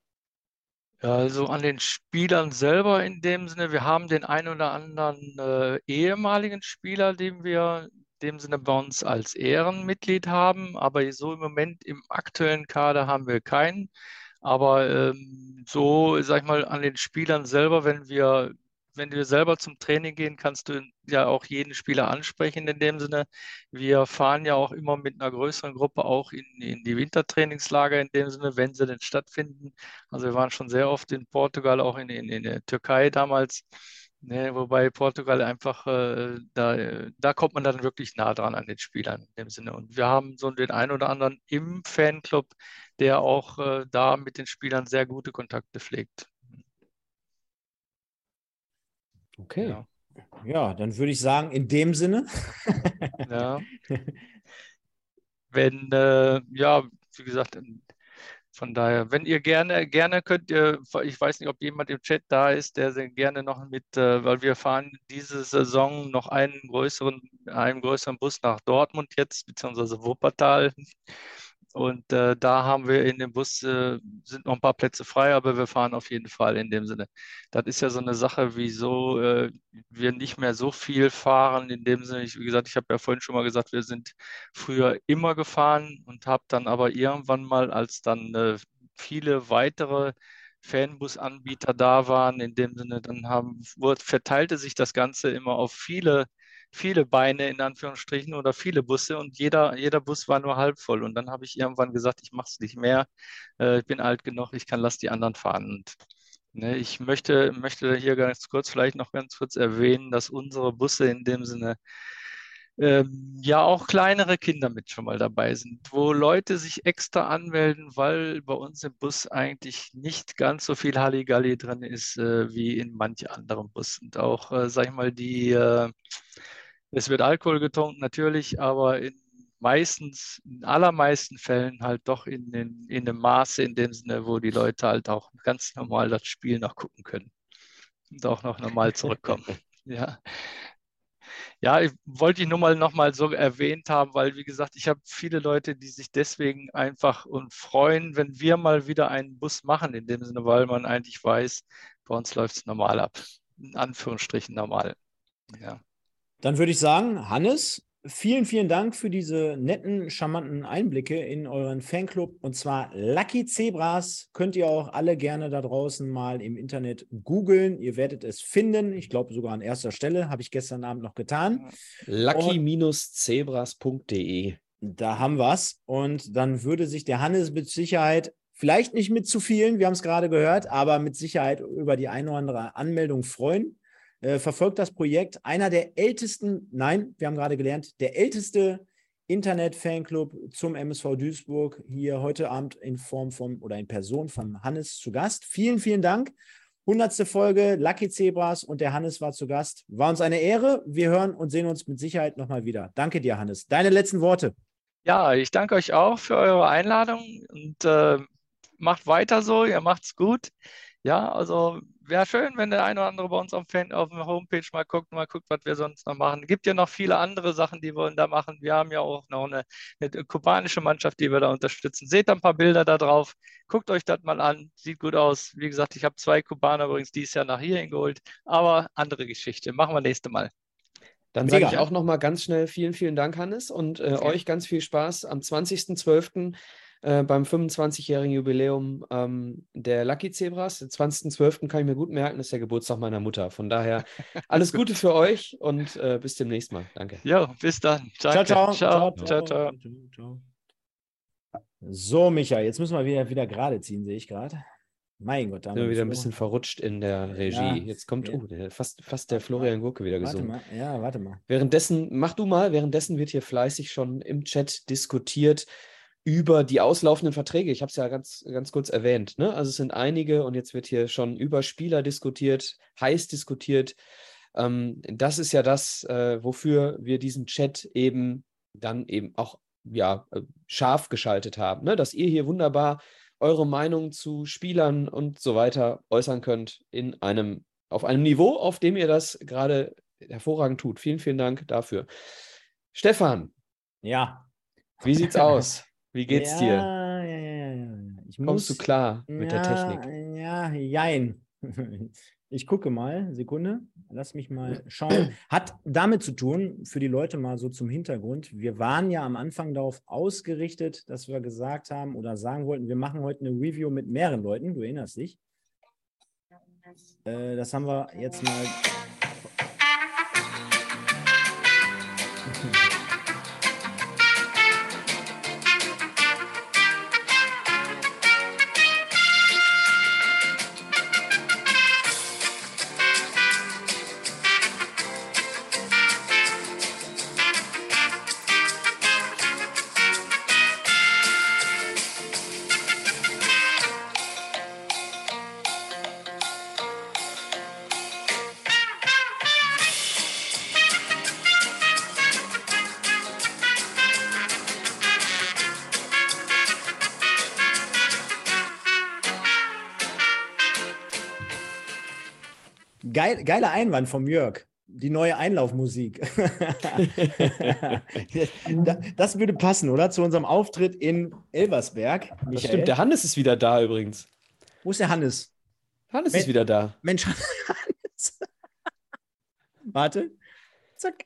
Ja, Also an den Spielern selber in dem Sinne, wir haben den einen oder anderen äh, ehemaligen Spieler, den wir, dem Sinne bei uns als Ehrenmitglied haben, aber so im Moment im aktuellen Kader haben wir keinen. Aber ähm, so, sag ich mal, an den Spielern selber, wenn wir, wenn wir selber zum Training gehen, kannst du ja auch jeden Spieler ansprechen in dem Sinne. Wir fahren ja auch immer mit einer größeren Gruppe auch in, in die Wintertrainingslager in dem Sinne, wenn sie denn stattfinden. Also wir waren schon sehr oft in Portugal, auch in, in, in der Türkei damals. Ne, wobei Portugal einfach, äh, da, da kommt man dann wirklich nah dran an den Spielern in dem Sinne. Und wir haben so den einen oder anderen im Fanclub, der auch äh, da mit den Spielern sehr gute Kontakte pflegt. Okay. Ja. ja, dann würde ich sagen, in dem Sinne. ja. [laughs] Wenn, äh, ja, wie gesagt, von daher, wenn ihr gerne, gerne könnt ihr, ich weiß nicht, ob jemand im Chat da ist, der gerne noch mit, äh, weil wir fahren diese Saison noch einen größeren, einen größeren Bus nach Dortmund jetzt, beziehungsweise Wuppertal. Und äh, da haben wir in dem Bus, äh, sind noch ein paar Plätze frei, aber wir fahren auf jeden Fall in dem Sinne. Das ist ja so eine Sache, wieso äh, wir nicht mehr so viel fahren. In dem Sinne, ich, wie gesagt, ich habe ja vorhin schon mal gesagt, wir sind früher immer gefahren und habe dann aber irgendwann mal, als dann äh, viele weitere Fanbus-Anbieter da waren, in dem Sinne, dann haben, verteilte sich das Ganze immer auf viele viele Beine in Anführungsstrichen oder viele Busse und jeder, jeder Bus war nur halb voll. Und dann habe ich irgendwann gesagt, ich mache es nicht mehr. Äh, ich bin alt genug, ich kann lass die anderen fahren. Und ne, ich möchte, möchte hier ganz kurz vielleicht noch ganz kurz erwähnen, dass unsere Busse in dem Sinne ähm, ja auch kleinere Kinder mit schon mal dabei sind, wo Leute sich extra anmelden, weil bei uns im Bus eigentlich nicht ganz so viel Halligalli drin ist äh, wie in manch anderen Bussen. Und auch, äh, sag ich mal, die äh, es wird Alkohol getrunken, natürlich, aber in meistens, in allermeisten Fällen halt doch in, in, in einem Maße, in dem Sinne, wo die Leute halt auch ganz normal das Spiel noch gucken können und auch noch normal [laughs] zurückkommen. ja. Ja, ich wollte ich nur mal noch mal so erwähnt haben, weil wie gesagt, ich habe viele Leute, die sich deswegen einfach und freuen, wenn wir mal wieder einen Bus machen, in dem Sinne, weil man eigentlich weiß, bei uns läuft es normal ab. In Anführungsstrichen normal. Ja. Dann würde ich sagen, Hannes, vielen, vielen Dank für diese netten, charmanten Einblicke in euren Fanclub. Und zwar Lucky Zebras. Könnt ihr auch alle gerne da draußen mal im Internet googeln. Ihr werdet es finden. Ich glaube sogar an erster Stelle. Habe ich gestern Abend noch getan. Lucky-zebras.de. Da haben wir es. Und dann würde sich der Hannes mit Sicherheit vielleicht nicht mit zu vielen, wir haben es gerade gehört, aber mit Sicherheit über die eine oder andere Anmeldung freuen äh, verfolgt das Projekt. Einer der ältesten, nein, wir haben gerade gelernt, der älteste Internet-Fanclub zum MSV Duisburg hier heute Abend in Form von oder in Person von Hannes zu Gast. Vielen, vielen Dank. Hundertste Folge, Lucky Zebras und der Hannes war zu Gast. War uns eine Ehre. Wir hören und sehen uns mit Sicherheit nochmal wieder. Danke dir, Hannes. Deine letzten Worte. Ja, ich danke euch auch für eure Einladung und äh, macht weiter so. Ihr macht's gut. Ja, also wäre schön, wenn der eine oder andere bei uns auf, Fan, auf der Homepage mal guckt, mal guckt, was wir sonst noch machen. Es gibt ja noch viele andere Sachen, die wir da machen. Wir haben ja auch noch eine, eine kubanische Mannschaft, die wir da unterstützen. Seht ein paar Bilder da drauf. Guckt euch das mal an. Sieht gut aus. Wie gesagt, ich habe zwei Kubaner übrigens dieses Jahr nach hier geholt. Aber andere Geschichte. Machen wir nächste Mal. Dann sage ich auch noch mal ganz schnell vielen, vielen Dank, Hannes, und äh, okay. euch ganz viel Spaß am 20.12. Äh, beim 25-jährigen Jubiläum ähm, der Lucky Zebras. Den 20.12. kann ich mir gut merken, ist der Geburtstag meiner Mutter. Von daher [laughs] alles Gute für euch und äh, bis demnächst mal. Danke. Ja, bis dann. Ciao, ciao. Ciao, ciao. ciao, ciao. So, Micha, jetzt müssen wir wieder, wieder gerade ziehen, sehe ich gerade. Mein Gott, da sind wir wieder ein bisschen verrutscht in der Regie. Ja, Jetzt kommt ja. oh, der, fast, fast der Florian Gurke wieder gesungen. Warte mal, ja, warte mal. Währenddessen, mach du mal, währenddessen wird hier fleißig schon im Chat diskutiert über die auslaufenden Verträge. Ich habe es ja ganz, ganz kurz erwähnt. Ne? Also es sind einige und jetzt wird hier schon über Spieler diskutiert, heiß diskutiert. Ähm, das ist ja das, äh, wofür wir diesen Chat eben dann eben auch ja, äh, scharf geschaltet haben. Ne? Dass ihr hier wunderbar eure Meinung zu Spielern und so weiter äußern könnt in einem, auf einem Niveau, auf dem ihr das gerade hervorragend tut. Vielen, vielen Dank dafür. Stefan. Ja. Wie sieht's [laughs] aus? Wie geht's ja, dir? Ja, ja, ja. Ich Kommst muss, du klar mit der Technik? Ja, jein. [laughs] Ich gucke mal, Sekunde, lass mich mal schauen. Hat damit zu tun, für die Leute mal so zum Hintergrund, wir waren ja am Anfang darauf ausgerichtet, dass wir gesagt haben oder sagen wollten, wir machen heute eine Review mit mehreren Leuten, du erinnerst dich. Äh, das haben wir jetzt mal Geil, geiler Einwand vom Jörg. Die neue Einlaufmusik. [laughs] das würde passen, oder? Zu unserem Auftritt in Elversberg. Michael. Das stimmt, der Hannes ist wieder da übrigens. Wo ist der Hannes? Hannes Men ist wieder da. Mensch, [laughs] Hannes. Warte. Zack.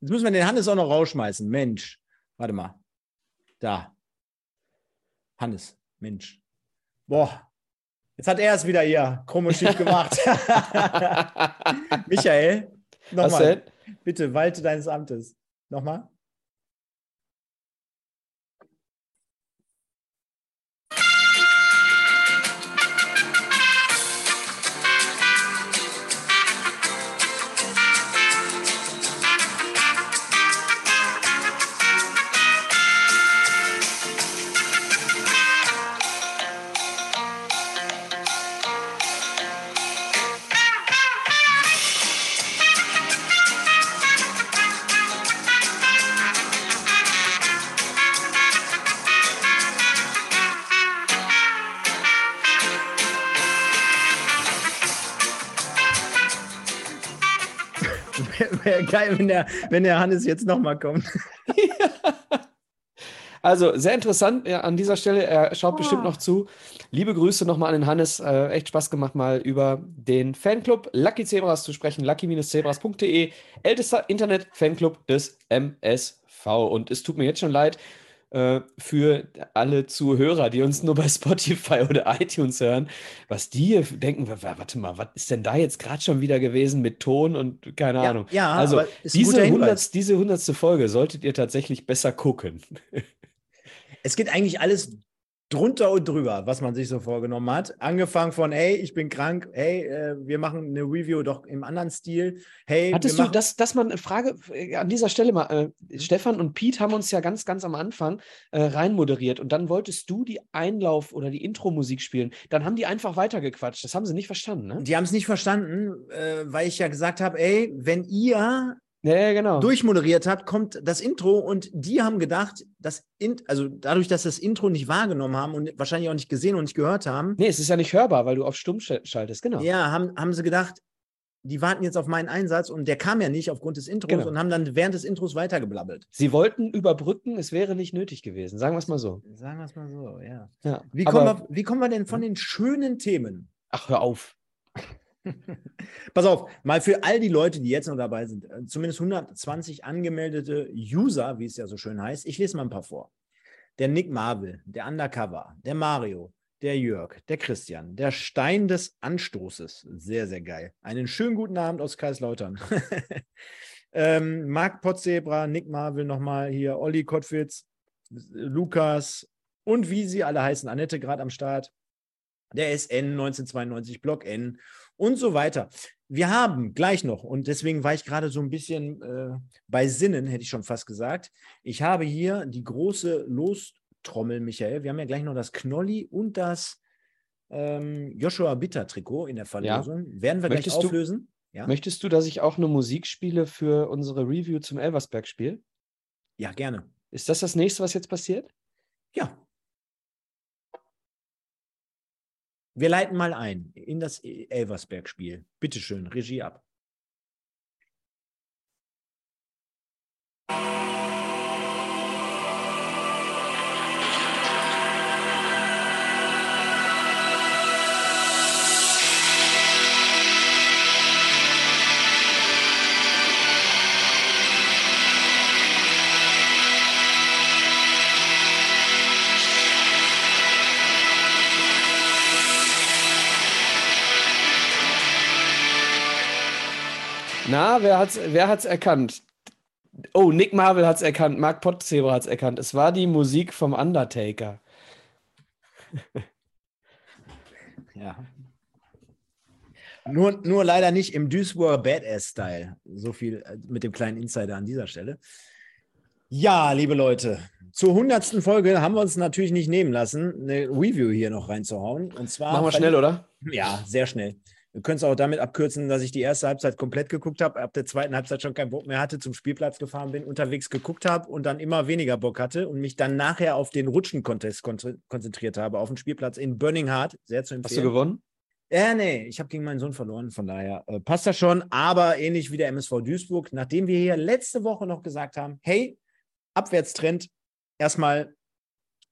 Jetzt müssen wir den Hannes auch noch rausschmeißen. Mensch. Warte mal. Da. Hannes. Mensch. Boah, Jetzt hat er es wieder hier krumm und schief gemacht. [laughs] [laughs] Michael, nochmal. Bitte, walte deines Amtes. Nochmal. Wäre geil, wenn der, wenn der Hannes jetzt nochmal kommt. [laughs] Also sehr interessant ja, an dieser Stelle. Er schaut oh. bestimmt noch zu. Liebe Grüße nochmal an den Hannes. Äh, echt Spaß gemacht, mal über den Fanclub Lucky Zebras zu sprechen. lucky-zebras.de. Ältester Internet-Fanclub des MSV. Und es tut mir jetzt schon leid, äh, für alle Zuhörer, die uns nur bei Spotify oder iTunes hören, was die hier denken, warte mal, was ist denn da jetzt gerade schon wieder gewesen mit Ton und keine ja, Ahnung. Ja, also diese, 100, diese hundertste Folge solltet ihr tatsächlich besser gucken. [laughs] Es geht eigentlich alles drunter und drüber, was man sich so vorgenommen hat. Angefangen von, hey, ich bin krank, hey, äh, wir machen eine Review doch im anderen Stil. Hey, Hattest du das, dass man, Frage äh, an dieser Stelle mal, äh, mhm. Stefan und Pete haben uns ja ganz, ganz am Anfang äh, reinmoderiert und dann wolltest du die Einlauf- oder die Intro-Musik spielen. Dann haben die einfach weitergequatscht. Das haben sie nicht verstanden, ne? Die haben es nicht verstanden, äh, weil ich ja gesagt habe, ey, wenn ihr ja, genau. durchmoderiert hat, kommt das Intro und die haben gedacht, dass in, also dadurch, dass das Intro nicht wahrgenommen haben und wahrscheinlich auch nicht gesehen und nicht gehört haben. Nee, es ist ja nicht hörbar, weil du auf Stumm schaltest, genau. Ja, haben, haben sie gedacht, die warten jetzt auf meinen Einsatz und der kam ja nicht aufgrund des Intros genau. und haben dann während des Intros weitergeblabbelt. Sie wollten überbrücken, es wäre nicht nötig gewesen. Sagen wir es mal so. Sagen wir es mal so, ja. ja wie, kommen wir, wie kommen wir denn von den schönen Themen? Ach, hör auf. [laughs] Pass auf, mal für all die Leute, die jetzt noch dabei sind, äh, zumindest 120 angemeldete User, wie es ja so schön heißt. Ich lese mal ein paar vor. Der Nick Marvel, der Undercover, der Mario, der Jörg, der Christian, der Stein des Anstoßes. Sehr, sehr geil. Einen schönen guten Abend aus Kaiserslautern. [laughs] ähm, Marc Potzebra, Nick Marvel nochmal hier, Olli Kottwitz, Lukas und wie sie alle heißen, Annette gerade am Start, der SN 1992, Block N und so weiter. Wir haben gleich noch, und deswegen war ich gerade so ein bisschen äh, bei Sinnen, hätte ich schon fast gesagt. Ich habe hier die große Lostrommel, Michael. Wir haben ja gleich noch das Knolli und das ähm, Joshua Bitter Trikot in der Verlosung. Ja. Werden wir möchtest gleich auflösen? Du, ja? Möchtest du, dass ich auch eine Musik spiele für unsere Review zum Elversberg-Spiel? Ja, gerne. Ist das das nächste, was jetzt passiert? Ja, Wir leiten mal ein in das Elversberg-Spiel. Bitte schön, Regie ab. Na, wer hat's, wer hat's erkannt? Oh, Nick Marvel hat's erkannt, Mark Potzebra hat's erkannt. Es war die Musik vom Undertaker. [laughs] ja. Nur, nur leider nicht im Duisburger Badass-Style. So viel äh, mit dem kleinen Insider an dieser Stelle. Ja, liebe Leute, zur hundertsten Folge haben wir uns natürlich nicht nehmen lassen, eine Review hier noch reinzuhauen. Und zwar. Machen wir schnell, oder? Ja, sehr schnell. Wir können es auch damit abkürzen, dass ich die erste Halbzeit komplett geguckt habe, ab der zweiten Halbzeit schon keinen Bock mehr hatte, zum Spielplatz gefahren bin, unterwegs geguckt habe und dann immer weniger Bock hatte und mich dann nachher auf den Rutschen-Contest konzentriert habe, auf den Spielplatz in Burning Heart. Sehr zu empfehlen. Hast du gewonnen? Ja, nee, ich habe gegen meinen Sohn verloren, von daher äh, passt das schon. Aber ähnlich wie der MSV Duisburg, nachdem wir hier letzte Woche noch gesagt haben, hey, Abwärtstrend, erstmal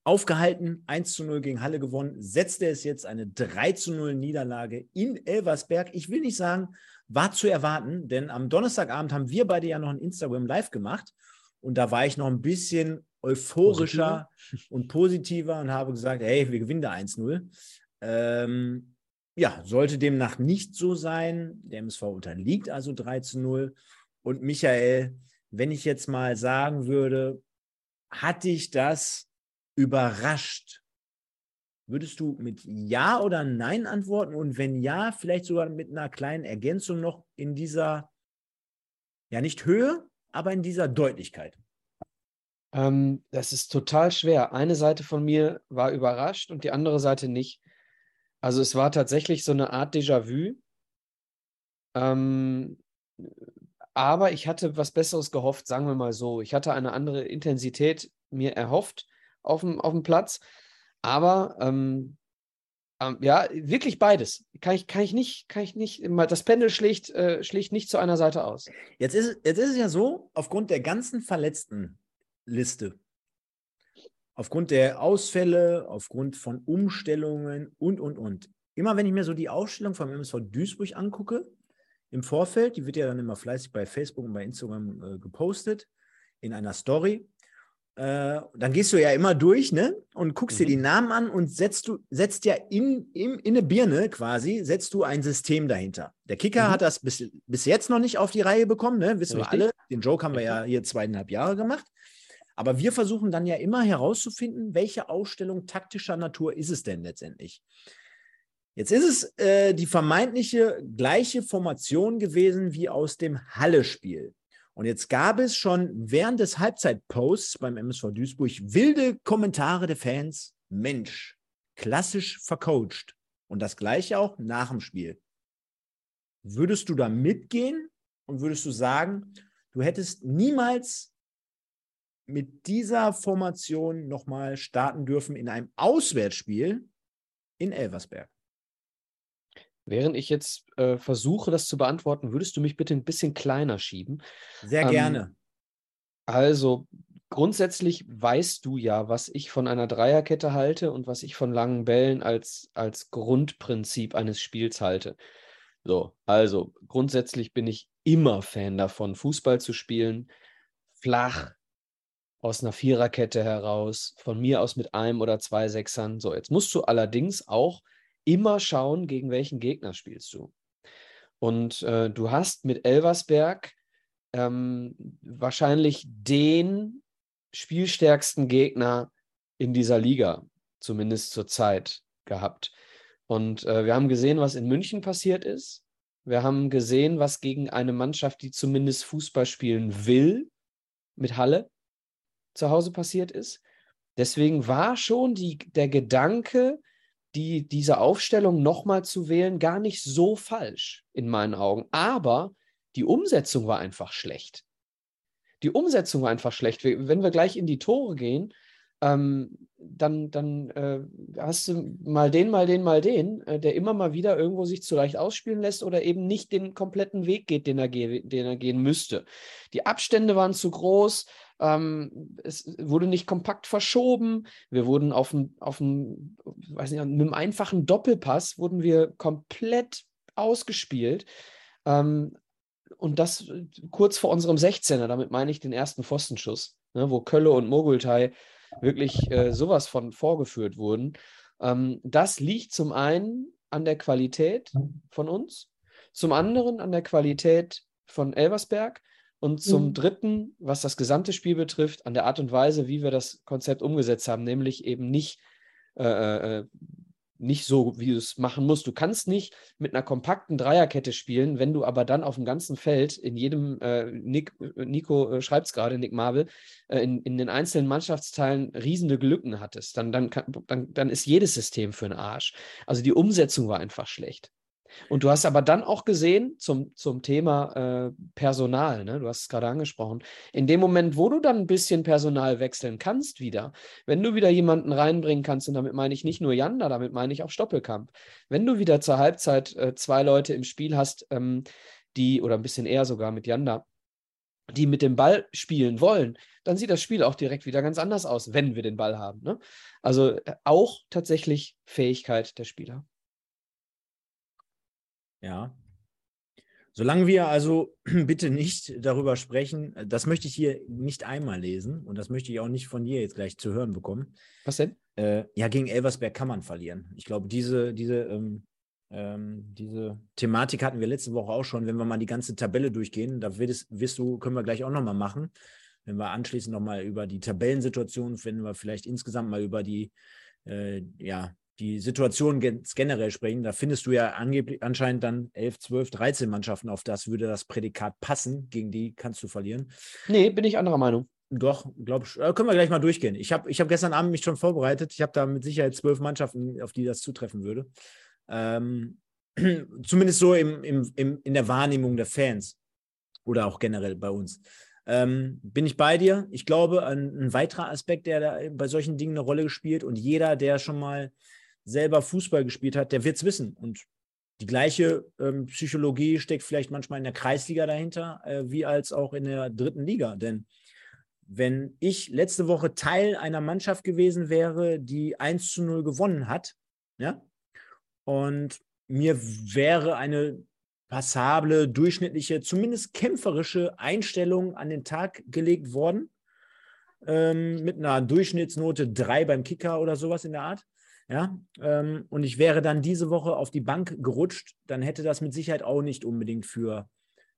aufgehalten, 1 zu 0 gegen Halle gewonnen, setzte es jetzt eine 3 zu 0 Niederlage in Elversberg. Ich will nicht sagen, war zu erwarten, denn am Donnerstagabend haben wir beide ja noch ein Instagram Live gemacht und da war ich noch ein bisschen euphorischer Positiver. und positiver und habe gesagt, hey, wir gewinnen da 1-0. Ähm, ja, sollte demnach nicht so sein. Der MSV unterliegt also 3 zu 0. Und Michael, wenn ich jetzt mal sagen würde, hat dich das überrascht? Würdest du mit Ja oder Nein antworten? Und wenn ja, vielleicht sogar mit einer kleinen Ergänzung noch in dieser, ja nicht Höhe, aber in dieser Deutlichkeit. Ähm, das ist total schwer. Eine Seite von mir war überrascht und die andere Seite nicht. Also es war tatsächlich so eine Art Déjà-vu. Ähm, aber ich hatte was Besseres gehofft, sagen wir mal so. Ich hatte eine andere Intensität mir erhofft auf dem, auf dem Platz. Aber ähm, ähm, ja, wirklich beides. Kann ich, kann ich nicht, kann ich nicht, das Pendel schlägt, äh, schlägt nicht zu einer Seite aus. Jetzt ist, jetzt ist es ja so, aufgrund der ganzen verletzten Liste, aufgrund der Ausfälle, aufgrund von Umstellungen und, und, und. Immer wenn ich mir so die Ausstellung vom MSV Duisburg angucke, im Vorfeld, die wird ja dann immer fleißig bei Facebook und bei Instagram äh, gepostet, in einer Story. Äh, dann gehst du ja immer durch ne? und guckst mhm. dir die Namen an und setzt, du, setzt ja in, in, in eine Birne quasi, setzt du ein System dahinter. Der Kicker mhm. hat das bis, bis jetzt noch nicht auf die Reihe bekommen, ne? wissen Richtig. wir alle. Den Joke haben wir ja hier zweieinhalb Jahre gemacht. Aber wir versuchen dann ja immer herauszufinden, welche Ausstellung taktischer Natur ist es denn letztendlich. Jetzt ist es äh, die vermeintliche gleiche Formation gewesen wie aus dem Halle-Spiel. Und jetzt gab es schon während des Halbzeitposts beim MSV Duisburg wilde Kommentare der Fans. Mensch, klassisch vercoacht. Und das gleiche auch nach dem Spiel. Würdest du da mitgehen und würdest du sagen, du hättest niemals mit dieser Formation nochmal starten dürfen in einem Auswärtsspiel in Elversberg. Während ich jetzt äh, versuche, das zu beantworten, würdest du mich bitte ein bisschen kleiner schieben? Sehr ähm, gerne. Also grundsätzlich weißt du ja, was ich von einer Dreierkette halte und was ich von langen Bällen als, als Grundprinzip eines Spiels halte. So, also grundsätzlich bin ich immer Fan davon, Fußball zu spielen, flach, aus einer Viererkette heraus, von mir aus mit einem oder zwei Sechsern. So, jetzt musst du allerdings auch immer schauen, gegen welchen Gegner spielst du. Und äh, du hast mit Elversberg ähm, wahrscheinlich den spielstärksten Gegner in dieser Liga, zumindest zur Zeit, gehabt. Und äh, wir haben gesehen, was in München passiert ist. Wir haben gesehen, was gegen eine Mannschaft, die zumindest Fußball spielen will, mit Halle zu Hause passiert ist. Deswegen war schon die, der Gedanke, die, diese Aufstellung nochmal zu wählen, gar nicht so falsch in meinen Augen. Aber die Umsetzung war einfach schlecht. Die Umsetzung war einfach schlecht. Wenn wir gleich in die Tore gehen, ähm, dann, dann äh, hast du mal den, mal den, mal den, äh, der immer mal wieder irgendwo sich zu leicht ausspielen lässt oder eben nicht den kompletten Weg geht, den er, ge den er gehen müsste. Die Abstände waren zu groß, ähm, es wurde nicht kompakt verschoben. Wir wurden auf dem, auf weiß nicht, mit einem einfachen Doppelpass wurden wir komplett ausgespielt. Ähm, und das kurz vor unserem 16er, damit meine ich den ersten Pfostenschuss, ne, wo Kölle und Mogultai wirklich äh, sowas von vorgeführt wurden. Ähm, das liegt zum einen an der Qualität von uns, zum anderen an der Qualität von Elversberg und zum mhm. Dritten, was das gesamte Spiel betrifft, an der Art und Weise, wie wir das Konzept umgesetzt haben, nämlich eben nicht, äh, äh, äh nicht so, wie du es machen musst. Du kannst nicht mit einer kompakten Dreierkette spielen, wenn du aber dann auf dem ganzen Feld, in jedem, äh, Nick, Nico äh, schreibt es gerade, Nick Marvel, äh, in, in den einzelnen Mannschaftsteilen riesende Glücken hattest. Dann, dann, kann, dann, dann ist jedes System für einen Arsch. Also die Umsetzung war einfach schlecht. Und du hast aber dann auch gesehen zum, zum Thema äh, Personal, ne? du hast es gerade angesprochen, in dem Moment, wo du dann ein bisschen Personal wechseln kannst wieder, wenn du wieder jemanden reinbringen kannst, und damit meine ich nicht nur Janda, damit meine ich auch Stoppelkamp, wenn du wieder zur Halbzeit äh, zwei Leute im Spiel hast, ähm, die, oder ein bisschen eher sogar mit Janda, die mit dem Ball spielen wollen, dann sieht das Spiel auch direkt wieder ganz anders aus, wenn wir den Ball haben. Ne? Also äh, auch tatsächlich Fähigkeit der Spieler. Ja. Solange wir also [clears throat] bitte nicht darüber sprechen, das möchte ich hier nicht einmal lesen und das möchte ich auch nicht von dir jetzt gleich zu hören bekommen. Was denn? Äh, ja, gegen Elversberg kann man verlieren. Ich glaube, diese, diese, ähm, ähm, diese Thematik hatten wir letzte Woche auch schon. Wenn wir mal die ganze Tabelle durchgehen, da wirst, wirst du, können wir gleich auch nochmal machen. Wenn wir anschließend nochmal über die Tabellensituation, wenn wir vielleicht insgesamt mal über die, äh, ja, die Situation generell sprechen, da findest du ja angeblich anscheinend dann 11, 12, 13 Mannschaften, auf das würde das Prädikat passen. Gegen die kannst du verlieren. Nee, bin ich anderer Meinung. Doch, glaube ich. Äh, können wir gleich mal durchgehen. Ich habe ich hab gestern Abend mich schon vorbereitet. Ich habe da mit Sicherheit zwölf Mannschaften, auf die das zutreffen würde. Ähm, [clears throat] zumindest so im, im, im, in der Wahrnehmung der Fans oder auch generell bei uns. Ähm, bin ich bei dir? Ich glaube, ein, ein, weiterer Aspekt, der da bei solchen Dingen eine Rolle gespielt und jeder, der schon mal selber Fußball gespielt hat, der wird es wissen. Und die gleiche ähm, Psychologie steckt vielleicht manchmal in der Kreisliga dahinter, äh, wie als auch in der dritten Liga. Denn wenn ich letzte Woche Teil einer Mannschaft gewesen wäre, die 1 zu 0 gewonnen hat, ja, und mir wäre eine passable, durchschnittliche, zumindest kämpferische Einstellung an den Tag gelegt worden, ähm, mit einer Durchschnittsnote 3 beim Kicker oder sowas in der Art, ja, ähm, und ich wäre dann diese Woche auf die Bank gerutscht, dann hätte das mit Sicherheit auch nicht unbedingt für,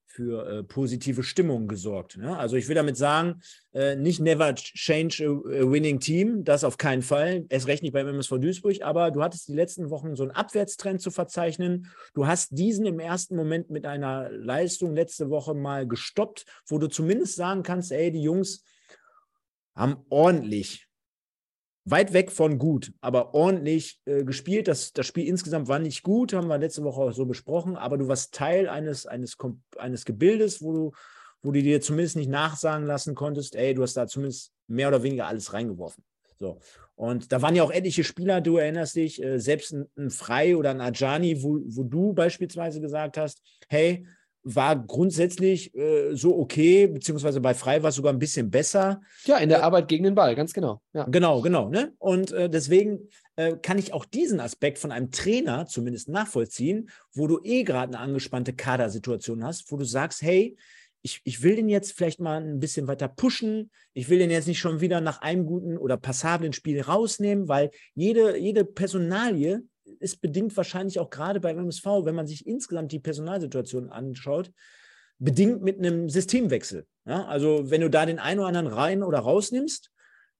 für äh, positive Stimmung gesorgt. Ne? Also ich will damit sagen, äh, nicht never change a, a, winning team, das auf keinen Fall, erst recht nicht beim MSV Duisburg, aber du hattest die letzten Wochen so einen Abwärtstrend zu verzeichnen. Du hast diesen im ersten Moment mit einer Leistung letzte Woche mal gestoppt, wo du zumindest sagen kannst, ey, die Jungs haben ordentlich weit weg von gut, aber ordentlich äh, gespielt. Das, das Spiel insgesamt war nicht gut, haben wir letzte Woche auch so besprochen, aber du warst Teil eines, eines, eines Gebildes, wo du, wo du dir zumindest nicht nachsagen lassen konntest, ey, du hast da zumindest mehr oder weniger alles reingeworfen. So. Und da waren ja auch etliche Spieler, du erinnerst dich, äh, selbst ein, ein Frei oder ein Ajani, wo, wo du beispielsweise gesagt hast, hey, war grundsätzlich äh, so okay, beziehungsweise bei Frei war es sogar ein bisschen besser. Ja, in der äh, Arbeit gegen den Ball, ganz genau. Ja. Genau, genau. Ne? Und äh, deswegen äh, kann ich auch diesen Aspekt von einem Trainer zumindest nachvollziehen, wo du eh gerade eine angespannte Kadersituation hast, wo du sagst, hey, ich, ich will den jetzt vielleicht mal ein bisschen weiter pushen. Ich will den jetzt nicht schon wieder nach einem guten oder passablen Spiel rausnehmen, weil jede, jede Personalie ist bedingt wahrscheinlich auch gerade beim MSV, wenn man sich insgesamt die Personalsituation anschaut, bedingt mit einem Systemwechsel. Ja? Also wenn du da den einen oder anderen rein oder rausnimmst,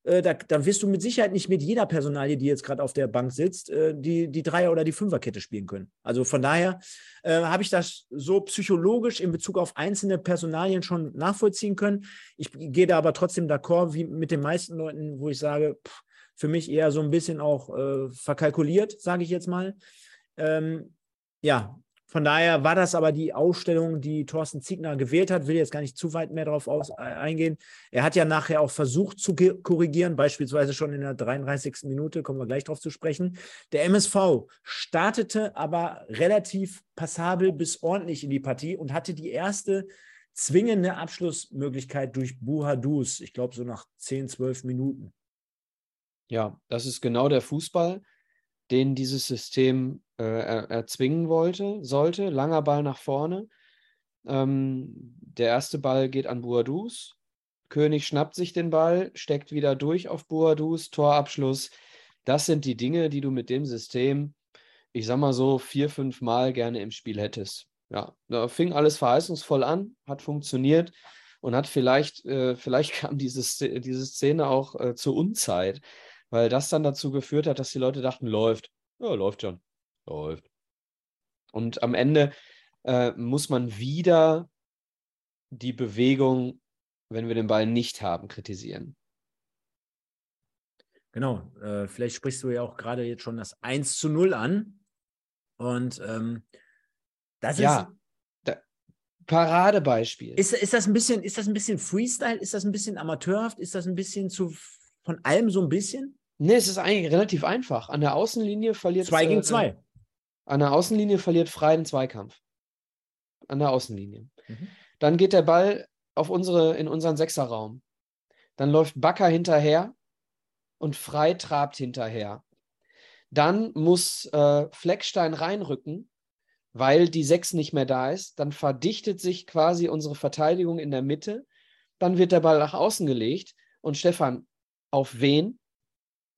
äh, da, dann wirst du mit Sicherheit nicht mit jeder Personalie, die jetzt gerade auf der Bank sitzt, äh, die, die Dreier- oder die Fünferkette spielen können. Also von daher äh, habe ich das so psychologisch in Bezug auf einzelne Personalien schon nachvollziehen können. Ich gehe da aber trotzdem d'accord, wie mit den meisten Leuten, wo ich sage, pff, für mich eher so ein bisschen auch äh, verkalkuliert, sage ich jetzt mal. Ähm, ja, von daher war das aber die Ausstellung, die Thorsten Ziegner gewählt hat. Will jetzt gar nicht zu weit mehr darauf äh, eingehen. Er hat ja nachher auch versucht zu korrigieren, beispielsweise schon in der 33. Minute, kommen wir gleich darauf zu sprechen. Der MSV startete aber relativ passabel bis ordentlich in die Partie und hatte die erste zwingende Abschlussmöglichkeit durch Buhadus. Ich glaube, so nach 10, 12 Minuten. Ja, das ist genau der Fußball, den dieses System äh, er, erzwingen wollte, sollte. Langer Ball nach vorne. Ähm, der erste Ball geht an Boadus. König schnappt sich den Ball, steckt wieder durch auf Boadus, Torabschluss. Das sind die Dinge, die du mit dem System, ich sag mal so, vier, fünf Mal gerne im Spiel hättest. ja, da fing alles verheißungsvoll an, hat funktioniert und hat vielleicht, äh, [laughs] vielleicht kam diese, diese Szene auch äh, zur Unzeit, weil das dann dazu geführt hat, dass die Leute dachten, läuft. Ja, läuft schon. Läuft. Und am Ende äh, muss man wieder die Bewegung, wenn wir den Ball nicht haben, kritisieren. Genau, äh, vielleicht sprichst du ja auch gerade jetzt schon das 1 zu 0 an. Und ähm, das ja, ist. Paradebeispiel. Ist, ist, das ein bisschen, ist das ein bisschen Freestyle? Ist das ein bisschen amateurhaft? Ist das ein bisschen zu von allem so ein bisschen? Nee, es ist eigentlich relativ einfach. An der Außenlinie verliert. Zwei gegen äh, zwei. An der Außenlinie verliert Frei den Zweikampf. An der Außenlinie. Mhm. Dann geht der Ball auf unsere, in unseren Sechserraum. Dann läuft Bakker hinterher und Frei trabt hinterher. Dann muss äh, Fleckstein reinrücken, weil die Sechs nicht mehr da ist. Dann verdichtet sich quasi unsere Verteidigung in der Mitte. Dann wird der Ball nach außen gelegt. Und Stefan, auf wen?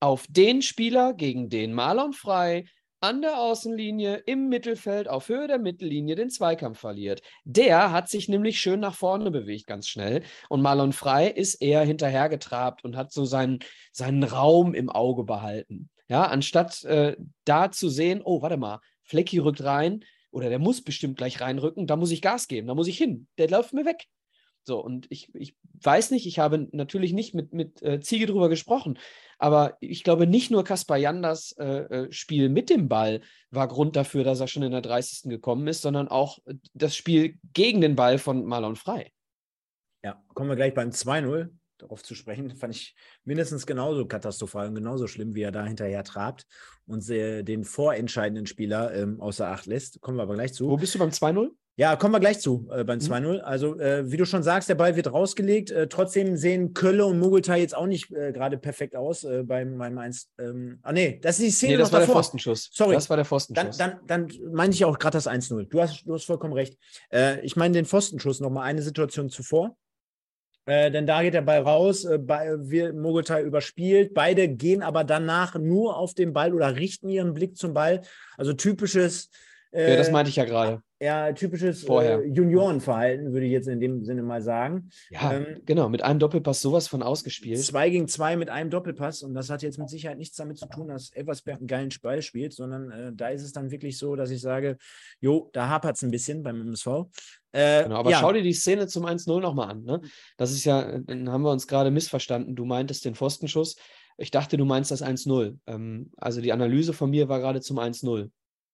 Auf den Spieler, gegen den Marlon Frei an der Außenlinie im Mittelfeld auf Höhe der Mittellinie den Zweikampf verliert. Der hat sich nämlich schön nach vorne bewegt, ganz schnell. Und Marlon Frei ist eher hinterhergetrabt und hat so seinen, seinen Raum im Auge behalten. Ja, anstatt äh, da zu sehen, oh, warte mal, Flecki rückt rein oder der muss bestimmt gleich reinrücken, da muss ich Gas geben, da muss ich hin. Der läuft mir weg. So, und ich, ich weiß nicht, ich habe natürlich nicht mit, mit äh, Ziege drüber gesprochen, aber ich glaube, nicht nur Kaspar Janders äh, äh Spiel mit dem Ball war Grund dafür, dass er schon in der 30. gekommen ist, sondern auch äh, das Spiel gegen den Ball von Marlon Frei. Ja, kommen wir gleich beim 2-0 darauf zu sprechen, [laughs] fand ich mindestens genauso katastrophal und genauso schlimm, wie er da hinterher trabt und den vorentscheidenden Spieler ähm, außer Acht lässt. Kommen wir aber gleich zu. Wo bist du beim 2-0? Ja, kommen wir gleich zu äh, beim 2-0. Mhm. Also, äh, wie du schon sagst, der Ball wird rausgelegt. Äh, trotzdem sehen Kölle und Mugeltai jetzt auch nicht äh, gerade perfekt aus äh, beim, beim 1. Ähm, ah, nee, das ist die Szene. Nee, das war davor. der Pfostenschuss. Sorry. Das war der Pfostenschuss. Dann, dann, dann meine ich auch gerade das 1-0. Du hast, du hast vollkommen recht. Äh, ich meine den Pfostenschuss nochmal eine Situation zuvor. denn da geht der Ball raus, bei, wir, Mogeltai überspielt. Beide gehen aber danach nur auf den Ball oder richten ihren Blick zum Ball. Also typisches ja, das meinte ich ja gerade. Ja, typisches äh, Juniorenverhalten, würde ich jetzt in dem Sinne mal sagen. Ja, ähm, genau, mit einem Doppelpass sowas von ausgespielt. Zwei gegen zwei mit einem Doppelpass und das hat jetzt mit Sicherheit nichts damit zu tun, dass Eversberg einen geilen Ball spielt, sondern äh, da ist es dann wirklich so, dass ich sage, jo, da hapert es ein bisschen beim MSV. Äh, genau, aber ja. schau dir die Szene zum 1-0 nochmal an. Ne? Das ist ja, dann haben wir uns gerade missverstanden. Du meintest den Pfostenschuss. Ich dachte, du meinst das 1-0. Ähm, also die Analyse von mir war gerade zum 1-0.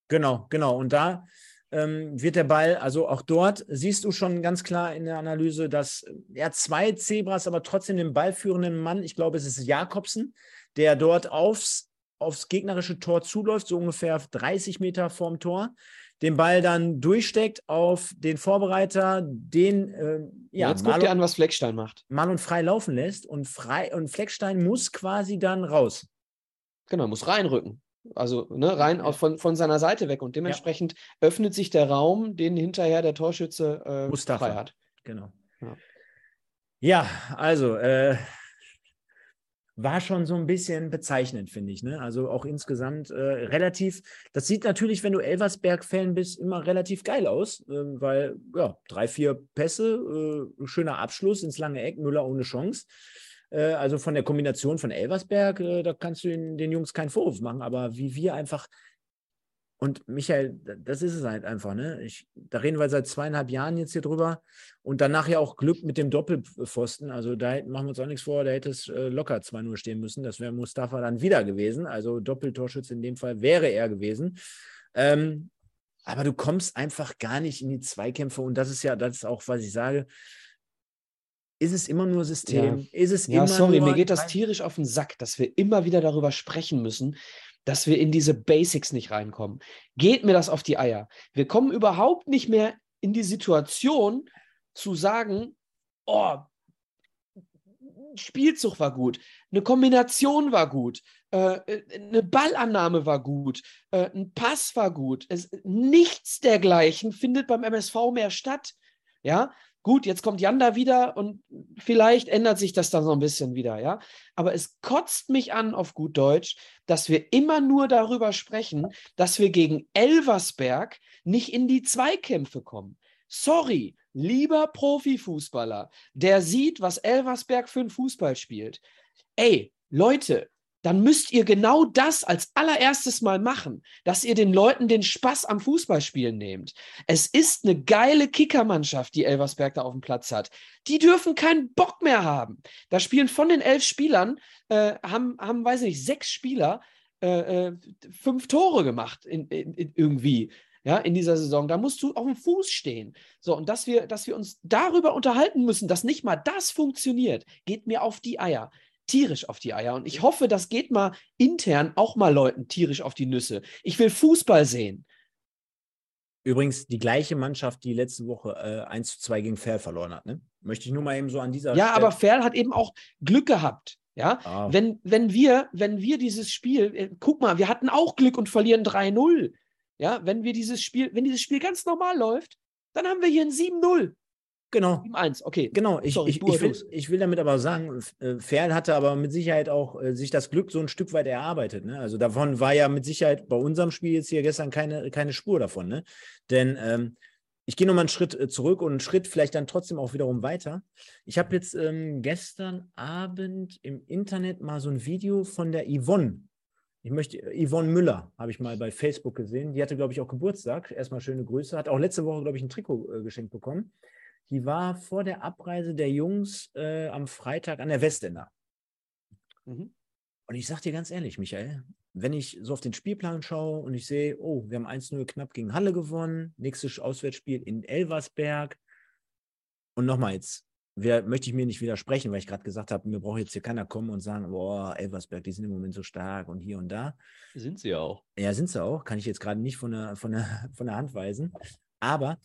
Genau, genau. Und da ähm, wird der Ball, also auch dort siehst du schon ganz klar in der Analyse, dass er zwei Zebras, aber trotzdem den ballführenden Mann, ich glaube, es ist Jakobsen, der dort aufs, aufs gegnerische Tor zuläuft, so ungefähr 30 Meter vorm Tor, den Ball dann durchsteckt auf den Vorbereiter, den äh, ja, jetzt guck dir an, was Fleckstein macht. Mann und frei laufen lässt und frei und Fleckstein muss quasi dann raus. Genau, muss reinrücken. Also ne, rein ja. von, von seiner Seite weg. Und dementsprechend ja. öffnet sich der Raum, den hinterher der Torschütze äh, Mustafa. frei hat. Genau. Ja, ja also äh, war schon so ein bisschen bezeichnend, finde ich. Ne? Also auch insgesamt äh, relativ, das sieht natürlich, wenn du Elversberg-Fan bist, immer relativ geil aus, äh, weil ja, drei, vier Pässe, äh, schöner Abschluss ins lange Eck, Müller ohne Chance. Äh, also von der Kombination von Elversberg, äh, da kannst du den, Jungs keinen Vorwurf machen, aber wie wir einfach und Michael, das ist es halt einfach, ne? Ich, da reden wir seit zweieinhalb Jahren jetzt hier drüber. Und danach ja auch Glück mit dem Doppelpfosten. Also da machen wir uns auch nichts vor, da hätte es äh, locker 2-0 stehen müssen. Das wäre Mustafa dann wieder gewesen. Also Doppeltorschütze in dem Fall wäre er gewesen. Ähm, aber du kommst einfach gar nicht in die Zweikämpfe. Und das ist ja, das ist auch, was ich sage. Ist es immer nur System? Ja. Ist es ja, immer sorry, nur mir geht das tierisch auf den Sack, dass wir immer wieder darüber sprechen müssen, dass wir in diese Basics nicht reinkommen. Geht mir das auf die Eier? Wir kommen überhaupt nicht mehr in die Situation zu sagen, oh, Spielzug war gut, eine Kombination war gut, äh, eine Ballannahme war gut, äh, ein Pass war gut. Es, nichts dergleichen findet beim MSV mehr statt. Ja, Gut, jetzt kommt Jan da wieder und vielleicht ändert sich das dann so ein bisschen wieder, ja. Aber es kotzt mich an auf gut Deutsch, dass wir immer nur darüber sprechen, dass wir gegen Elversberg nicht in die Zweikämpfe kommen. Sorry, lieber Profifußballer, der sieht, was Elversberg für ein Fußball spielt. Ey, Leute, dann müsst ihr genau das als allererstes mal machen, dass ihr den Leuten den Spaß am Fußballspielen nehmt. Es ist eine geile Kickermannschaft, die Elversberg da auf dem Platz hat. Die dürfen keinen Bock mehr haben. Da spielen von den elf Spielern, äh, haben, haben, weiß ich nicht, sechs Spieler äh, äh fünf Tore gemacht in, in, in irgendwie ja, in dieser Saison. Da musst du auf dem Fuß stehen. So, und dass wir, dass wir uns darüber unterhalten müssen, dass nicht mal das funktioniert, geht mir auf die Eier tierisch auf die Eier. Und ich hoffe, das geht mal intern auch mal Leuten tierisch auf die Nüsse. Ich will Fußball sehen. Übrigens die gleiche Mannschaft, die letzte Woche äh, 1 zu 2 gegen Ferl verloren hat. Ne? Möchte ich nur mal eben so an dieser Ja, Stelle aber Ferl hat eben auch Glück gehabt. Ja, ah. wenn, wenn, wir, wenn wir dieses Spiel, äh, guck mal, wir hatten auch Glück und verlieren 3-0. Ja, wenn wir dieses Spiel, wenn dieses Spiel ganz normal läuft, dann haben wir hier ein 7-0. Genau. 7-1, okay. Genau, ich, Sorry, ich, ich, will, ich, will, damit aber sagen, äh, Ferl hatte aber mit Sicherheit auch äh, sich das Glück so ein Stück weit erarbeitet. Ne? Also davon war ja mit Sicherheit bei unserem Spiel jetzt hier gestern keine, keine Spur davon. Ne? Denn ähm, ich gehe nochmal einen Schritt äh, zurück und einen Schritt vielleicht dann trotzdem auch wiederum weiter. Ich habe jetzt ähm, gestern Abend im Internet mal so ein Video von der Yvonne ich möchte, Yvonne Müller habe ich mal bei Facebook gesehen. Die hatte, glaube ich, auch Geburtstag. Erstmal schöne Grüße. Hat auch letzte Woche, glaube ich, ein Trikot äh, geschenkt bekommen. Die war vor der Abreise der Jungs äh, am Freitag an der Westender. Mhm. Und ich sage dir ganz ehrlich, Michael, wenn ich so auf den Spielplan schaue und ich sehe, oh, wir haben 1-0 knapp gegen Halle gewonnen, nächstes Auswärtsspiel in Elversberg. Und nochmal jetzt, wer, möchte ich mir nicht widersprechen, weil ich gerade gesagt habe, mir braucht jetzt hier keiner kommen und sagen, boah, Elversberg, die sind im Moment so stark und hier und da. Sind sie auch. Ja, sind sie auch. Kann ich jetzt gerade nicht von der, von, der, [laughs] von der Hand weisen. Aber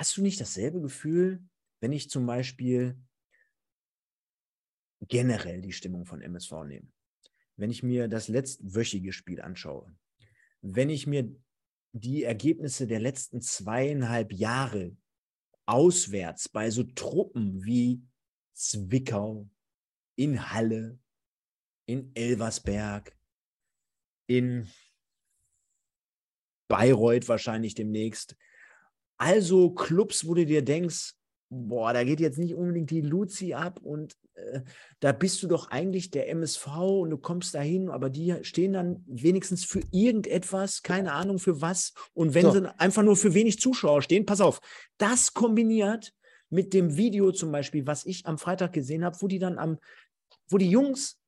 Hast du nicht dasselbe Gefühl, wenn ich zum Beispiel generell die Stimmung von MSV nehme? Wenn ich mir das letztwöchige Spiel anschaue, wenn ich mir die Ergebnisse der letzten zweieinhalb Jahre auswärts bei so Truppen wie Zwickau, in Halle, in Elversberg, in Bayreuth wahrscheinlich demnächst, also Clubs, wo du dir denkst, boah, da geht jetzt nicht unbedingt die Luzi ab und äh, da bist du doch eigentlich der MSV und du kommst dahin, aber die stehen dann wenigstens für irgendetwas, keine Ahnung für was. Und wenn so. sie einfach nur für wenig Zuschauer stehen, pass auf, das kombiniert mit dem Video zum Beispiel, was ich am Freitag gesehen habe, wo die dann am, wo die Jungs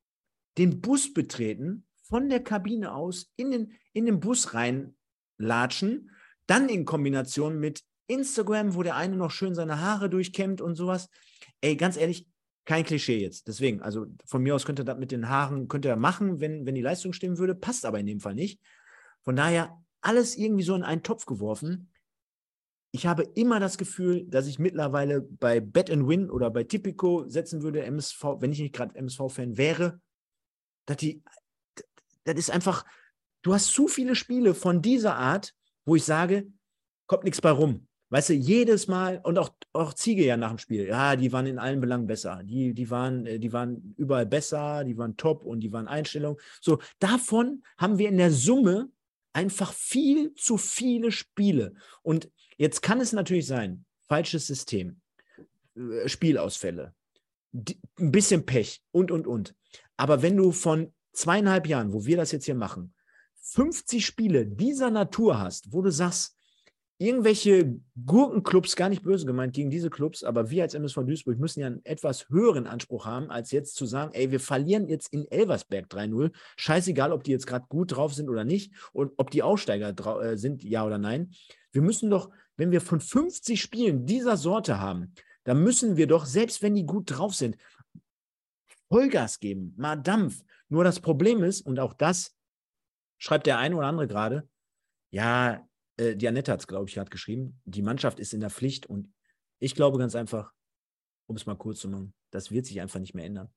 den Bus betreten, von der Kabine aus in den, in den Bus reinlatschen dann in Kombination mit Instagram, wo der eine noch schön seine Haare durchkämmt und sowas. Ey, ganz ehrlich, kein Klischee jetzt. Deswegen, also von mir aus könnte er das mit den Haaren, könnte er machen, wenn, wenn die Leistung stimmen würde, passt aber in dem Fall nicht. Von daher alles irgendwie so in einen Topf geworfen. Ich habe immer das Gefühl, dass ich mittlerweile bei Bet and Win oder bei Tipico setzen würde, MSV, wenn ich nicht gerade MSV-Fan wäre, dass die, das ist einfach, du hast zu viele Spiele von dieser Art, wo ich sage, kommt nichts bei rum. Weißt du, jedes Mal, und auch, auch Ziege ja nach dem Spiel, ja, die waren in allen Belangen besser. Die, die, waren, äh, die waren überall besser, die waren top und die waren Einstellung. So, davon haben wir in der Summe einfach viel zu viele Spiele. Und jetzt kann es natürlich sein, falsches System, äh, Spielausfälle, ein bisschen Pech und, und, und. Aber wenn du von zweieinhalb Jahren, wo wir das jetzt hier machen, 50 Spiele dieser Natur hast, wo du sagst, irgendwelche Gurkenclubs, gar nicht böse gemeint gegen diese Clubs, aber wir als MSV Duisburg müssen ja einen etwas höheren Anspruch haben, als jetzt zu sagen, ey, wir verlieren jetzt in Elversberg 3-0. Scheißegal, ob die jetzt gerade gut drauf sind oder nicht und ob die Aussteiger äh, sind, ja oder nein. Wir müssen doch, wenn wir von 50 Spielen dieser Sorte haben, dann müssen wir doch, selbst wenn die gut drauf sind, Vollgas geben, mal Dampf. Nur das Problem ist, und auch das schreibt der eine oder andere gerade, ja, äh, die Annette hat es, glaube ich, gerade geschrieben, die Mannschaft ist in der Pflicht und ich glaube ganz einfach, um es mal kurz zu machen, das wird sich einfach nicht mehr ändern.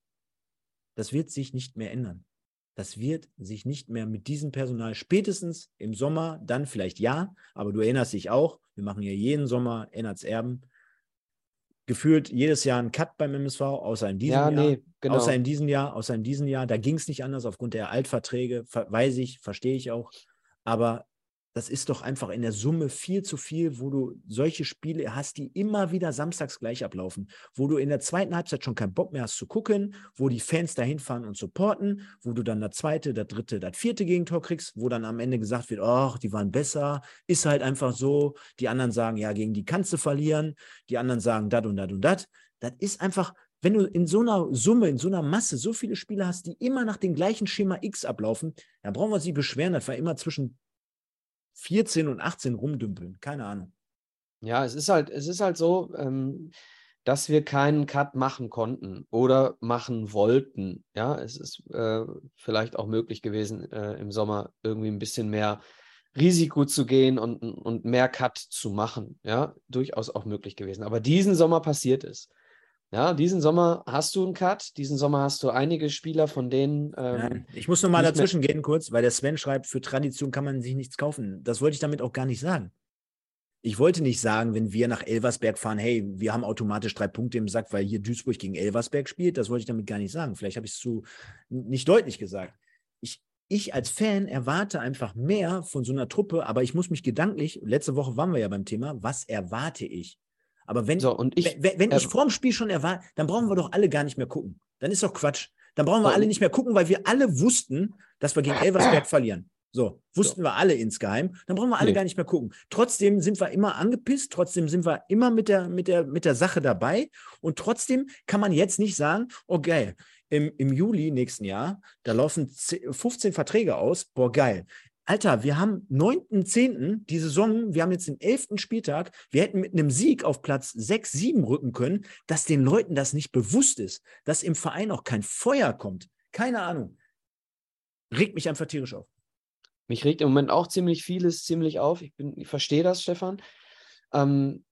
Das wird sich nicht mehr ändern. Das wird sich nicht mehr mit diesem Personal spätestens im Sommer, dann vielleicht ja, aber du erinnerst dich auch, wir machen ja jeden Sommer Ennards Erben, gefühlt jedes Jahr einen Cut beim MSV, außer in diesem ja, Jahr. Nee, genau. Außer in diesem Jahr, außer in diesem Jahr. Da ging es nicht anders aufgrund der Altverträge, weiß ich, verstehe ich auch. Aber das ist doch einfach in der Summe viel zu viel, wo du solche Spiele hast, die immer wieder samstags gleich ablaufen, wo du in der zweiten Halbzeit schon keinen Bock mehr hast zu gucken, wo die Fans dahin fahren und supporten, wo du dann das zweite, das dritte, das vierte Gegentor kriegst, wo dann am Ende gesagt wird, ach, die waren besser, ist halt einfach so. Die anderen sagen, ja, gegen die kannst du verlieren, die anderen sagen, dat und dat und dat. Das ist einfach, wenn du in so einer Summe, in so einer Masse so viele Spiele hast, die immer nach dem gleichen Schema X ablaufen, dann brauchen wir nicht beschweren, das war immer zwischen 14 und 18 rumdümpeln. Keine Ahnung. Ja, es ist halt, es ist halt so, ähm, dass wir keinen Cut machen konnten oder machen wollten. Ja, es ist äh, vielleicht auch möglich gewesen, äh, im Sommer irgendwie ein bisschen mehr Risiko zu gehen und, und mehr Cut zu machen. Ja, durchaus auch möglich gewesen. Aber diesen Sommer passiert es. Ja, diesen Sommer hast du einen Cut, diesen Sommer hast du einige Spieler, von denen. Ähm, Nein, ich muss nochmal dazwischen gehen kurz, weil der Sven schreibt, für Tradition kann man sich nichts kaufen. Das wollte ich damit auch gar nicht sagen. Ich wollte nicht sagen, wenn wir nach Elversberg fahren, hey, wir haben automatisch drei Punkte im Sack, weil hier Duisburg gegen Elversberg spielt. Das wollte ich damit gar nicht sagen. Vielleicht habe ich es zu nicht deutlich gesagt. Ich, ich als Fan erwarte einfach mehr von so einer Truppe, aber ich muss mich gedanklich, letzte Woche waren wir ja beim Thema, was erwarte ich? Aber wenn, so, ich, wenn, wenn äh, ich vorm Spiel schon erwarte, dann brauchen wir doch alle gar nicht mehr gucken. Dann ist doch Quatsch. Dann brauchen wir alle nicht mehr gucken, weil wir alle wussten, dass wir gegen Elversberg verlieren. So, wussten so. wir alle insgeheim. Dann brauchen wir alle nee. gar nicht mehr gucken. Trotzdem sind wir immer angepisst, trotzdem sind wir immer mit der, mit der, mit der Sache dabei. Und trotzdem kann man jetzt nicht sagen, oh geil, im, im Juli nächsten Jahr, da laufen 15 Verträge aus, boah geil. Alter, wir haben 9.10. die Saison, wir haben jetzt den 11. Spieltag, wir hätten mit einem Sieg auf Platz 6, 7 rücken können, dass den Leuten das nicht bewusst ist, dass im Verein auch kein Feuer kommt. Keine Ahnung. Regt mich einfach tierisch auf. Mich regt im Moment auch ziemlich vieles ziemlich auf. Ich, ich verstehe das, Stefan. Ähm,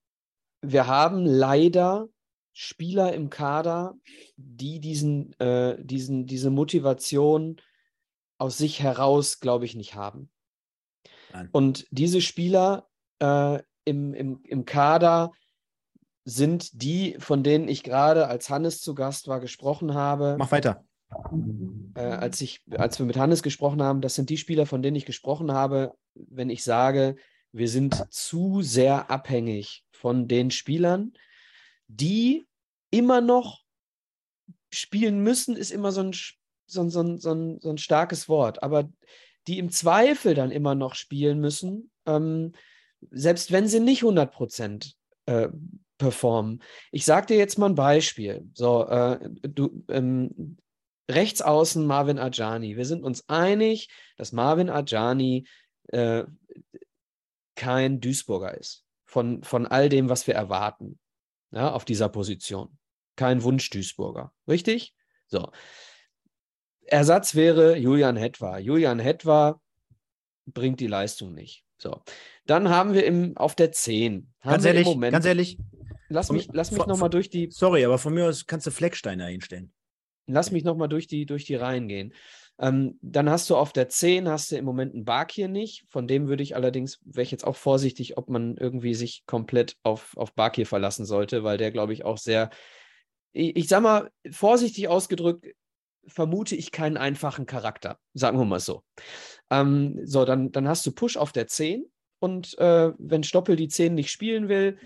wir haben leider Spieler im Kader, die diesen, äh, diesen, diese Motivation aus sich heraus, glaube ich, nicht haben. Nein. Und diese Spieler äh, im, im, im Kader sind die, von denen ich gerade, als Hannes zu Gast war, gesprochen habe. Mach weiter. Äh, als, ich, als wir mit Hannes gesprochen haben, das sind die Spieler, von denen ich gesprochen habe, wenn ich sage, wir sind zu sehr abhängig von den Spielern, die immer noch spielen müssen, ist immer so ein so, so, so, so ein starkes Wort, aber die im Zweifel dann immer noch spielen müssen, ähm, selbst wenn sie nicht 100 Prozent äh, performen. Ich sage dir jetzt mal ein Beispiel. So, äh, du, ähm, rechts außen Marvin Ajani. Wir sind uns einig, dass Marvin Ajani äh, kein Duisburger ist. Von, von all dem, was wir erwarten ja, auf dieser Position. Kein Wunsch-Duisburger. Richtig? So. Ersatz wäre Julian Hetwa. Julian Hetwa bringt die Leistung nicht. So. Dann haben wir im, auf der 10. Ganz ehrlich, Moment, ganz ehrlich. Lass mich, lass mich nochmal durch die. Sorry, aber von mir aus kannst du Flecksteiner hinstellen. Lass mich nochmal durch die, durch die Reihen gehen. Ähm, dann hast du auf der 10 hast du im Moment einen Bark nicht. Von dem würde ich allerdings, wäre ich jetzt auch vorsichtig, ob man irgendwie sich komplett auf, auf Bark verlassen sollte, weil der, glaube ich, auch sehr, ich, ich sag mal, vorsichtig ausgedrückt, vermute ich keinen einfachen Charakter, sagen wir mal so. Ähm, so, dann, dann hast du Push auf der 10 und äh, wenn Stoppel die 10 nicht spielen will,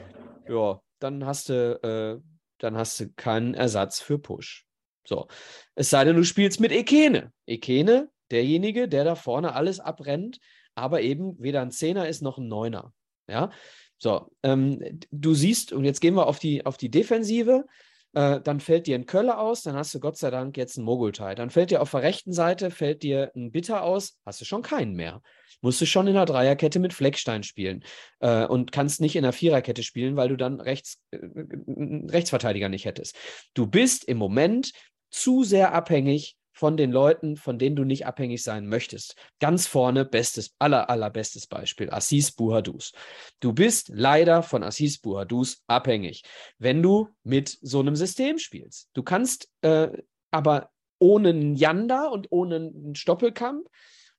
ja, dann hast du, äh, dann hast du keinen Ersatz für Push. So. Es sei denn, du spielst mit Ekene. Ekene, derjenige, der da vorne alles abrennt, aber eben weder ein Zehner ist noch ein Neuner. Ja. So, ähm, du siehst, und jetzt gehen wir auf die, auf die Defensive. Äh, dann fällt dir ein Kölle aus, dann hast du Gott sei Dank jetzt einen Mogultai. Dann fällt dir auf der rechten Seite, fällt dir ein Bitter aus, hast du schon keinen mehr. Musst du schon in der Dreierkette mit Fleckstein spielen äh, und kannst nicht in der Viererkette spielen, weil du dann rechts, äh, Rechtsverteidiger nicht hättest. Du bist im Moment zu sehr abhängig von den Leuten, von denen du nicht abhängig sein möchtest. Ganz vorne, bestes, aller, allerbestes Beispiel, Assis Buhadus. Du bist leider von Assis Buhadus abhängig, wenn du mit so einem System spielst. Du kannst äh, aber ohne einen Janda und ohne einen Stoppelkamp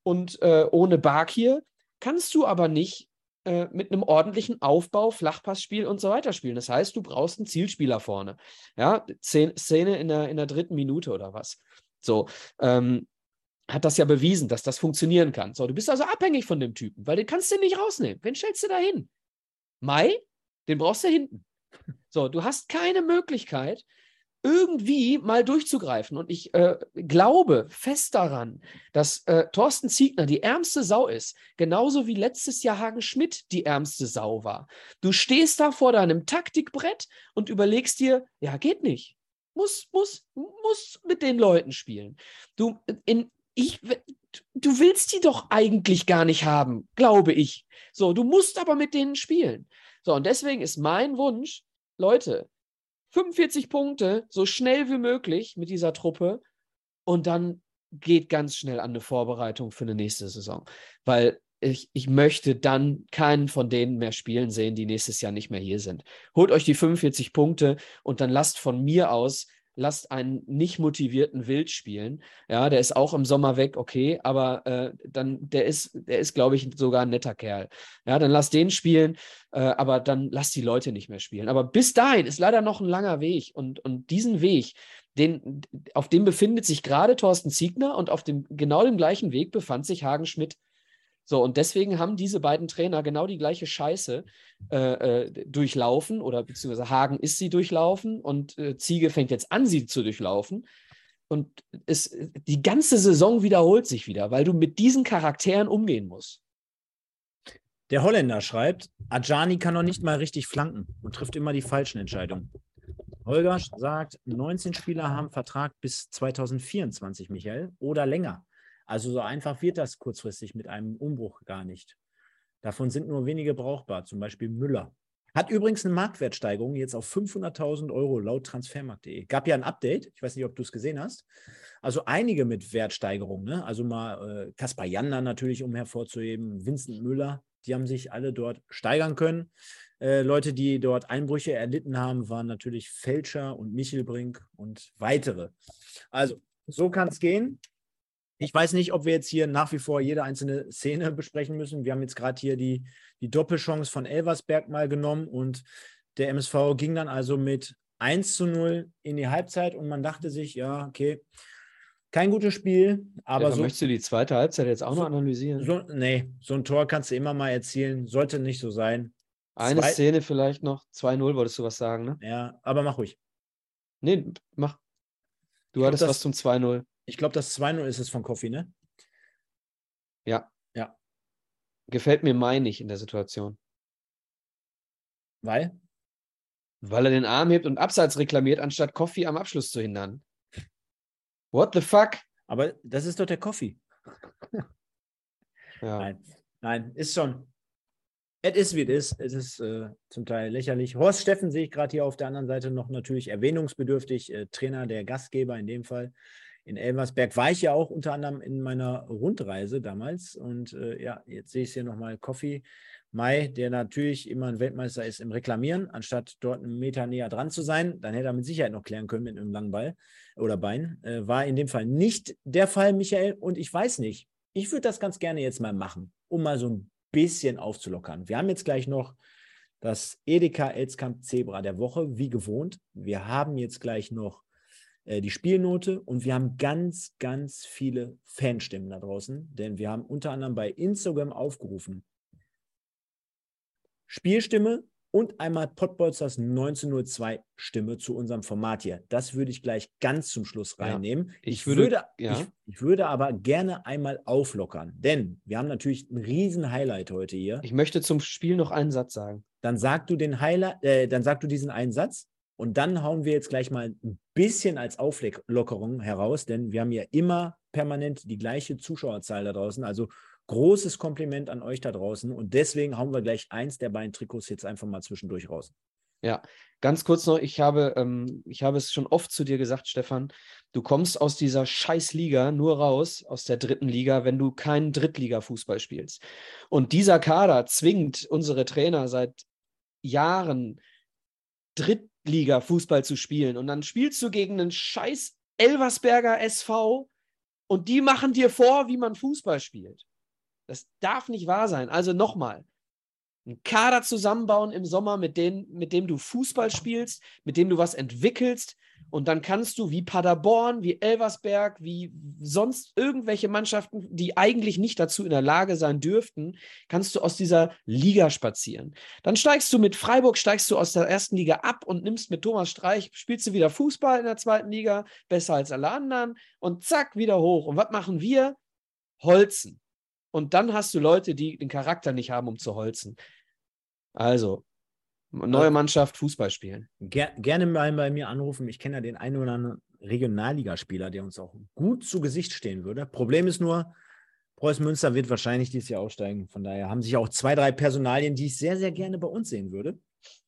und äh, ohne Bakir kannst du aber nicht äh, mit einem ordentlichen Aufbau, Flachpassspiel und so weiter spielen. Das heißt, du brauchst einen Zielspieler vorne. Ja, Szene in der, in der dritten Minute oder was. So, ähm, hat das ja bewiesen, dass das funktionieren kann. So, du bist also abhängig von dem Typen, weil den kannst du nicht rausnehmen. Wen stellst du da hin? Mai? Den brauchst du hinten. So, du hast keine Möglichkeit, irgendwie mal durchzugreifen. Und ich äh, glaube fest daran, dass äh, Thorsten Ziegner die ärmste Sau ist, genauso wie letztes Jahr Hagen Schmidt die ärmste Sau war. Du stehst da vor deinem Taktikbrett und überlegst dir, ja, geht nicht. Muss, muss, muss mit den Leuten spielen. Du, in, ich, du willst die doch eigentlich gar nicht haben, glaube ich. So, du musst aber mit denen spielen. So, und deswegen ist mein Wunsch, Leute, 45 Punkte, so schnell wie möglich mit dieser Truppe und dann geht ganz schnell an eine Vorbereitung für eine nächste Saison. Weil ich, ich möchte dann keinen von denen mehr spielen sehen, die nächstes Jahr nicht mehr hier sind. Holt euch die 45 Punkte und dann lasst von mir aus lasst einen nicht motivierten Wild spielen. Ja, der ist auch im Sommer weg, okay, aber äh, dann, der ist, der ist, glaube ich, sogar ein netter Kerl. Ja, dann lasst den spielen, äh, aber dann lasst die Leute nicht mehr spielen. Aber bis dahin ist leider noch ein langer Weg und, und diesen Weg, den, auf dem befindet sich gerade Thorsten Ziegner und auf dem genau dem gleichen Weg befand sich Hagen Schmidt. So, und deswegen haben diese beiden Trainer genau die gleiche Scheiße äh, äh, durchlaufen oder beziehungsweise Hagen ist sie durchlaufen und äh, Ziege fängt jetzt an, sie zu durchlaufen. Und es, die ganze Saison wiederholt sich wieder, weil du mit diesen Charakteren umgehen musst. Der Holländer schreibt, Ajani kann noch nicht mal richtig flanken und trifft immer die falschen Entscheidungen. Holger sagt, 19 Spieler haben Vertrag bis 2024, Michael, oder länger. Also so einfach wird das kurzfristig mit einem Umbruch gar nicht. Davon sind nur wenige brauchbar, zum Beispiel Müller. Hat übrigens eine Marktwertsteigerung jetzt auf 500.000 Euro laut transfermarkt.de. Gab ja ein Update, ich weiß nicht, ob du es gesehen hast. Also einige mit Wertsteigerung. Ne? Also mal äh, Kaspar Janda natürlich, um hervorzuheben, Vincent Müller, die haben sich alle dort steigern können. Äh, Leute, die dort Einbrüche erlitten haben, waren natürlich Fälscher und Michelbrink und weitere. Also, so kann es gehen. Ich weiß nicht, ob wir jetzt hier nach wie vor jede einzelne Szene besprechen müssen. Wir haben jetzt gerade hier die, die Doppelchance von Elversberg mal genommen und der MSV ging dann also mit 1 zu 0 in die Halbzeit und man dachte sich, ja, okay, kein gutes Spiel, aber ja, so. Möchtest du die zweite Halbzeit jetzt auch so, noch analysieren? So, nee, so ein Tor kannst du immer mal erzielen, sollte nicht so sein. Eine Zwei Szene vielleicht noch, 2-0, wolltest du was sagen, ne? Ja, aber mach ruhig. Nee, mach. Du ich hattest glaub, was zum 2-0. Ich glaube, das 2-0 ist es von Kofi, ne? Ja. Ja. Gefällt mir Mai nicht in der Situation. Weil? Weil er den Arm hebt und Abseits reklamiert, anstatt Kofi am Abschluss zu hindern. What the fuck? Aber das ist doch der Kofi. [laughs] ja. Nein, nein, ist schon. Es ist, wie es ist. Es ist äh, zum Teil lächerlich. Horst Steffen sehe ich gerade hier auf der anderen Seite noch natürlich erwähnungsbedürftig. Äh, Trainer der Gastgeber in dem Fall in Elversberg war ich ja auch unter anderem in meiner Rundreise damals. Und äh, ja, jetzt sehe ich hier nochmal Coffee Mai, der natürlich immer ein Weltmeister ist im Reklamieren, anstatt dort einen Meter näher dran zu sein. Dann hätte er mit Sicherheit noch klären können mit einem langen Ball oder Bein. Äh, war in dem Fall nicht der Fall, Michael. Und ich weiß nicht, ich würde das ganz gerne jetzt mal machen, um mal so ein bisschen aufzulockern. Wir haben jetzt gleich noch das Edeka Elskamp Zebra der Woche, wie gewohnt. Wir haben jetzt gleich noch äh, die Spielnote und wir haben ganz, ganz viele Fanstimmen da draußen, denn wir haben unter anderem bei Instagram aufgerufen, Spielstimme und einmal Potbolzers 1902 Stimme zu unserem Format hier. Das würde ich gleich ganz zum Schluss reinnehmen. Ja, ich, ich, würde, würde ja. ich, ich, würde aber gerne einmal auflockern, denn wir haben natürlich ein riesen Highlight heute hier. Ich möchte zum Spiel noch einen Satz sagen. Dann sag du den Highlight, äh, dann sag du diesen einen Satz und dann hauen wir jetzt gleich mal ein bisschen als Auflockerung heraus, denn wir haben ja immer permanent die gleiche Zuschauerzahl da draußen. Also großes Kompliment an euch da draußen. Und deswegen hauen wir gleich eins der beiden Trikots jetzt einfach mal zwischendurch raus. Ja, ganz kurz noch, ich habe, ähm, ich habe es schon oft zu dir gesagt, Stefan, du kommst aus dieser Scheißliga nur raus, aus der dritten Liga, wenn du keinen Drittliga-Fußball spielst. Und dieser Kader zwingt unsere Trainer seit Jahren, Dritt Liga Fußball zu spielen und dann spielst du gegen einen scheiß Elversberger SV und die machen dir vor, wie man Fußball spielt. Das darf nicht wahr sein. Also nochmal, einen Kader zusammenbauen im Sommer, mit, denen, mit dem du Fußball spielst, mit dem du was entwickelst. Und dann kannst du wie Paderborn, wie Elversberg, wie sonst irgendwelche Mannschaften, die eigentlich nicht dazu in der Lage sein dürften, kannst du aus dieser Liga spazieren. Dann steigst du mit Freiburg, steigst du aus der ersten Liga ab und nimmst mit Thomas Streich, spielst du wieder Fußball in der zweiten Liga, besser als alle anderen und zack, wieder hoch. Und was machen wir? Holzen. Und dann hast du Leute, die den Charakter nicht haben, um zu holzen. Also, neue Mannschaft, Fußball spielen. Ger gerne mal bei mir anrufen. Ich kenne ja den einen oder anderen Regionalligaspieler, der uns auch gut zu Gesicht stehen würde. Problem ist nur, Preußen Münster wird wahrscheinlich dieses Jahr aussteigen. Von daher haben sich auch zwei, drei Personalien, die ich sehr, sehr gerne bei uns sehen würde.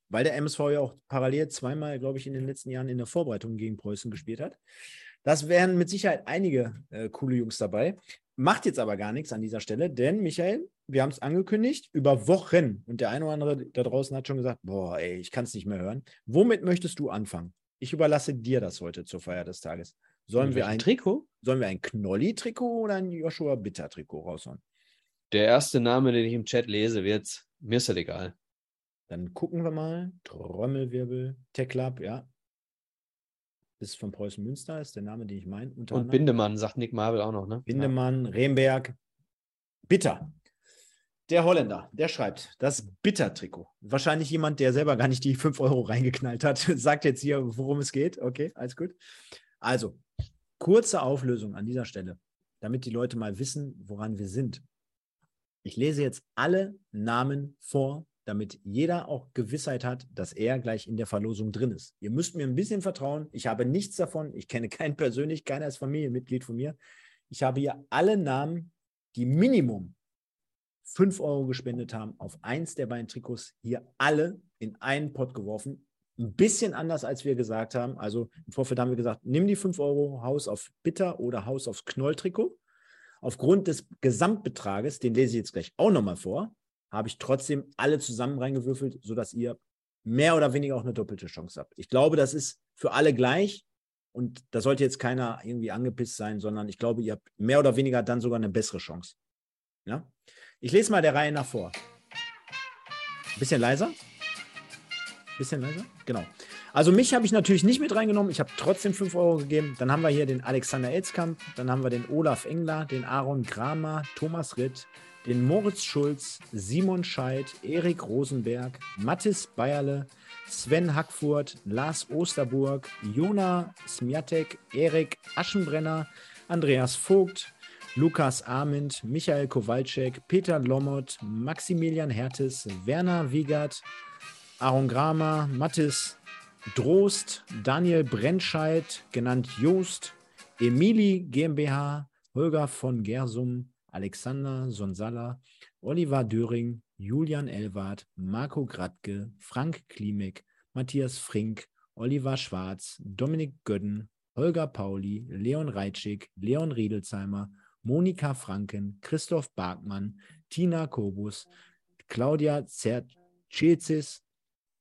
Weil der MSV ja auch parallel zweimal, glaube ich, in den letzten Jahren in der Vorbereitung gegen Preußen gespielt hat. Das wären mit Sicherheit einige äh, coole Jungs dabei. Macht jetzt aber gar nichts an dieser Stelle, denn Michael, wir haben es angekündigt, über Wochen. Und der eine oder andere da draußen hat schon gesagt, boah, ey, ich kann es nicht mehr hören. Womit möchtest du anfangen? Ich überlasse dir das heute zur Feier des Tages. Sollen wir ein Trikot? Sollen wir ein Knolli-Trikot oder ein Joshua Bitter-Trikot raushauen? Der erste Name, den ich im Chat lese, wird, mir ist das egal. Dann gucken wir mal. Trommelwirbel, Tech Club, ja ist von Preußen Münster, ist der Name, den ich meine. Und. Bindemann, sagt Nick Marvel auch noch, ne? Bindemann, ja. Remberg, Bitter. Der Holländer, der schreibt, das Bitter-Trikot. Wahrscheinlich jemand, der selber gar nicht die 5 Euro reingeknallt hat, [laughs] sagt jetzt hier, worum es geht. Okay, alles gut. Also, kurze Auflösung an dieser Stelle, damit die Leute mal wissen, woran wir sind. Ich lese jetzt alle Namen vor, damit jeder auch Gewissheit hat, dass er gleich in der Verlosung drin ist. Ihr müsst mir ein bisschen vertrauen. Ich habe nichts davon. Ich kenne keinen persönlich, keiner ist Familienmitglied von mir. Ich habe hier alle Namen, die Minimum 5 Euro gespendet haben, auf eins der beiden Trikots, hier alle in einen Pott geworfen. Ein bisschen anders, als wir gesagt haben. Also im Vorfeld haben wir gesagt, nimm die 5 Euro Haus auf Bitter oder Haus aufs Knolltrikot. Aufgrund des Gesamtbetrages, den lese ich jetzt gleich auch nochmal vor, habe ich trotzdem alle zusammen reingewürfelt, sodass ihr mehr oder weniger auch eine doppelte Chance habt. Ich glaube, das ist für alle gleich und da sollte jetzt keiner irgendwie angepisst sein, sondern ich glaube, ihr habt mehr oder weniger dann sogar eine bessere Chance. Ja? Ich lese mal der Reihe nach vor. Bisschen leiser. Bisschen leiser? Genau. Also mich habe ich natürlich nicht mit reingenommen. Ich habe trotzdem 5 Euro gegeben. Dann haben wir hier den Alexander Elzkamp, dann haben wir den Olaf Engler, den Aaron Kramer, Thomas Ritt, den Moritz Schulz, Simon Scheid, Erik Rosenberg, Mathis Bayerle, Sven Hackfurt, Lars Osterburg, Jona Smiatek, Erik Aschenbrenner, Andreas Vogt, Lukas Arment, Michael Kowalczyk, Peter Lommert, Maximilian Hertes, Werner Wiegert, Aaron Gramer, Mathis Drost, Daniel Brentscheid, genannt Joost, Emili GmbH, Holger von Gersum, Alexander Sonsala, Oliver Döring, Julian Elwart, Marco Gradke, Frank Klimek, Matthias Frink, Oliver Schwarz, Dominik Gödden, Holger Pauli, Leon Reitschig, Leon Riedelsheimer, Monika Franken, Christoph Barkmann, Tina Kobus, Claudia Zercezis,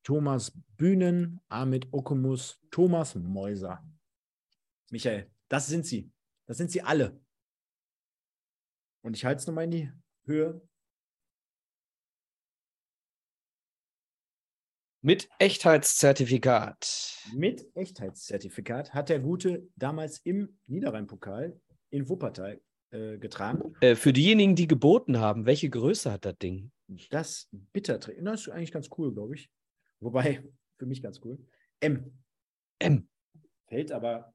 Thomas Bühnen, Amit Okumus, Thomas Mäuser. Michael, das sind sie. Das sind sie alle. Und ich halte es nochmal in die Höhe. Mit Echtheitszertifikat. Mit Echtheitszertifikat hat der Gute damals im Niederrhein-Pokal in Wuppertal äh, getragen. Äh, für diejenigen, die geboten haben, welche Größe hat das Ding? Das Bitterträger. Das ist eigentlich ganz cool, glaube ich. Wobei, [laughs] für mich ganz cool. M. M. Fällt aber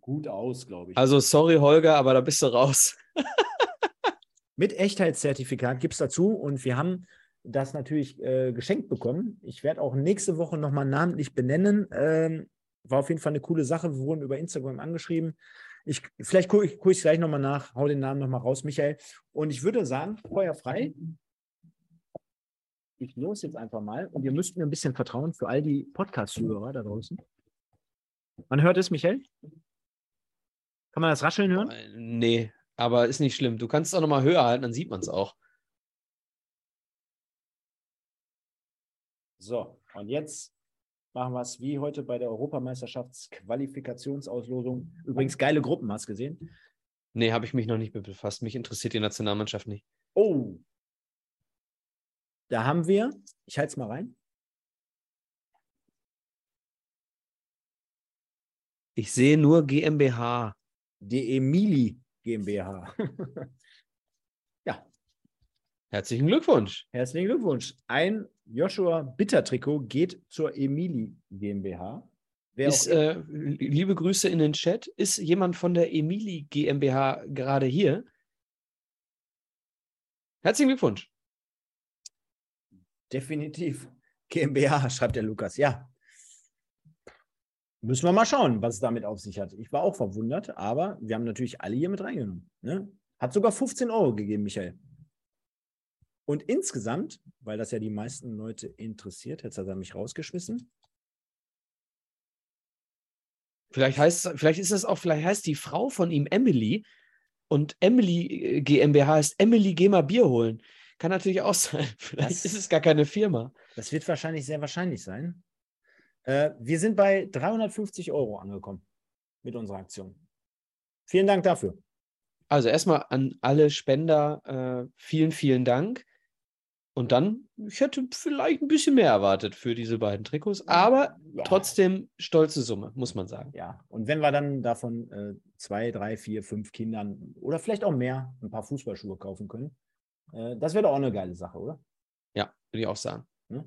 gut aus, glaube ich. Also, sorry, Holger, aber da bist du raus. [laughs] Mit Echtheitszertifikat gibt es dazu und wir haben das natürlich äh, geschenkt bekommen. Ich werde auch nächste Woche nochmal namentlich benennen. Ähm, war auf jeden Fall eine coole Sache. Wir wurden über Instagram angeschrieben. Ich, vielleicht gucke ich es guck gleich nochmal nach, hau den Namen nochmal raus, Michael. Und ich würde sagen, Feuer frei. Ich los jetzt einfach mal und ihr müsst mir ein bisschen vertrauen für all die Podcast-Zuhörer da draußen. Man hört es, Michael? Kann man das Rascheln hören? Nee, aber ist nicht schlimm. Du kannst es auch nochmal höher halten, dann sieht man es auch. So, und jetzt machen wir es wie heute bei der Europameisterschaftsqualifikationsauslosung. Übrigens geile Gruppen, hast du gesehen? Nee, habe ich mich noch nicht mit befasst. Mich interessiert die Nationalmannschaft nicht. Oh. Da haben wir, ich halte es mal rein. Ich sehe nur GmbH. Die Emili GmbH. [laughs] Herzlichen Glückwunsch. Herzlichen Glückwunsch. Ein Joshua Bitter-Trikot geht zur Emili GmbH. Ist, äh, liebe Grüße in den Chat. Ist jemand von der Emili GmbH gerade hier? Herzlichen Glückwunsch. Definitiv. GmbH, schreibt der Lukas. Ja. Müssen wir mal schauen, was es damit auf sich hat. Ich war auch verwundert, aber wir haben natürlich alle hier mit reingenommen. Ne? Hat sogar 15 Euro gegeben, Michael. Und insgesamt, weil das ja die meisten Leute interessiert, jetzt hat er mich rausgeschmissen, Vielleicht heißt vielleicht ist das auch, vielleicht heißt die Frau von ihm Emily und Emily äh, GmbH heißt Emily, geh mal Bier holen. Kann natürlich auch [laughs] sein. Vielleicht das, ist es gar keine Firma. Das wird wahrscheinlich sehr wahrscheinlich sein. Äh, wir sind bei 350 Euro angekommen mit unserer Aktion. Vielen Dank dafür. Also erstmal an alle Spender äh, vielen, vielen Dank. Und dann, ich hätte vielleicht ein bisschen mehr erwartet für diese beiden Trikots, aber ja. trotzdem stolze Summe, muss man sagen. Ja, und wenn wir dann davon äh, zwei, drei, vier, fünf Kindern oder vielleicht auch mehr ein paar Fußballschuhe kaufen können, äh, das wäre doch auch eine geile Sache, oder? Ja, würde ich auch sagen. Hm?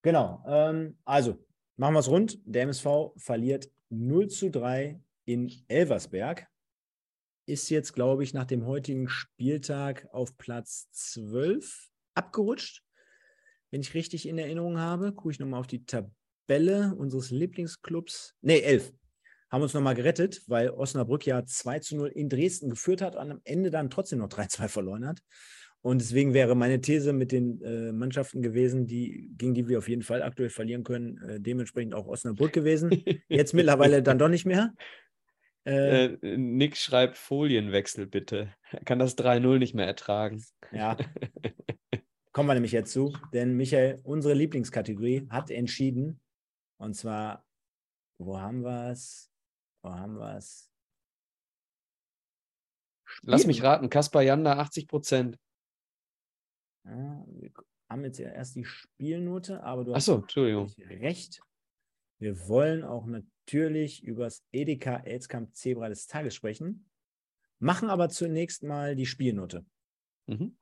Genau. Ähm, also, machen wir es rund. Der MSV verliert 0 zu 3 in Elversberg. Ist jetzt, glaube ich, nach dem heutigen Spieltag auf Platz 12 abgerutscht, wenn ich richtig in Erinnerung habe. Gucke ich nochmal auf die Tabelle unseres Lieblingsclubs. Ne, 11. Haben uns nochmal gerettet, weil Osnabrück ja 2 zu 0 in Dresden geführt hat und am Ende dann trotzdem noch 3-2 verloren hat. Und deswegen wäre meine These mit den äh, Mannschaften gewesen, die, gegen die wir auf jeden Fall aktuell verlieren können, äh, dementsprechend auch Osnabrück gewesen. Jetzt mittlerweile dann doch nicht mehr. [laughs] Äh, äh, Nick schreibt Folienwechsel bitte. Er kann das 3-0 nicht mehr ertragen. Ja. [laughs] Kommen wir nämlich jetzt zu, denn Michael, unsere Lieblingskategorie hat entschieden, und zwar, wo haben wir es? Wo haben wir es? Lass mich raten, Kaspar Janda 80 Prozent. Ja, wir haben jetzt ja erst die Spielnote, aber du hast so, recht. Wir wollen auch natürlich über das Edeka Elskamp Zebra des Tages sprechen, machen aber zunächst mal die Spielnote. Mhm.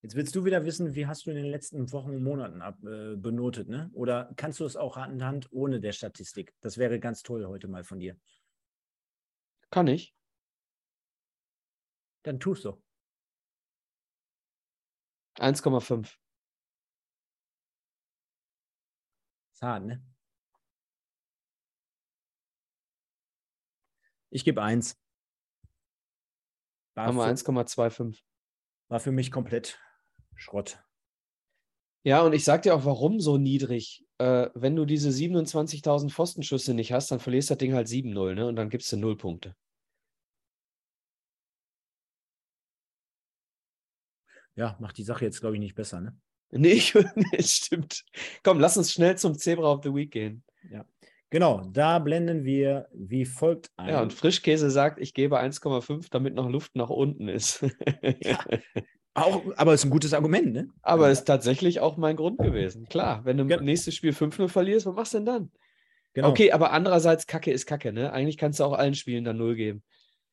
Jetzt willst du wieder wissen, wie hast du in den letzten Wochen und Monaten ab, äh, benotet, ne? Oder kannst du es auch anhand ohne der Statistik? Das wäre ganz toll heute mal von dir. Kann ich. Dann tust du. 1,5. Ist hart, ne? Ich gebe 1. Haben wir 1,25. War für mich komplett Schrott. Ja, und ich sag dir auch, warum so niedrig. Äh, wenn du diese 27.000 Pfostenschüsse nicht hast, dann verlierst das Ding halt 7-0, ne? Und dann gibst du 0 Punkte. Ja, macht die Sache jetzt, glaube ich, nicht besser, ne? Nee, ich, [laughs] nee, stimmt. Komm, lass uns schnell zum Zebra of the Week gehen. Ja. Genau, da blenden wir wie folgt ein. Ja, und Frischkäse sagt, ich gebe 1,5, damit noch Luft nach unten ist. ja, [laughs] auch, aber ist ein gutes Argument, ne? Aber ist tatsächlich auch mein Grund gewesen. Klar, wenn du ja. nächstes Spiel 5-0 verlierst, was machst du denn dann? Genau. Okay, aber andererseits, Kacke ist Kacke, ne? Eigentlich kannst du auch allen Spielen dann 0 geben.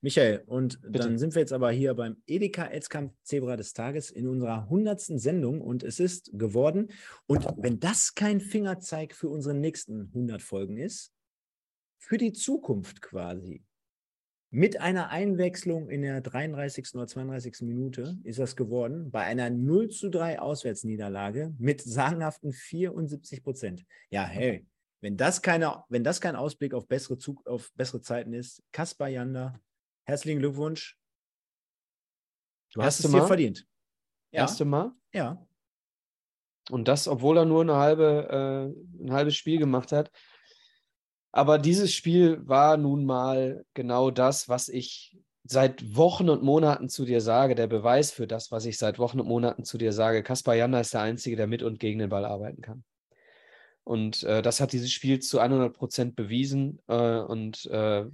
Michael, und Bitte. dann sind wir jetzt aber hier beim Edeka Elzkamp Zebra des Tages in unserer 100. Sendung und es ist geworden. Und wenn das kein Fingerzeig für unsere nächsten 100 Folgen ist, für die Zukunft quasi, mit einer Einwechslung in der 33. oder 32. Minute ist das geworden, bei einer 0 zu 3 Auswärtsniederlage mit sagenhaften 74 Prozent. Ja, hey, wenn das, keine, wenn das kein Ausblick auf bessere, Zug, auf bessere Zeiten ist, Kaspar Janda, herzlichen Glückwunsch. Du hast es dir verdient. Ja. Erste Mal? Ja. Und das, obwohl er nur eine halbe, äh, ein halbes Spiel gemacht hat. Aber dieses Spiel war nun mal genau das, was ich seit Wochen und Monaten zu dir sage, der Beweis für das, was ich seit Wochen und Monaten zu dir sage. Kaspar Janda ist der Einzige, der mit und gegen den Ball arbeiten kann. Und äh, das hat dieses Spiel zu 100 Prozent bewiesen äh, und äh,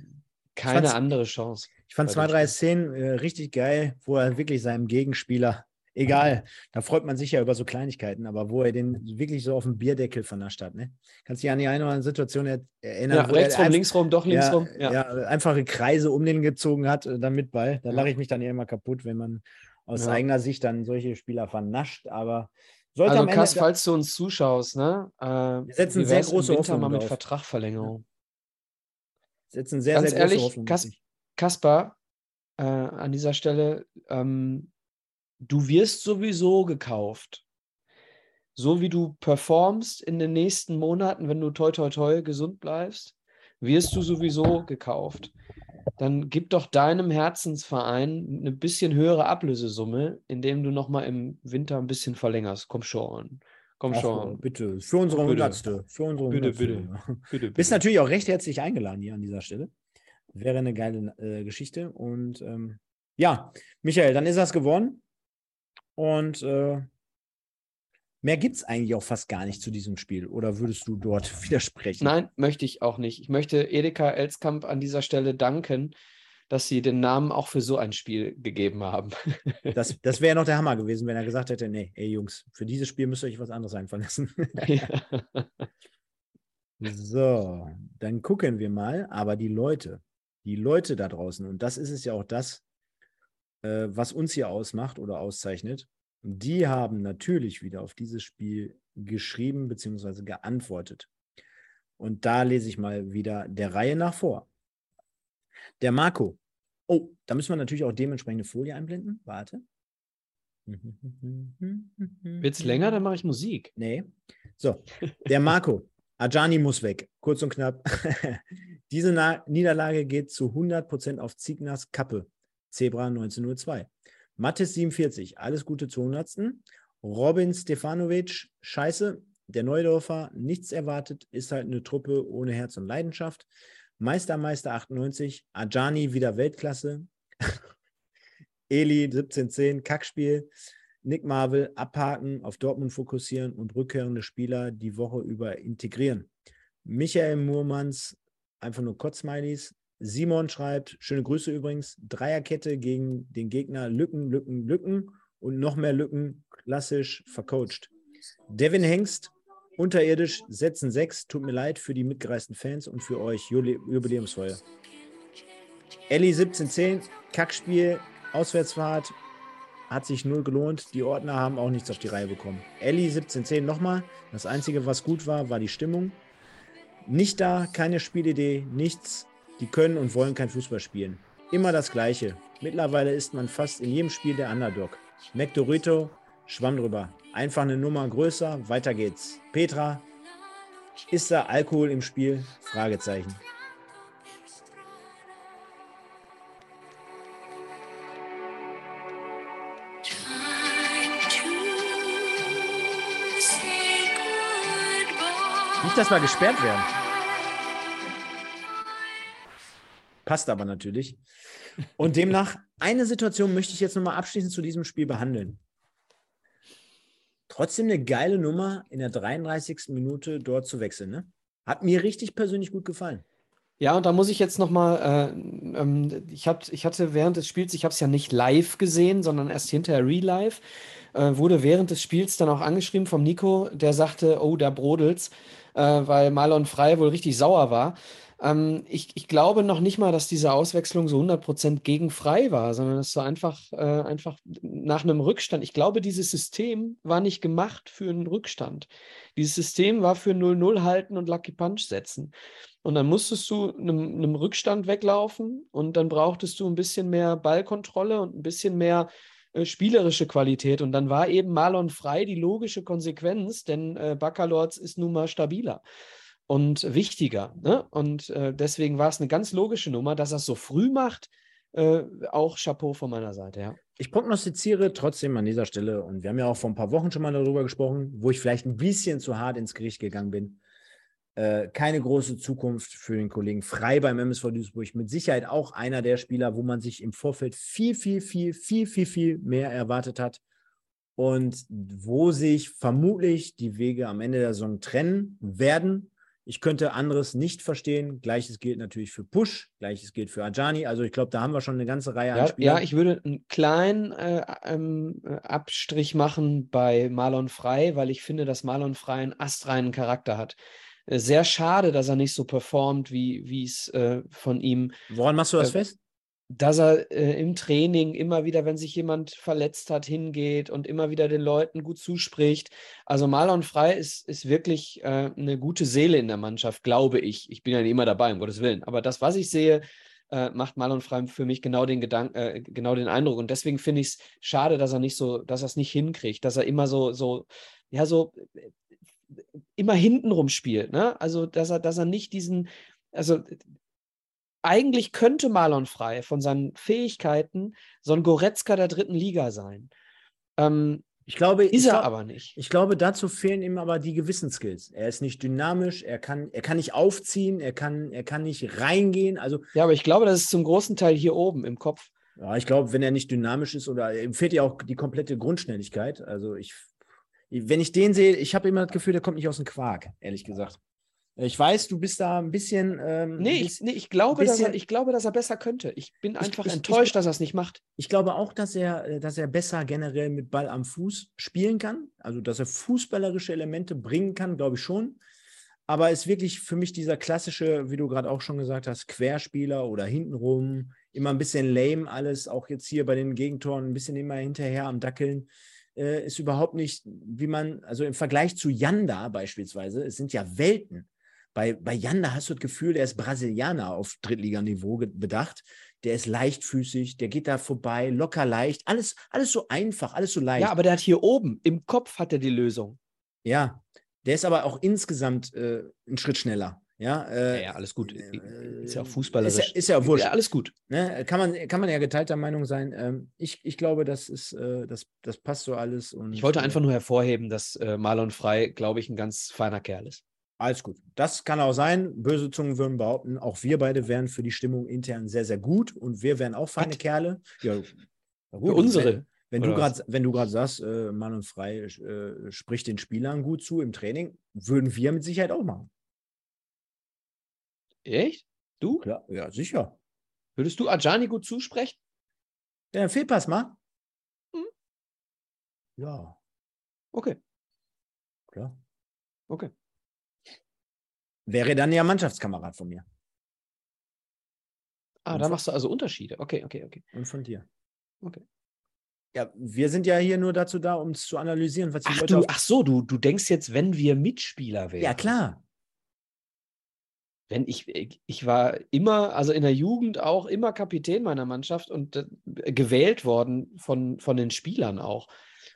keine andere Chance. Ich fand zwei, drei Szenen äh, richtig geil, wo er wirklich seinem Gegenspieler, egal, da freut man sich ja über so Kleinigkeiten, aber wo er den wirklich so auf dem Bierdeckel vernascht hat. Ne? Kannst du dich an die eine oder andere Situation erinnern? Ja, rechts rum, links rum, doch links ja, rum. Ja. ja. einfache Kreise um den gezogen hat, äh, dann mit Ball. Da lache ich mich dann ja immer kaputt, wenn man aus eigener Sicht dann solche Spieler vernascht, aber sollte also, Kass, falls du uns zuschaust, ne? Äh, wir setzen sehr große Hoffnung mal mit Vertragverlängerung. Wir setzen sehr, Ganz sehr ehrlich, große Hoffnung. Kas Kaspar, äh, an dieser Stelle, ähm, du wirst sowieso gekauft. So wie du performst in den nächsten Monaten, wenn du toi toi toi gesund bleibst, wirst du sowieso gekauft dann gib doch deinem Herzensverein eine bisschen höhere Ablösesumme, indem du nochmal im Winter ein bisschen verlängerst. Komm schon. Komm Ach, schon. Bitte, für unsere Hundertste. Für unsere bitte, bitte, bitte. Bist natürlich auch recht herzlich eingeladen hier an dieser Stelle. Wäre eine geile äh, Geschichte. Und ähm, ja, Michael, dann ist das gewonnen. Und äh, Mehr gibt es eigentlich auch fast gar nicht zu diesem Spiel. Oder würdest du dort [laughs] widersprechen? Nein, möchte ich auch nicht. Ich möchte Edeka Elskamp an dieser Stelle danken, dass sie den Namen auch für so ein Spiel gegeben haben. [laughs] Das, das wäre noch der Hammer gewesen, wenn er gesagt hätte, nee, ey Jungs, für dieses Spiel müsst ihr euch was anderes einfallen lassen. Ja. [laughs] So, dann gucken wir mal. Aber die Leute, die Leute da draußen, und das ist es ja auch das, äh, was uns hier ausmacht oder auszeichnet, die haben natürlich wieder auf dieses Spiel geschrieben bzw. geantwortet. Und da lese ich mal wieder der Reihe nach vor. Der Marco. Oh, da müssen wir natürlich auch dementsprechende Folie einblenden. Warte. Wird es länger, dann mache ich Musik. Nee. So, der Marco. Ajani muss weg. Kurz und knapp. [laughs] Diese Na Niederlage geht zu 100% auf Zignas Kappe. Zebra 1902. Mattes 47, alles Gute zu 100. Robin Stefanovic, scheiße. Der Neudorfer, nichts erwartet, ist halt eine Truppe ohne Herz und Leidenschaft. Meistermeister 98, Ajani wieder Weltklasse. [laughs] Eli 1710, Kackspiel. Nick Marvel abhaken, auf Dortmund fokussieren und rückkehrende Spieler die Woche über integrieren. Michael Murmans, einfach nur Kotzsmileys. Simon schreibt, schöne Grüße übrigens, Dreierkette gegen den Gegner, Lücken, Lücken, Lücken und noch mehr Lücken, klassisch vercoacht. Devin Hengst, unterirdisch, setzen sechs, tut mir leid für die mitgereisten Fans und für euch, Jubiläumsfeuer. Ellie 1710, Kackspiel, Auswärtsfahrt, hat sich null gelohnt. Die Ordner haben auch nichts auf die Reihe bekommen. Ellie 1710 nochmal. Das Einzige, was gut war, war die Stimmung. Nicht da, keine Spielidee, nichts. Die können und wollen kein Fußball spielen. Immer das Gleiche. Mittlerweile ist man fast in jedem Spiel der Underdog. McDorito, Schwamm drüber. Einfach eine Nummer größer, weiter geht's. Petra, ist da Alkohol im Spiel? Fragezeichen. Nicht, dass wir gesperrt werden. Passt aber natürlich. Und demnach, eine Situation möchte ich jetzt nochmal abschließend zu diesem Spiel behandeln. Trotzdem eine geile Nummer, in der 33. Minute dort zu wechseln. Ne? Hat mir richtig persönlich gut gefallen. Ja, und da muss ich jetzt nochmal, äh, ähm, ich, ich hatte während des Spiels, ich habe es ja nicht live gesehen, sondern erst hinterher real live, äh, wurde während des Spiels dann auch angeschrieben vom Nico, der sagte, oh, da brodelt's, äh, weil Marlon Frei wohl richtig sauer war. Ähm, ich, ich glaube noch nicht mal, dass diese Auswechslung so 100% gegen frei war, sondern es war einfach, äh, einfach nach einem Rückstand. Ich glaube, dieses System war nicht gemacht für einen Rückstand. Dieses System war für 0-0 halten und Lucky Punch setzen. Und dann musstest du einem, einem Rückstand weglaufen und dann brauchtest du ein bisschen mehr Ballkontrolle und ein bisschen mehr äh, spielerische Qualität. Und dann war eben Marlon frei die logische Konsequenz, denn äh, Baccalords ist nun mal stabiler und wichtiger. Ne? Und äh, deswegen war es eine ganz logische Nummer, dass er es so früh macht. Äh, auch Chapeau von meiner Seite, ja. Ich prognostiziere trotzdem an dieser Stelle, und wir haben ja auch vor ein paar Wochen schon mal darüber gesprochen, wo ich vielleicht ein bisschen zu hart ins Gericht gegangen bin. Äh, keine große Zukunft für den Kollegen Frei beim MSV Duisburg. Mit Sicherheit auch einer der Spieler, wo man sich im Vorfeld viel, viel, viel, viel, viel, viel mehr erwartet hat. und wo sich vermutlich die Wege am Ende der Saison trennen werden. Ich könnte anderes nicht verstehen. Gleiches gilt natürlich für Push, gleiches gilt für Ajani. Also ich glaube, da haben wir schon eine ganze Reihe ja, an Spielern. Ja, ich würde einen kleinen äh, ähm, Abstrich machen bei Marlon Frey, weil ich finde, dass Marlon Frey einen astreinen Charakter hat. Äh, sehr schade, dass er nicht so performt, wie es äh, von ihm. Woran machst du das äh, fest? Dass er äh, im Training immer wieder, wenn sich jemand verletzt hat, hingeht und immer wieder den Leuten gut zuspricht. Also Marlon Frei ist, ist wirklich äh, eine gute Seele in der Mannschaft, glaube ich. Ich bin ja nicht immer dabei, um Gottes Willen. Aber das, was ich sehe, äh, macht Marlon Frei für mich genau den Gedanken, äh, genau den Eindruck. Und deswegen finde ich es schade, dass er nicht so, dass er es nicht hinkriegt, dass er immer so, so, ja, so äh, immer hintenrum spielt. Ne? Also, dass er, dass er nicht diesen, also eigentlich könnte Marlon Frei von seinen Fähigkeiten so ein Goretzka der dritten Liga sein. Ähm, ich glaube, ist er glaub, aber nicht. Ich glaube, dazu fehlen ihm aber die gewissen Skills. Er ist nicht dynamisch, er kann, er kann nicht aufziehen, er kann, er kann nicht reingehen. Also, ja, aber ich glaube, das ist zum großen Teil hier oben im Kopf. Ja, ich glaube, wenn er nicht dynamisch ist oder ihm fehlt ja auch die komplette Grundschnelligkeit. Also ich, wenn ich den sehe, ich habe immer das Gefühl, der kommt nicht aus dem Quark, ehrlich gesagt. Ich weiß, du bist da ein bisschen. Ähm, nee, ich, nee, ich, glaube, bisschen, dass er, ich glaube, dass er besser könnte. Ich bin einfach ich, enttäuscht, ich, dass er es nicht macht. Ich glaube auch, dass er, äh, dass er besser generell mit Ball am Fuß spielen kann. Also, dass er fußballerische Elemente bringen kann, glaube ich schon. Aber ist wirklich für mich dieser klassische, wie du gerade auch schon gesagt hast, Querspieler oder hintenrum, immer ein bisschen lame alles, auch jetzt hier bei den Gegentoren ein bisschen immer hinterher am Dackeln. Äh, ist überhaupt nicht, wie man, also im Vergleich zu Yanda beispielsweise, es sind ja Welten. Bei, bei Jan, da hast du das Gefühl, der ist Brasilianer auf Drittliganiveau bedacht. Der ist leichtfüßig, der geht da vorbei, locker leicht. Alles, alles so einfach, alles so leicht. Ja, aber der hat hier oben, im Kopf hat er die Lösung. Ja, der ist aber auch insgesamt äh, einen Schritt schneller. Ja, äh, ja, ja, alles gut. Äh, ist ja auch Fußballerisch. Ist ja, ist ja wurscht. Ja, alles gut. Ne? Kann, man, kann man ja geteilter Meinung sein. Ähm, ich, ich glaube, das, ist, äh, das, das passt so alles. Und, ich wollte einfach nur hervorheben, dass äh, Marlon Frei, glaube ich, ein ganz feiner Kerl ist. Alles gut. Das kann auch sein. Böse Zungen würden behaupten, auch wir beide wären für die Stimmung intern sehr, sehr gut und wir wären auch feine Was? Kerle. Ja, gut, für unsere. Wenn, wenn du gerade sagst, äh, Mann und Frei äh, spricht den Spielern gut zu im Training, würden wir mit Sicherheit auch machen. Echt? Du? Klar, ja, sicher. Würdest du Ajani gut zusprechen? Ja, Fehlpass mal. Hm? Ja. Okay. Klar. Okay. Wäre dann ja Mannschaftskamerad von mir. Ah, da machst du also Unterschiede. Okay, okay, okay. Und von dir. Okay. Ja, wir sind ja hier nur dazu da, um es zu analysieren, was die ach, Leute. Du, ach so, du, du denkst jetzt, wenn wir Mitspieler wären. Ja, klar. Wenn ich, ich war immer, also in der Jugend auch immer Kapitän meiner Mannschaft und äh, gewählt worden von, von den Spielern auch.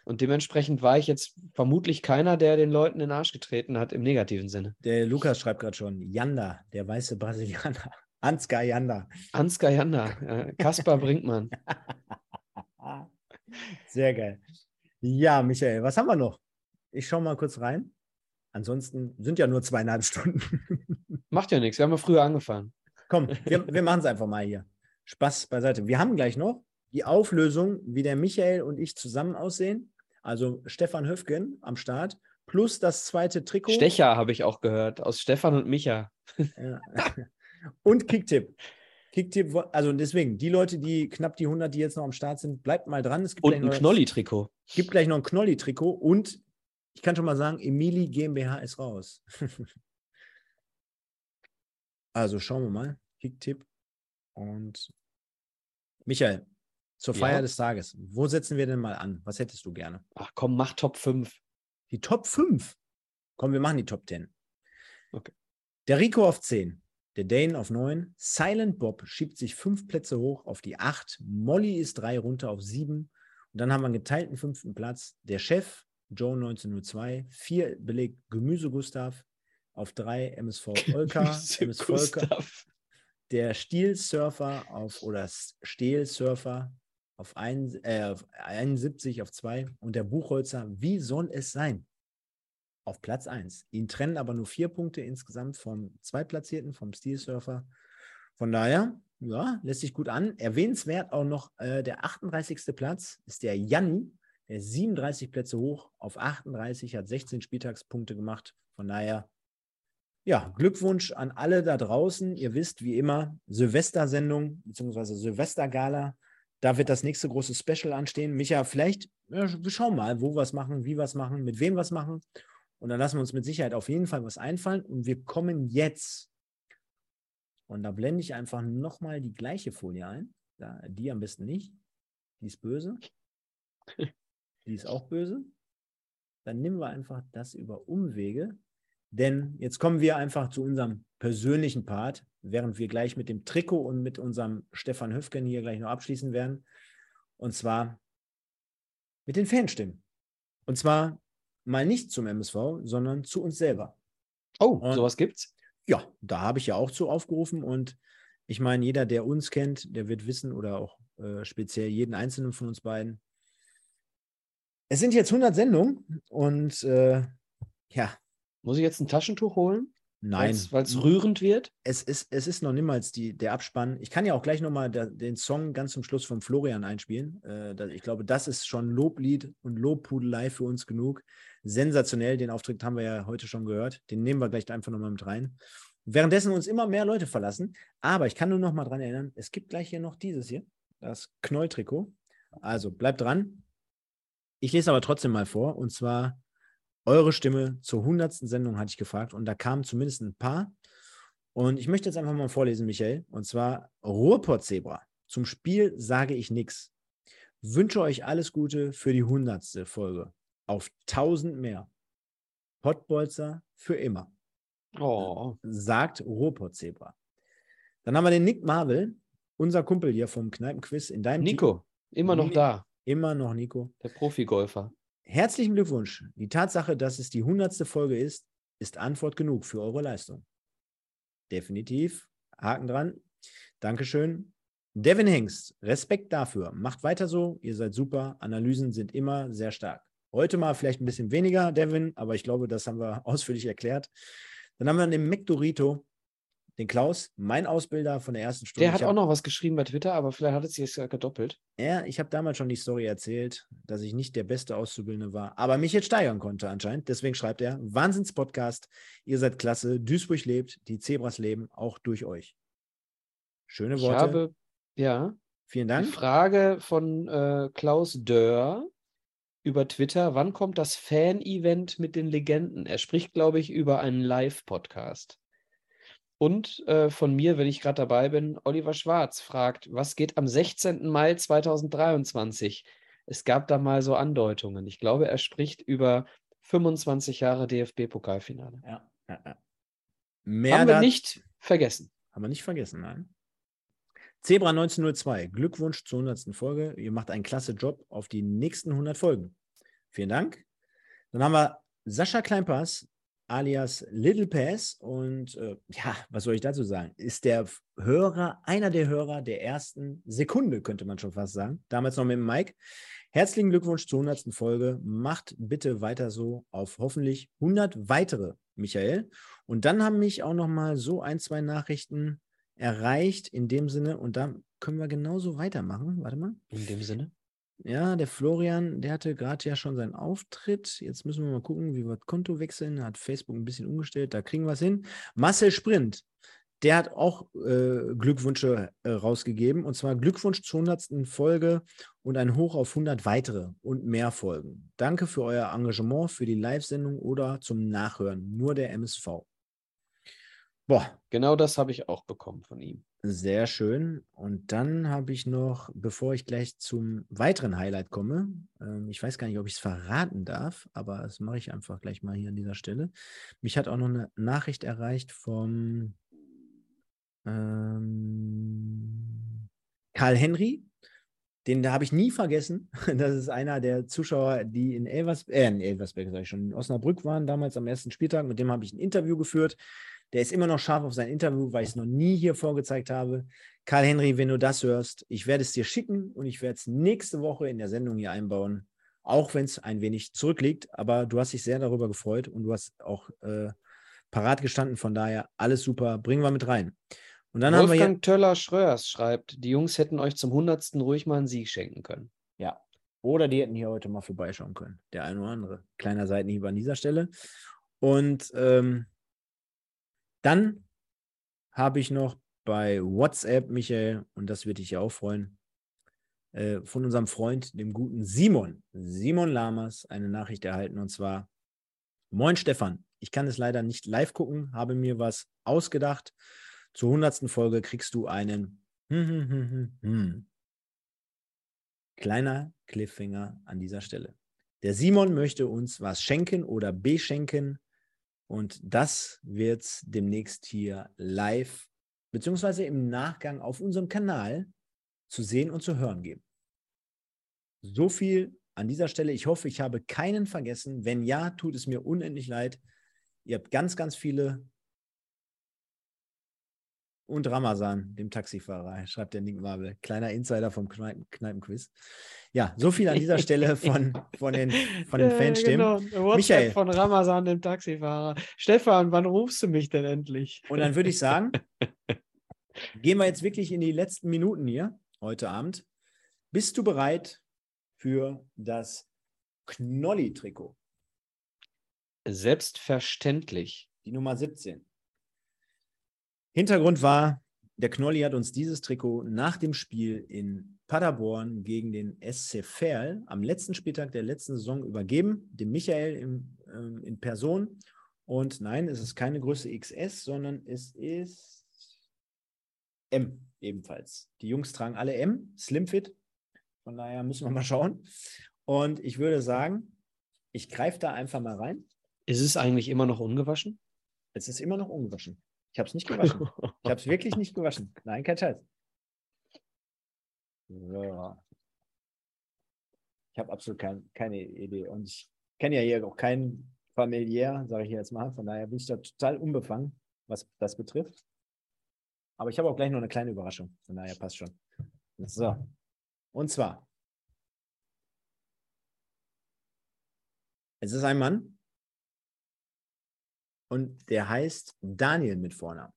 Und dementsprechend war ich jetzt vermutlich keiner, der den Leuten in den Arsch getreten hat, im negativen Sinne. Der Lukas schreibt gerade schon, Janda, der weiße Brasilianer. [laughs] Ansgar Janda. Ansgar Janda, äh, Kaspar Brinkmann. [laughs] Sehr geil. Ja, Michael, was haben wir noch? Ich schaue mal kurz rein. Ansonsten sind ja nur zweieinhalb Stunden. [laughs] Macht ja nichts, wir haben ja früher angefangen. Komm, wir, wir machen es einfach mal hier. Spaß beiseite. Wir haben gleich noch die Auflösung, wie der Michael und ich zusammen aussehen. Also Stefan Höfgen am Start, plus das zweite Trikot. Stecher habe ich auch gehört, aus Stefan und Micha. Ja. [laughs] Und Kicktipp. Kicktipp, also deswegen, die Leute, die knapp die 100, die jetzt noch am Start sind, bleibt mal dran. Es gibt und ein Knolli-Trikot. Es gibt gleich noch ein Knolli-Trikot und ich kann schon mal sagen, Emili GmbH ist raus. [laughs] also schauen wir mal. Kicktipp und Michael, zur Feier ja. des Tages. Wo setzen wir denn mal an? Was hättest du gerne? Ach komm, mach Top 5. Die Top 5? Komm, wir machen die Top 10. Okay. Der Rico auf 10. Der Dane auf 9. Silent Bob schiebt sich fünf Plätze hoch auf die 8. Molly ist drei runter auf 7. Und dann haben wir einen geteilten fünften Platz. Der Chef, Joe 1902. 4 belegt Gemüse Gustav. Auf 3 MSV [laughs] Olka. MSV Olka. Der Stielsurfer auf oder Stehlsurfer auf, ein, äh, auf 71 auf 2 und der Buchholzer, wie soll es sein? Auf Platz 1. Ihn trennen aber nur vier Punkte insgesamt vom Zweitplatzierten, vom Steel Surfer. Von daher, ja, lässt sich gut an. Erwähnenswert auch noch äh, der 38. Platz ist der Janni. Er ist 37 Plätze hoch auf 38, hat 16 Spieltagspunkte gemacht. Von daher, ja, Glückwunsch an alle da draußen. Ihr wisst, wie immer, Silvestersendung bzw. Silvestergala. Da wird das nächste große Special anstehen. Micha, vielleicht, ja, wir schauen mal, wo wir es machen, wie wir es machen, mit wem wir es machen. Und dann lassen wir uns mit Sicherheit auf jeden Fall was einfallen. Und wir kommen jetzt. Und da blende ich einfach nochmal die gleiche Folie ein. Da, die am besten nicht. Die ist böse. [laughs] Die ist auch böse. Dann nehmen wir einfach das über Umwege. Denn jetzt kommen wir einfach zu unserem persönlichen Part, während wir gleich mit dem Trikot und mit unserem Stefan Höfgen hier gleich noch abschließen werden. Und zwar mit den Fanstimmen. Und zwar mal nicht zum MSV, sondern zu uns selber. Oh, und sowas gibt's? Ja, da habe ich ja auch zu aufgerufen und ich meine, jeder, der uns kennt, der wird wissen oder auch äh, speziell jeden einzelnen von uns beiden. Es sind jetzt 100 Sendungen und äh, ja. Muss ich jetzt ein Taschentuch holen? Nein. Weil es rührend wird? Es ist, es ist noch niemals die, der Abspann. Ich kann ja auch gleich nochmal den Song ganz zum Schluss von Florian einspielen. Äh, ich glaube, das ist schon Loblied und Lobpudelei für uns genug. Sensationell. Den Auftritt haben wir ja heute schon gehört. Den nehmen wir gleich einfach nochmal mit rein. Währenddessen uns immer mehr Leute verlassen. Aber ich kann nur noch mal dran erinnern, es gibt gleich hier noch dieses hier, das Knolltrikot. Also bleibt dran. Ich lese aber trotzdem mal vor. Und zwar eure Stimme zur hundertsten Sendung hatte ich gefragt. Und da kamen zumindest ein paar. Und ich möchte jetzt einfach mal vorlesen, Michael. Und zwar Ruhrpott-Zebra. Zum Spiel sage ich nichts. Wünsche euch alles Gute für die hundertste Folge. Auf tausend mehr. Pottbolzer für immer. Oh. Sagt Ruhrpott-Zebra. Dann haben wir den Nick Marvel, unser Kumpel hier vom Kneipenquiz in deinem Nico, Team. immer noch da. Immer noch Nico. Der Profigolfer. Herzlichen Glückwunsch. Die Tatsache, dass es die hundertste Folge ist, ist Antwort genug für eure Leistung. Definitiv. Haken dran. Dankeschön. Devin Hengst, Respekt dafür. Macht weiter so. Ihr seid super. Analysen sind immer sehr stark. Heute mal vielleicht ein bisschen weniger, Devin, aber ich glaube, das haben wir [laughs] ausführlich erklärt. Dann haben wir den McDorito, den Klaus, mein Ausbilder von der ersten Stunde. Der hat hab, auch noch was geschrieben bei Twitter, aber vielleicht hat es sich jetzt gedoppelt. Ja, ich habe damals schon die Story erzählt, dass ich nicht der beste Auszubildende war, aber mich jetzt steigern konnte anscheinend. Deswegen schreibt er: Wahnsinns-Podcast, ihr seid klasse, Duisburg lebt, die Zebras leben, auch durch euch. Schöne Worte. Ich habe, ja. Vielen Dank. Die Frage von äh, Klaus Dörr über Twitter, wann kommt das Fan-Event mit den Legenden? Er spricht, glaube ich, über einen Live-Podcast. Und äh, von mir, wenn ich gerade dabei bin, Oliver Schwarz fragt, was geht am 16. Mai 2023? Es gab da mal so Andeutungen. Ich glaube, er spricht über 25 Jahre DFB-Pokalfinale. Ja, ja, ja. Mehr Haben wir nicht vergessen. Haben wir nicht vergessen, nein. Zebra 1902, Glückwunsch zur 100. Folge. Ihr macht einen klasse Job auf die nächsten 100 Folgen. Vielen Dank. Dann haben wir Sascha Kleinpass alias Little Pass und äh, ja, was soll ich dazu sagen? Ist der Hörer, einer der Hörer der ersten Sekunde, könnte man schon fast sagen. Damals noch mit dem Mike. Herzlichen Glückwunsch zur 100. Folge. Macht bitte weiter so auf hoffentlich 100 weitere, Michael. Und dann haben mich auch noch mal so ein, zwei Nachrichten erreicht in dem Sinne und da können wir genauso weitermachen. Warte mal. In dem Sinne? Ja, der Florian, der hatte gerade ja schon seinen Auftritt. Jetzt müssen wir mal gucken, wie wir das Konto wechseln. Hat Facebook ein bisschen umgestellt, da kriegen wir es hin. Marcel Sprint, der hat auch äh, Glückwünsche äh, rausgegeben. Und zwar Glückwunsch zur 100. Folge und ein Hoch auf 100 weitere und mehr Folgen. Danke für euer Engagement für die Live-Sendung oder zum Nachhören. Nur der MSV. Boah. Genau das habe ich auch bekommen von ihm. Sehr schön. Und dann habe ich noch, bevor ich gleich zum weiteren Highlight komme, ähm, ich weiß gar nicht, ob ich es verraten darf, aber das mache ich einfach gleich mal hier an dieser Stelle. Mich hat auch noch eine Nachricht erreicht vom ähm, Karl Henry. Den habe ich nie vergessen. [laughs] Das ist einer der Zuschauer, die in Elversberg, äh, in Elversberg, sage ich schon, in Osnabrück waren, damals am ersten Spieltag. Mit dem habe ich ein Interview geführt. Der ist immer noch scharf auf sein Interview, weil ich es noch nie hier vorgezeigt habe. Karl Henry, wenn du das hörst, ich werde es dir schicken und ich werde es nächste Woche in der Sendung hier einbauen, auch wenn es ein wenig zurückliegt. Aber du hast dich sehr darüber gefreut und du hast auch äh, parat gestanden. Von daher alles super, bringen wir mit rein. Und dann Wolfgang haben wir Töller-Schröers schreibt, die Jungs hätten euch zum 100. ruhig mal einen Sieg schenken können. Ja. Oder die hätten hier heute mal vorbeischauen können. Der eine oder andere. Kleiner Seitenhieb an dieser Stelle. Und ähm, dann habe ich noch bei WhatsApp, Michael, und das wird dich ja auch freuen, äh, von unserem Freund, dem guten Simon, Simon Lamas, eine Nachricht erhalten und zwar: Moin Stefan, ich kann es leider nicht live gucken, habe mir was ausgedacht. Zur hundertsten Folge kriegst du einen hm, hm, hm. kleiner Cliffhanger an dieser Stelle. Der Simon möchte uns was schenken oder beschenken und das wird demnächst hier live beziehungsweise im Nachgang auf unserem Kanal zu sehen und zu hören geben. So viel an dieser Stelle. Ich hoffe, ich habe keinen vergessen. Wenn ja, tut es mir unendlich leid. Ihr habt ganz, ganz viele. Und Ramazan, dem Taxifahrer, schreibt der Nick Marvel. Kleiner Insider vom Kneipen Kneipenquiz. Ja, so viel an dieser Stelle [laughs] von, von den, von den Fanstimmen. Genau. Michael. von Ramazan, dem Taxifahrer. Stefan, wann rufst du mich denn endlich? Und dann würde ich sagen, [laughs] gehen wir jetzt wirklich in die letzten Minuten hier heute Abend. Bist du bereit für das Knolli-Trikot. Selbstverständlich. Die Nummer 17. Hintergrund war, der Knolli hat uns dieses Trikot nach dem Spiel in Paderborn gegen den SC Verl am letzten Spieltag der letzten Saison übergeben, dem Michael in, äh, in Person. Und nein, es ist keine Größe XS, sondern es ist M ebenfalls. Die Jungs tragen alle M, Slimfit. Von daher müssen wir mal schauen. Und ich würde sagen, ich greife da einfach mal rein. Ist es eigentlich immer noch ungewaschen? Es ist immer noch ungewaschen. Ich habe es nicht gewaschen. ich habe es wirklich nicht [laughs] gewaschen. Nein, kein Scheiß. So. Ich habe absolut kein, keine Idee. Und ich kenne ja hier auch keinen familiär, sage ich jetzt mal. Von daher bin ich da total unbefangen, was das betrifft. Aber ich habe auch gleich noch eine kleine Überraschung. Von daher passt schon. So. Und zwar, es ist ein Mann und der heißt Daniel mit Vornamen.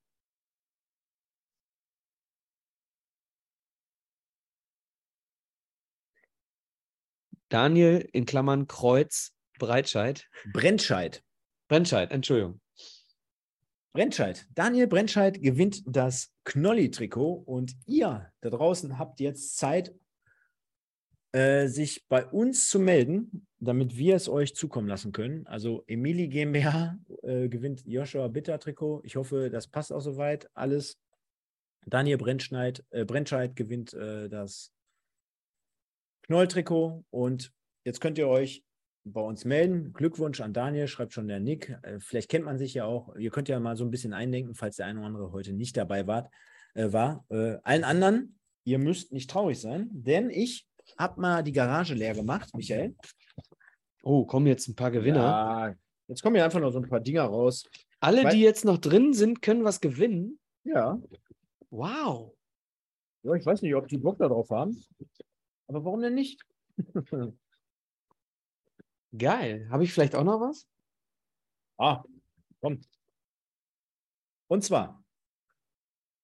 Daniel in Klammern Kreuz Breitscheid. Brentscheid. Brentscheid, Entschuldigung. Brentscheid. Daniel Brentscheid gewinnt das Knolli-Trikot und ihr da draußen habt jetzt Zeit, äh, sich bei uns zu melden, damit wir es euch zukommen lassen können. Also Emili GmbH äh, gewinnt Joshua Bitter Trikot. Ich hoffe, das passt auch soweit. Alles. Daniel Brentscheid, äh, Brentscheid gewinnt äh, das Knoll-Trikot. Und jetzt könnt ihr euch bei uns melden. Glückwunsch an Daniel, schreibt schon der Nick. Äh, vielleicht kennt man sich ja auch. Ihr könnt ja mal so ein bisschen eindenken, falls der eine oder andere heute nicht dabei wart, äh, war. allen anderen, ihr müsst nicht traurig sein, denn ich hab mal die Garage leer gemacht, Michael. Oh, kommen jetzt ein paar Gewinner. Ja, jetzt kommen ja einfach noch so ein paar Dinger raus. Alle, Weil, die jetzt noch drin sind, können was gewinnen. Ja. Wow. Ja, ich weiß nicht, ob die Bock darauf haben. Aber warum denn nicht? [laughs] Geil. Habe ich vielleicht auch noch was? Ah, komm. Und zwar,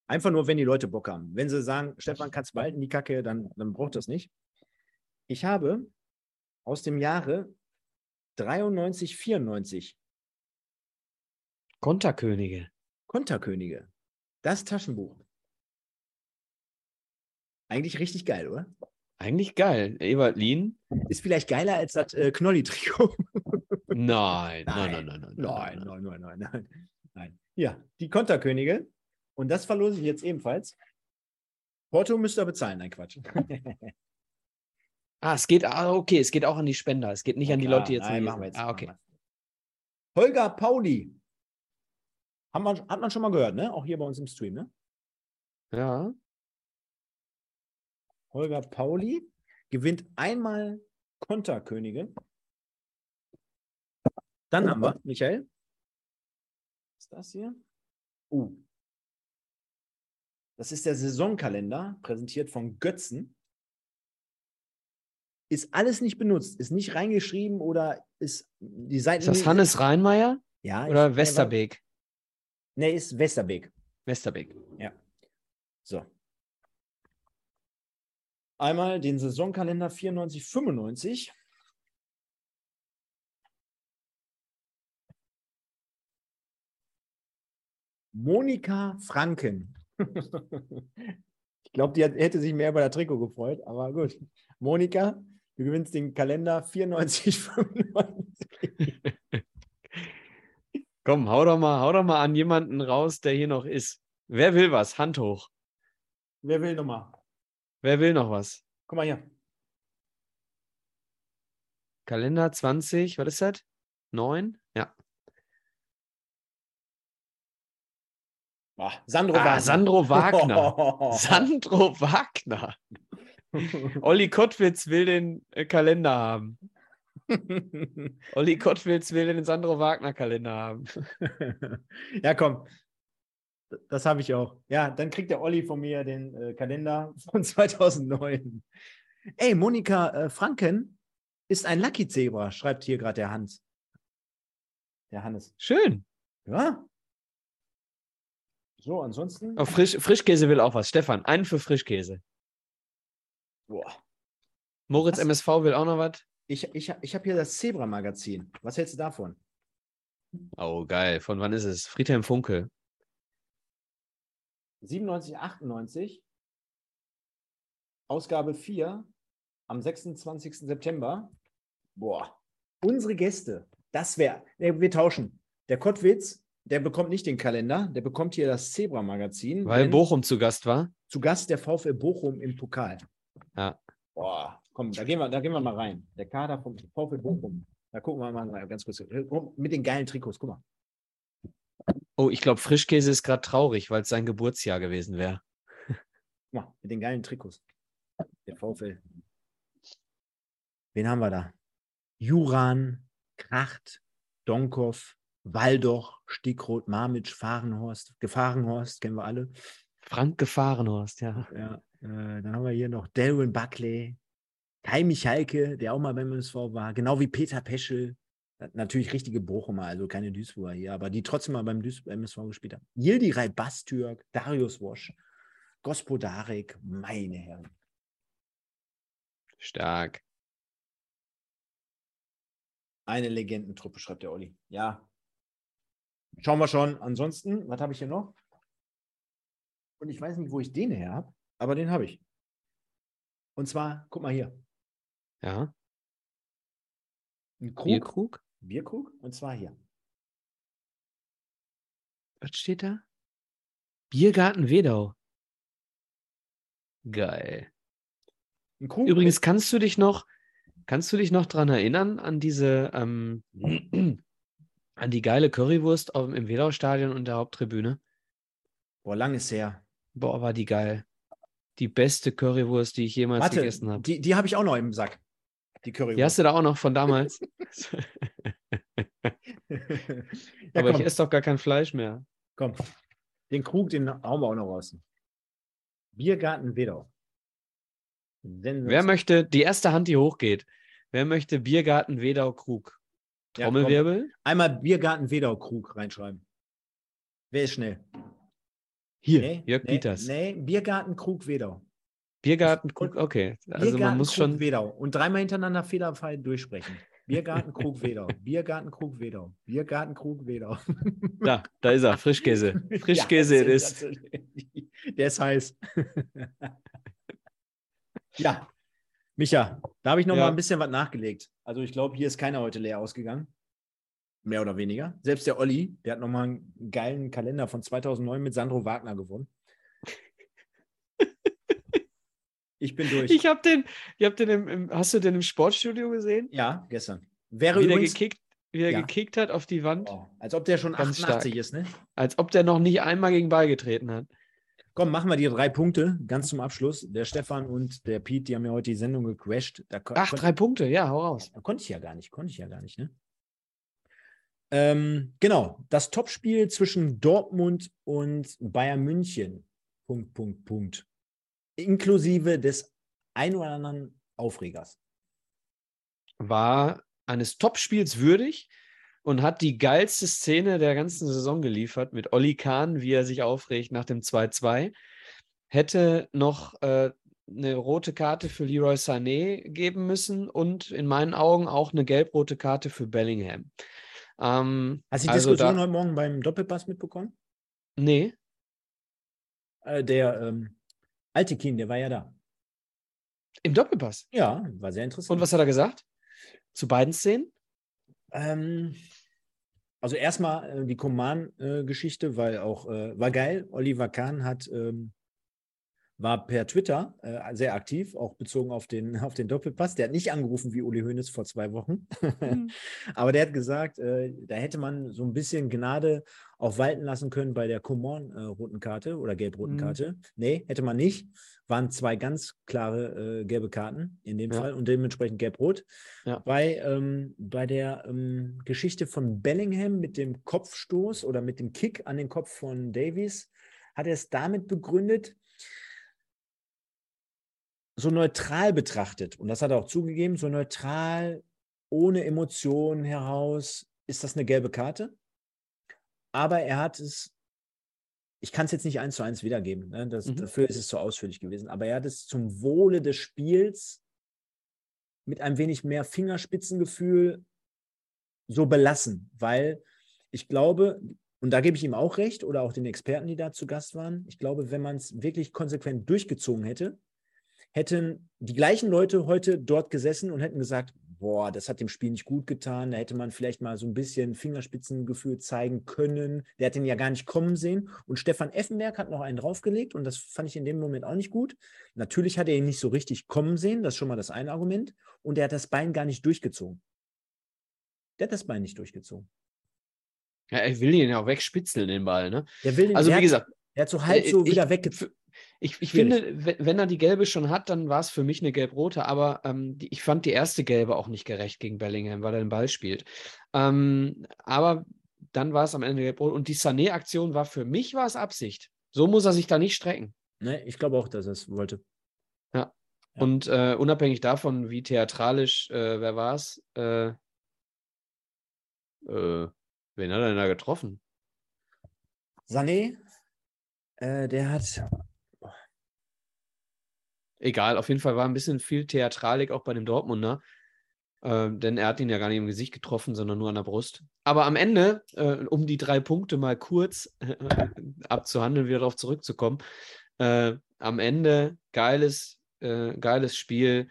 einfach nur, wenn die Leute Bock haben. Wenn sie sagen, Stefan, kannst du behalten die Kacke, dann, dann braucht das nicht. Ich habe aus dem Jahre 93, 94 Konterkönige. Konterkönige. Das Taschenbuch. Eigentlich richtig geil, oder? Eigentlich geil. Ebert Lien. Ist vielleicht geiler als das äh, Knolli-Trikot. [laughs] nein, nein, nein, nein, nein, nein, nein, nein, nein, nein, nein. Ja, die Konterkönige. Und das verlose ich jetzt ebenfalls. Porto müsst ihr bezahlen, nein, Quatsch. [laughs] Ah, es geht, ah, okay, es geht auch an die Spender. Es geht nicht ja, an die Leute, die jetzt. Nein, machen wir jetzt. Ah, okay. Holger Pauli. Hat man, hat man schon mal gehört, ne? Auch hier bei uns im Stream, ne? Ja. Holger Pauli gewinnt einmal Konterkönige. Dann haben wir, Michael. Was ist das hier? Uh. Das ist der Saisonkalender, präsentiert von Götzen ist alles nicht benutzt, ist nicht reingeschrieben oder ist die Seite. Ist das Hannes Reinmeier? Ja. Oder Westerbeek? Ne, ist Westerbeek. Westerbeek. Ja. So. Einmal den Saisonkalender 94, 95. Monika Franken. [laughs] ich glaube, die hätte sich mehr über das Trikot gefreut, aber gut. Monika, du gewinnst den Kalender 94, 95. [laughs] Komm, hau doch, mal, hau doch mal an jemanden raus, der hier noch ist. Wer will was? Hand hoch. Wer will nochmal? Wer will noch was? Guck mal hier. Kalender 20, was ist das? 9? Ja. Oh, Sandro ah, Wagner. Sandro Wagner. [laughs] Sandro Wagner. Olli Kottwitz will den äh, Kalender haben. [laughs] Olli Kottwitz will den Sandro Wagner Kalender haben. [laughs] ja, komm. Das habe ich auch. Ja, dann kriegt der Olli von mir den äh, Kalender von 2009. Ey, Monika äh, Franken ist ein Lucky Zebra, schreibt hier gerade der Hans. Der Hannes. Schön. Ja. So, ansonsten. Oh, Frisch, Frischkäse will auch was. Stefan, einen für Frischkäse. Boah. Moritz was? MSV will auch noch was. Ich, ich, ich habe hier das Zebra-Magazin. Was hältst du davon? Oh, geil. Von wann ist es? Friedhelm Funke. 97, 98. Ausgabe 4 am 26. September. Boah. Unsere Gäste. Das wäre. Wir tauschen. Der Kottwitz, der bekommt nicht den Kalender, der bekommt hier das Zebra-Magazin. Weil Bochum zu Gast war? Zu Gast der VfL Bochum im Pokal. Ja. Boah, komm, da gehen wir, da gehen wir mal rein. Der Kader vom VfL Bochum. Da gucken wir mal rein, ganz kurz. Mit den geilen Trikots, guck mal. Oh, ich glaube, Frischkäse ist gerade traurig, weil es sein Geburtsjahr gewesen wäre. Guck mal, mit den geilen Trikots. Der VfL. Wen haben wir da? Juran, Kracht, Donkov, Waldoch, Stickroth, Marmitsch, Fahrenhorst, Gefahrenhorst, kennen wir alle. Frank Gefahrenhorst, ja. ja äh, dann haben wir hier noch Darren Buckley, Kai Michalke, der auch mal beim MSV war, genau wie Peter Peschel. Natürlich richtige Bochumer, also keine Duisburger hier, aber die trotzdem mal beim Duis MSV gespielt haben. Yildiray Bastürk, Darius Wosch, Gospodarek, meine Herren. Stark. Eine Legendentruppe, schreibt der Olli. Ja. Schauen wir schon. Ansonsten, was habe ich hier noch? Und ich weiß nicht, wo ich den her habe, aber den habe ich. Und zwar, guck mal hier. Ja. Ein Krug. Bierkrug? Bierkrug. Und zwar hier. Was steht da? Biergarten Wedau. Geil. Übrigens, kannst du dich noch, kannst du dich noch daran erinnern, an diese, ähm, an die geile Currywurst im Wedau-Stadion und der Haupttribüne? Boah, lang ist her. Boah, war die geil. Die beste Currywurst, die ich jemals Warte, gegessen habe. Die, die habe ich auch noch im Sack. Die Currywurst. Die hast du da auch noch von damals. [laughs] ja, Aber komm. ich esse doch gar kein Fleisch mehr. Komm, den Krug, den hauen wir auch noch raus. Biergarten Wedau. Wer möchte, die erste Hand, die hochgeht, wer möchte Biergarten Wedau Krug? Trommelwirbel? Ja, Einmal Biergarten Wedau Krug reinschreiben. Wer ist schnell? Hier, nee, Jörg nee, Peters. Nee, Biergarten Krug Wedau. Biergarten Krug, okay. Also Biergarten, man muss Krug, schon. Wedau. Und dreimal hintereinander fehlerfrei durchsprechen. Biergarten Krug Wedau. [laughs] Biergarten Krug Wedau. Biergarten Krug Wedau. Da, da ist er. Frischkäse. [laughs] Frischkäse ja, ist. Der ist heiß. [laughs] ja. Micha, da habe ich noch ja. mal ein bisschen was nachgelegt. Also ich glaube, hier ist keiner heute leer ausgegangen. Mehr oder weniger. Selbst der Olli, der hat noch mal einen geilen Kalender von 2009 mit Sandro Wagner gewonnen. Ich bin durch. Ich habe den, ich hab den im, im, hast du den im Sportstudio gesehen? Ja, gestern. Wäre wie, übrigens, gekickt, wie er ja. gekickt hat auf die Wand. Oh, als ob der schon Ganz 88 stark. ist, ne? Als ob der noch nicht einmal gegen Ball getreten hat. Komm, machen wir die drei Punkte ganz zum Abschluss. Der Stefan und der Pete, die haben ja heute die Sendung gecrashed. Da Ach, drei Punkte, ja, hau raus. Da konnte ich ja gar nicht, konnte ich ja gar nicht, ne? Ähm, genau, das Topspiel zwischen Dortmund und Bayern München. Punkt, Punkt, Punkt inklusive des ein oder anderen Aufregers. War eines Topspiels würdig und hat die geilste Szene der ganzen Saison geliefert mit Olli Kahn, wie er sich aufregt nach dem 2-2. Hätte noch äh, eine rote Karte für Leroy Sané geben müssen und in meinen Augen auch eine gelb-rote Karte für Bellingham. Ähm, Hast du die also Diskussion da, heute Morgen beim Doppelpass mitbekommen? Nee. Äh, der ähm, alte Kien, der war ja da. Im Doppelpass? Ja, war sehr interessant. Und was hat er gesagt? Zu beiden Szenen? Ähm, also erstmal äh, die Command-Geschichte, äh, weil auch, äh, war geil. Oliver Kahn hat ähm, war per Twitter äh, sehr aktiv, auch bezogen auf den, [laughs] auf den Doppelpass. Der hat nicht angerufen wie Uli Hoeneß vor zwei Wochen. [laughs] Mhm. Aber der hat gesagt, äh, da hätte man so ein bisschen Gnade auch walten lassen können bei der Coman-roten äh, Karte oder gelb-roten mhm. Karte. Nee, hätte man nicht. Waren zwei ganz klare äh, gelbe Karten in dem ja. Fall und dementsprechend gelb-rot. Ja. Bei, ähm, bei der ähm, Geschichte von Bellingham mit dem Kopfstoß oder mit dem Kick an den Kopf von Davies hat er es damit begründet, so neutral betrachtet, und das hat er auch zugegeben, so neutral, ohne Emotionen heraus, ist das eine gelbe Karte. Aber er hat es, ich kann es jetzt nicht eins zu eins wiedergeben, ne? das, mhm. dafür ist es zu ausführlich gewesen, aber er hat es zum Wohle des Spiels mit ein wenig mehr Fingerspitzengefühl so belassen, weil ich glaube, und da gebe ich ihm auch recht oder auch den Experten, die da zu Gast waren, ich glaube, wenn man es wirklich konsequent durchgezogen hätte, hätten die gleichen Leute heute dort gesessen und hätten gesagt, boah, das hat dem Spiel nicht gut getan, da hätte man vielleicht mal so ein bisschen Fingerspitzengefühl zeigen können. Der hat den ja gar nicht kommen sehen. Und Stefan Effenberg hat noch einen draufgelegt und das fand ich in dem Moment auch nicht gut. Natürlich hat er ihn nicht so richtig kommen sehen, das ist schon mal das eine Argument. Und er hat das Bein gar nicht durchgezogen. Der hat das Bein nicht durchgezogen. Ja, er will ihn ja auch wegspitzeln, den Ball, ne? Der will den, also, wie gesagt, er hat so halb so ich, wieder weggezogen. Ich, ich finde, wenn er die gelbe schon hat, dann war es für mich eine gelb-rote, aber ähm, die, ich fand die erste gelbe auch nicht gerecht gegen Bellingham, weil er den Ball spielt. Ähm, aber dann war es am Ende gelb-rot und die Sané-Aktion war für mich war es Absicht. So muss er sich da nicht strecken. Ne, ich glaube auch, dass er es wollte. Ja. ja. Und äh, unabhängig davon, wie theatralisch, äh, wer war es? Äh, äh, wen hat er denn da getroffen? Sané, äh, der hat egal, auf jeden Fall war ein bisschen viel Theatralik auch bei dem Dortmunder. Äh, denn er hat ihn ja gar nicht im Gesicht getroffen, sondern nur an der Brust. Aber am Ende, äh, um die drei Punkte mal kurz äh, abzuhandeln, wieder darauf zurückzukommen, äh, am Ende geiles, äh, geiles Spiel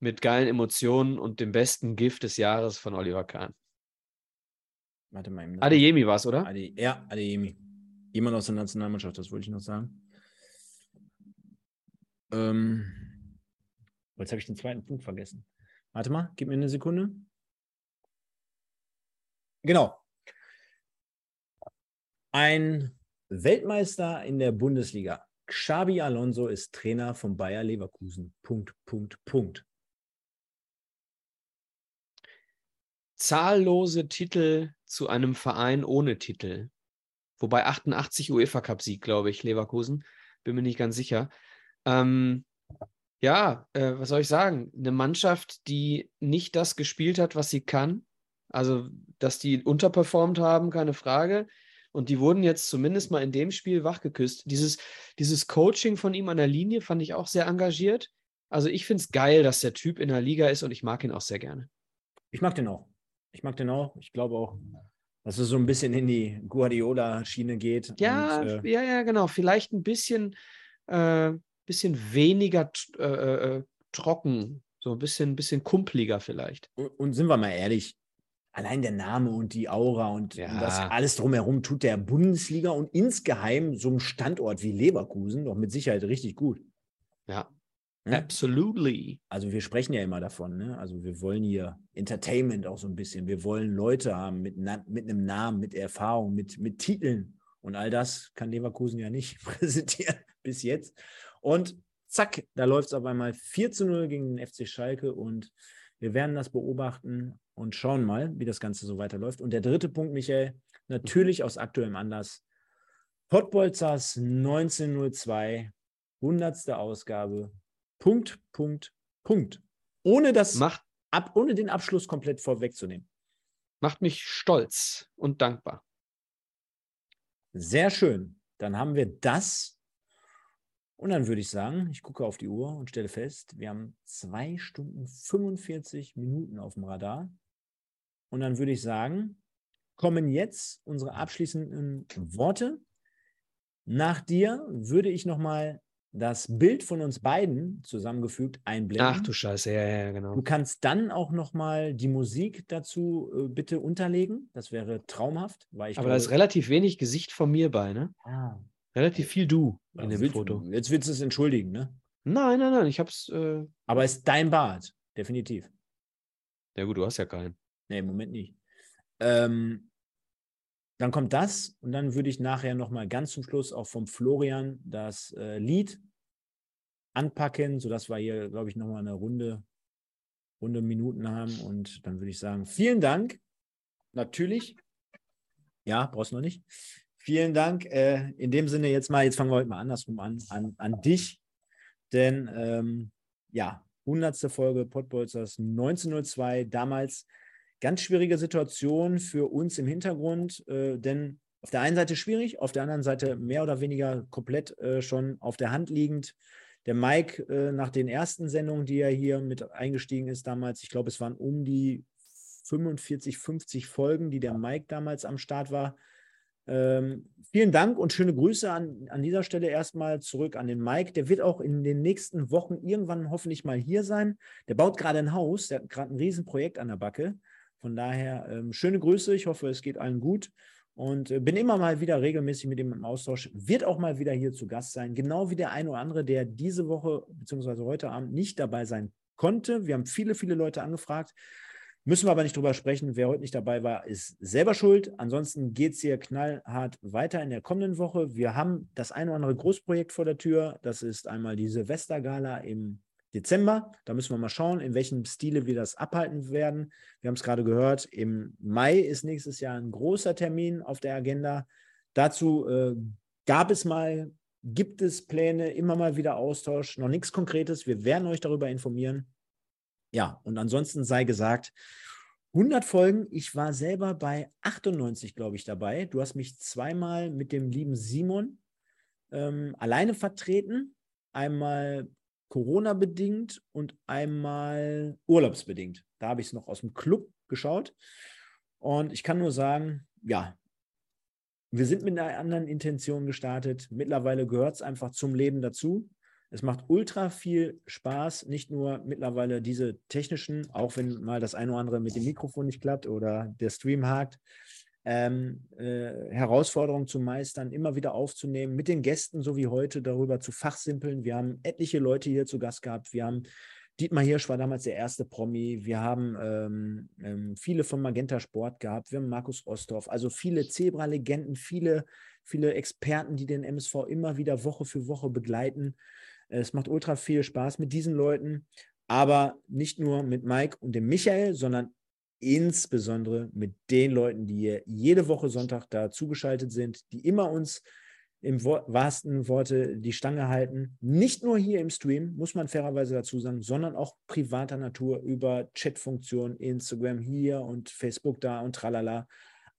mit geilen Emotionen und dem besten Gift des Jahres von Oliver Kahn. Warte mal. Adeyemi war es, oder? Ade, ja, Adeyemi. Jemand aus der Nationalmannschaft, das wollte ich noch sagen. Ähm, jetzt habe ich den zweiten Punkt vergessen. Warte mal, gib mir eine Sekunde. Genau. Ein Weltmeister in der Bundesliga. Xabi Alonso ist Trainer von Bayer Leverkusen. Punkt, Punkt, Punkt. Zahllose Titel zu einem Verein ohne Titel. Wobei 88 UEFA Cup Sieg, glaube ich, Leverkusen. Bin mir nicht ganz sicher. Ähm, ja, äh, was soll ich sagen? Eine Mannschaft, die nicht das gespielt hat, was sie kann. Also, dass die unterperformt haben, keine Frage. Und die wurden jetzt zumindest mal in dem Spiel wachgeküsst. Dieses, dieses Coaching von ihm an der Linie fand ich auch sehr engagiert. Also, ich finde es geil, dass der Typ in der Liga ist und ich mag ihn auch sehr gerne. Ich mag den auch. Ich mag den auch. Ich glaube auch, dass es so ein bisschen in die Guardiola-Schiene geht. Ja, und, äh, ja, ja, genau. Vielleicht ein bisschen. Äh, bisschen weniger äh, äh, trocken, so ein bisschen, bisschen kumpliger vielleicht. Und, sind wir mal ehrlich, allein der Name und die Aura und, ja. das alles drumherum tut der Bundesliga und insgeheim so einem Standort wie Leverkusen doch mit Sicherheit richtig gut. Ja. Hm? Absolutely. Also wir sprechen ja immer davon, ne? Also wir wollen hier Entertainment auch so ein bisschen. Wir wollen Leute haben mit, mit einem Namen, mit Erfahrung, mit, mit Titeln. Und all das kann Leverkusen ja nicht [laughs] präsentieren bis jetzt. Und zack, da läuft es auf einmal 4 zu 0 gegen den FC Schalke und wir werden das beobachten und schauen mal, wie das Ganze so weiterläuft. Und der dritte Punkt, Michael, natürlich aus aktuellem Anlass. Pottbolzers 1902, 100. Ausgabe. Punkt, Punkt, Punkt. Ohne, das, macht, ab, ohne den Abschluss komplett vorwegzunehmen. Macht mich stolz und dankbar. Sehr schön. Dann haben wir das Und dann würde ich sagen, ich gucke auf die Uhr und stelle fest, wir haben zwei Stunden 45 Minuten auf dem Radar. Und dann würde ich sagen, kommen jetzt unsere abschließenden Worte. Nach dir würde ich nochmal das Bild von uns beiden zusammengefügt einblenden. Ach du Scheiße, ja, ja, genau. Du kannst dann auch nochmal die Musik dazu äh, bitte unterlegen. Das wäre traumhaft. Weil ich Aber glaube, da ist relativ wenig Gesicht von mir bei, ne? Ah. Relativ viel du in ja, dem willst, Foto. Jetzt willst du es entschuldigen, ne? Nein, nein, nein, ich hab's. Äh... Aber es ist dein Bart, definitiv. Ja, gut, du hast ja keinen. Nee, im Moment nicht. Ähm, dann kommt das und dann würde ich nachher nochmal ganz zum Schluss auch vom Florian das äh, Lied anpacken, sodass wir hier, glaube ich, nochmal eine Runde, Runde Minuten haben. Und dann würde ich sagen, vielen Dank. Natürlich. Ja, brauchst du noch nicht. Vielen Dank. Äh, in dem Sinne jetzt mal, jetzt fangen wir heute mal andersrum an, an, an dich. Denn ähm, ja, 100. Folge Podbolzers 1902, damals ganz schwierige Situation für uns im Hintergrund, äh, denn auf der einen Seite schwierig, auf der anderen Seite mehr oder weniger komplett äh, schon auf der Hand liegend. Der Mike äh, nach den ersten Sendungen, die er hier mit eingestiegen ist damals, ich glaube, es waren um die 45, 50 Folgen, die der Mike damals am Start war. Ähm, vielen Dank und schöne Grüße an, an dieser Stelle erstmal zurück an den Mike. Der wird auch in den nächsten Wochen irgendwann hoffentlich mal hier sein. Der baut gerade ein Haus, der hat gerade ein Riesenprojekt an der Backe. Von daher ähm, schöne Grüße. Ich hoffe, es geht allen gut. Und äh, bin immer mal wieder regelmäßig mit ihm im Austausch. Wird auch mal wieder hier zu Gast sein. Genau wie der ein oder andere, der diese Woche bzw. heute Abend nicht dabei sein konnte. Wir haben viele, viele Leute angefragt. Müssen wir aber nicht drüber sprechen. Wer heute nicht dabei war, ist selber schuld. Ansonsten geht es hier knallhart weiter in der kommenden Woche. Wir haben das ein oder andere Großprojekt vor der Tür. Das ist einmal die Silvestergala im Dezember. Da müssen wir mal schauen, in welchem Stile wir das abhalten werden. Wir haben es gerade gehört, im Mai ist nächstes Jahr ein großer Termin auf der Agenda. Dazu äh, gab es mal, gibt es Pläne, immer mal wieder Austausch, noch nichts Konkretes. Wir werden euch darüber informieren. Ja, und ansonsten sei gesagt, 100 Folgen. Ich war selber bei 98, glaube ich, dabei. Du hast mich zweimal mit dem lieben Simon ähm, alleine vertreten. Einmal Corona-bedingt und einmal urlaubsbedingt. Da habe ich es noch aus dem Club geschaut. Und ich kann nur sagen, ja, wir sind mit einer anderen Intention gestartet. Mittlerweile gehört es einfach zum Leben dazu. Es macht ultra viel Spaß, nicht nur mittlerweile diese technischen, auch wenn mal das eine oder andere mit dem Mikrofon nicht klappt oder der Stream hakt, ähm, äh, Herausforderungen zu meistern, immer wieder aufzunehmen, mit den Gästen, so wie heute, darüber zu fachsimpeln. Wir haben etliche Leute hier zu Gast gehabt. Wir haben Dietmar Hirsch war damals der erste Promi. Wir haben ähm, ähm, viele von Magenta Sport gehabt. Wir haben Markus Osthoff. Also viele Zebra-Legenden, viele, viele Experten, die den MSV immer wieder Woche für Woche begleiten. Es macht ultra viel Spaß mit diesen Leuten. Aber nicht nur mit Mike und dem Michael, sondern insbesondere mit den Leuten, die jede Woche Sonntag da zugeschaltet sind, die immer uns im wahrsten Worte die Stange halten. Nicht nur hier im Stream, muss man fairerweise dazu sagen, sondern auch privater Natur über Chatfunktionen, Instagram hier und Facebook da und tralala.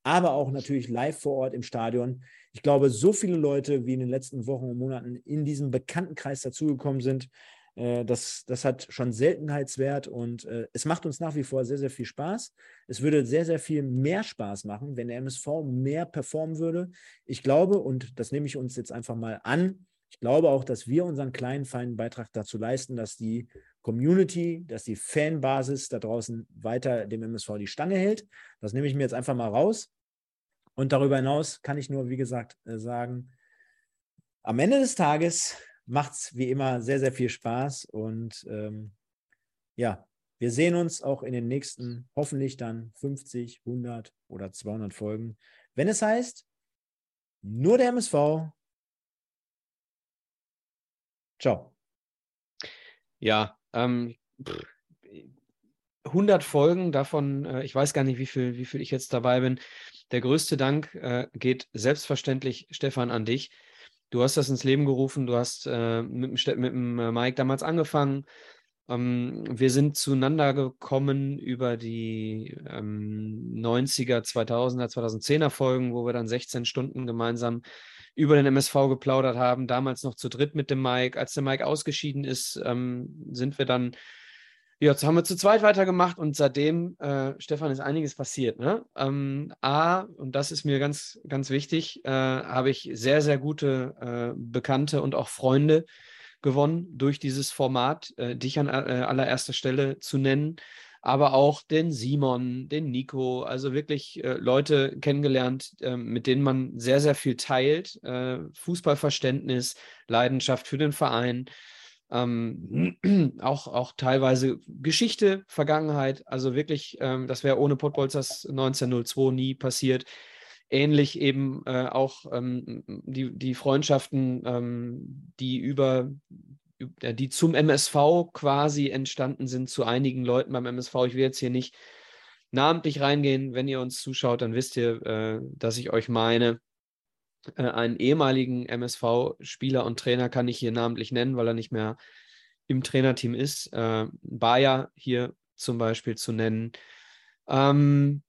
Aber auch natürlich live vor Ort im Stadion. Ich glaube, so viele Leute, wie in den letzten Wochen und Monaten in diesem Bekanntenkreis dazugekommen sind, äh, das, das hat schon Seltenheitswert und äh, es macht uns nach wie vor sehr, sehr viel Spaß. Es würde sehr, sehr viel mehr Spaß machen, wenn der MSV mehr performen würde. Ich glaube, und das nehme ich uns jetzt einfach mal an, ich glaube auch, dass wir unseren kleinen, feinen Beitrag dazu leisten, dass die Community, dass die Fanbasis da draußen weiter dem MSV die Stange hält. Das nehme ich mir jetzt einfach mal raus. Und darüber hinaus kann ich nur, wie gesagt, äh, sagen, am Ende des Tages macht es wie immer sehr, sehr viel Spaß. Und ähm, ja, wir sehen uns auch in den nächsten, hoffentlich dann 50, 100 oder 200 Folgen. Wenn es heißt, nur der MSV. Ciao. Ja, ähm, 100 Folgen, davon, äh, ich weiß gar nicht, wie viel, wie viel ich jetzt dabei bin. Der größte Dank äh, geht selbstverständlich, Stefan, an dich du hast das ins Leben gerufen, du hast äh, mit, mit dem äh, Mike damals angefangen. Ähm, wir sind zueinander gekommen über die ähm, 90er, 2000er, 2010er Folgen, wo wir dann 16 Stunden gemeinsam über den MSV geplaudert haben, damals noch zu dritt mit dem Mike. Als der Mike ausgeschieden ist, ähm, sind wir dann, jetzt haben wir zu zweit weitergemacht und seitdem, äh, Stefan, ist einiges passiert. Ne? Ähm, A, und das ist mir ganz, ganz wichtig, äh, habe ich sehr, sehr gute äh, Bekannte und auch Freunde gewonnen durch dieses Format, äh, dich an äh, allererster Stelle zu nennen aber auch den Simon, den Nico, also wirklich äh, Leute kennengelernt, äh, mit denen man sehr, sehr viel teilt. Fußballverständnis, Leidenschaft für den Verein, ähm, [clears throat] auch, auch teilweise Geschichte, Vergangenheit. Also wirklich, ähm, das wäre ohne Pottbolzers 1902 nie passiert. Ähnlich eben äh, auch ähm, die, die Freundschaften, ähm, die über die zum MSV quasi entstanden sind, zu einigen Leuten beim MSV. Ich will jetzt hier nicht namentlich reingehen. Wenn ihr uns zuschaut, dann wisst ihr, äh, dass ich euch meine. Äh, einen ehemaligen MSV-Spieler und Trainer kann ich hier namentlich nennen, weil er nicht mehr im Trainerteam ist. Äh, Bayer hier zum Beispiel zu nennen. Ähm,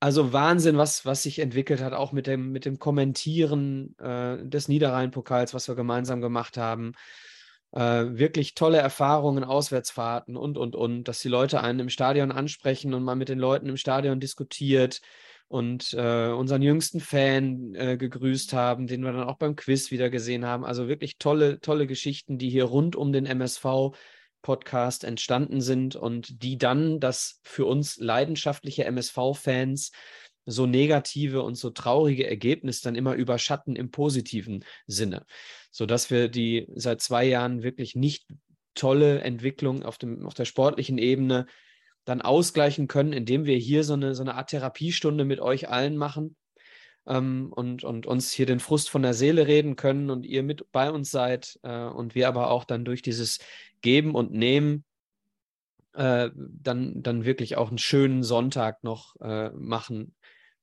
also Wahnsinn, was, was sich entwickelt hat, auch mit dem, mit dem Kommentieren äh, des Niederrhein-Pokals, was wir gemeinsam gemacht haben äh, wirklich tolle Erfahrungen, Auswärtsfahrten und, und, und, dass die Leute einen im Stadion ansprechen und man mit den Leuten im Stadion diskutiert und äh, unseren jüngsten Fan äh, gegrüßt haben, den wir dann auch beim Quiz wieder gesehen haben. Also wirklich tolle, tolle Geschichten, die hier rund um den MSV Podcast entstanden sind und die dann das für uns leidenschaftliche MSV-Fans so negative und so traurige Ergebnis dann immer überschatten im positiven Sinne, sodass wir die seit zwei Jahren wirklich nicht tolle Entwicklung auf, dem, auf der sportlichen Ebene dann ausgleichen können, indem wir hier so eine, so eine Art Therapiestunde mit euch allen machen ähm, und, und uns hier den Frust von der Seele reden können und ihr mit bei uns seid äh, und wir aber auch dann durch dieses Geben und Nehmen äh, dann, dann wirklich auch einen schönen Sonntag noch äh, machen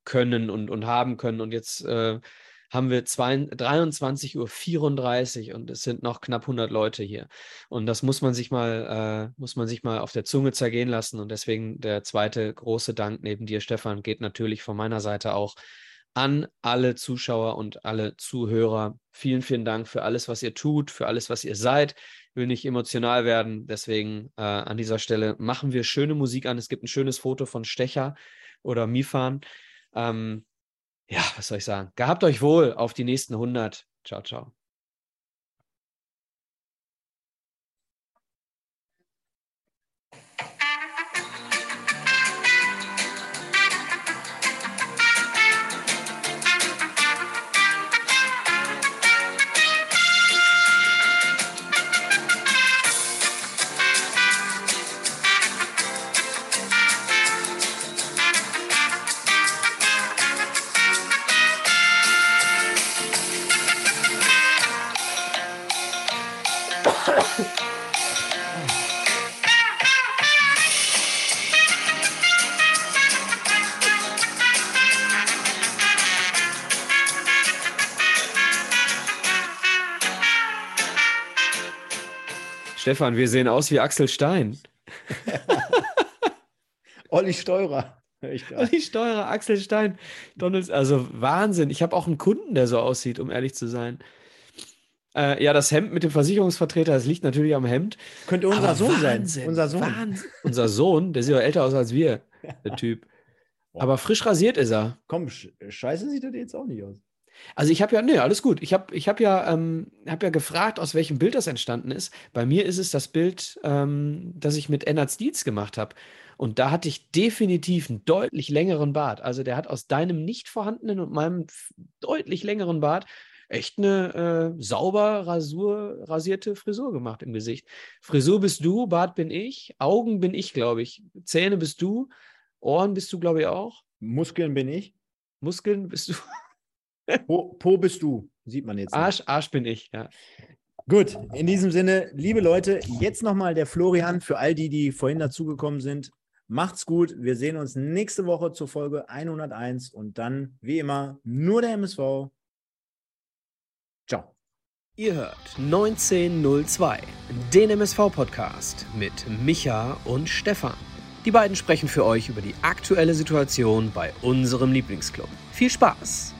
können und, und haben können. Und jetzt äh, haben wir 23.34 Uhr und es sind noch knapp 100 Leute hier. Und das muss man sich mal, äh, muss man sich mal auf der Zunge zergehen lassen. Und deswegen der zweite große Dank neben dir, Stefan, geht natürlich von meiner Seite auch an alle Zuschauer und alle Zuhörer. Vielen, vielen Dank für alles, was ihr tut, für alles, was ihr seid. Ich will nicht emotional werden, deswegen äh, an dieser Stelle machen wir schöne Musik an. Es gibt ein schönes Foto von Stecher oder Mifan. Ähm, ja, was soll ich sagen? Gehabt euch wohl auf die nächsten 100. Ciao, ciao. Stefan, wir sehen aus wie Axel Stein. [laughs] Olli Steurer. Olli Steurer, Axel Stein, Donalds, also Wahnsinn. Ich habe auch einen Kunden, der so aussieht, um ehrlich zu sein. Äh, ja, das Hemd mit dem Versicherungsvertreter, das liegt natürlich am Hemd. Könnte unser Aber Sohn Wahnsinn, sein. Unser Sohn. Wahnsinn. unser Sohn, der sieht doch älter aus als wir, der [laughs] Typ. Aber frisch rasiert ist er. Komm, scheiße sieht er jetzt auch nicht aus. Also ich habe ja, nee, alles gut. Ich habe ich hab ja, ähm, hab ja gefragt, aus welchem Bild das entstanden ist. Bei mir ist es das Bild, ähm, das ich mit Ennard Dietz gemacht habe. Und da hatte ich definitiv einen deutlich längeren Bart. Also der hat aus deinem nicht vorhandenen und meinem deutlich längeren Bart echt eine äh, sauber rasur, rasierte Frisur gemacht im Gesicht. Frisur bist du, Bart bin ich, Augen bin ich, glaube ich. Zähne bist du, Ohren bist du, glaube ich, auch. Muskeln bin ich. Muskeln bist du. [laughs] Po, po bist du, sieht man jetzt. Arsch, Arsch bin ich, ja. Gut, in diesem Sinne, liebe Leute, jetzt nochmal der Florian für all die, die vorhin dazugekommen sind. Macht's gut. Wir sehen uns nächste Woche zur Folge 101 und dann, wie immer, nur der MSV. Ciao. Ihr hört 1902, den MSV-Podcast mit Micha und Stefan. Die beiden sprechen für euch über die aktuelle Situation bei unserem Lieblingsclub. Viel Spaß!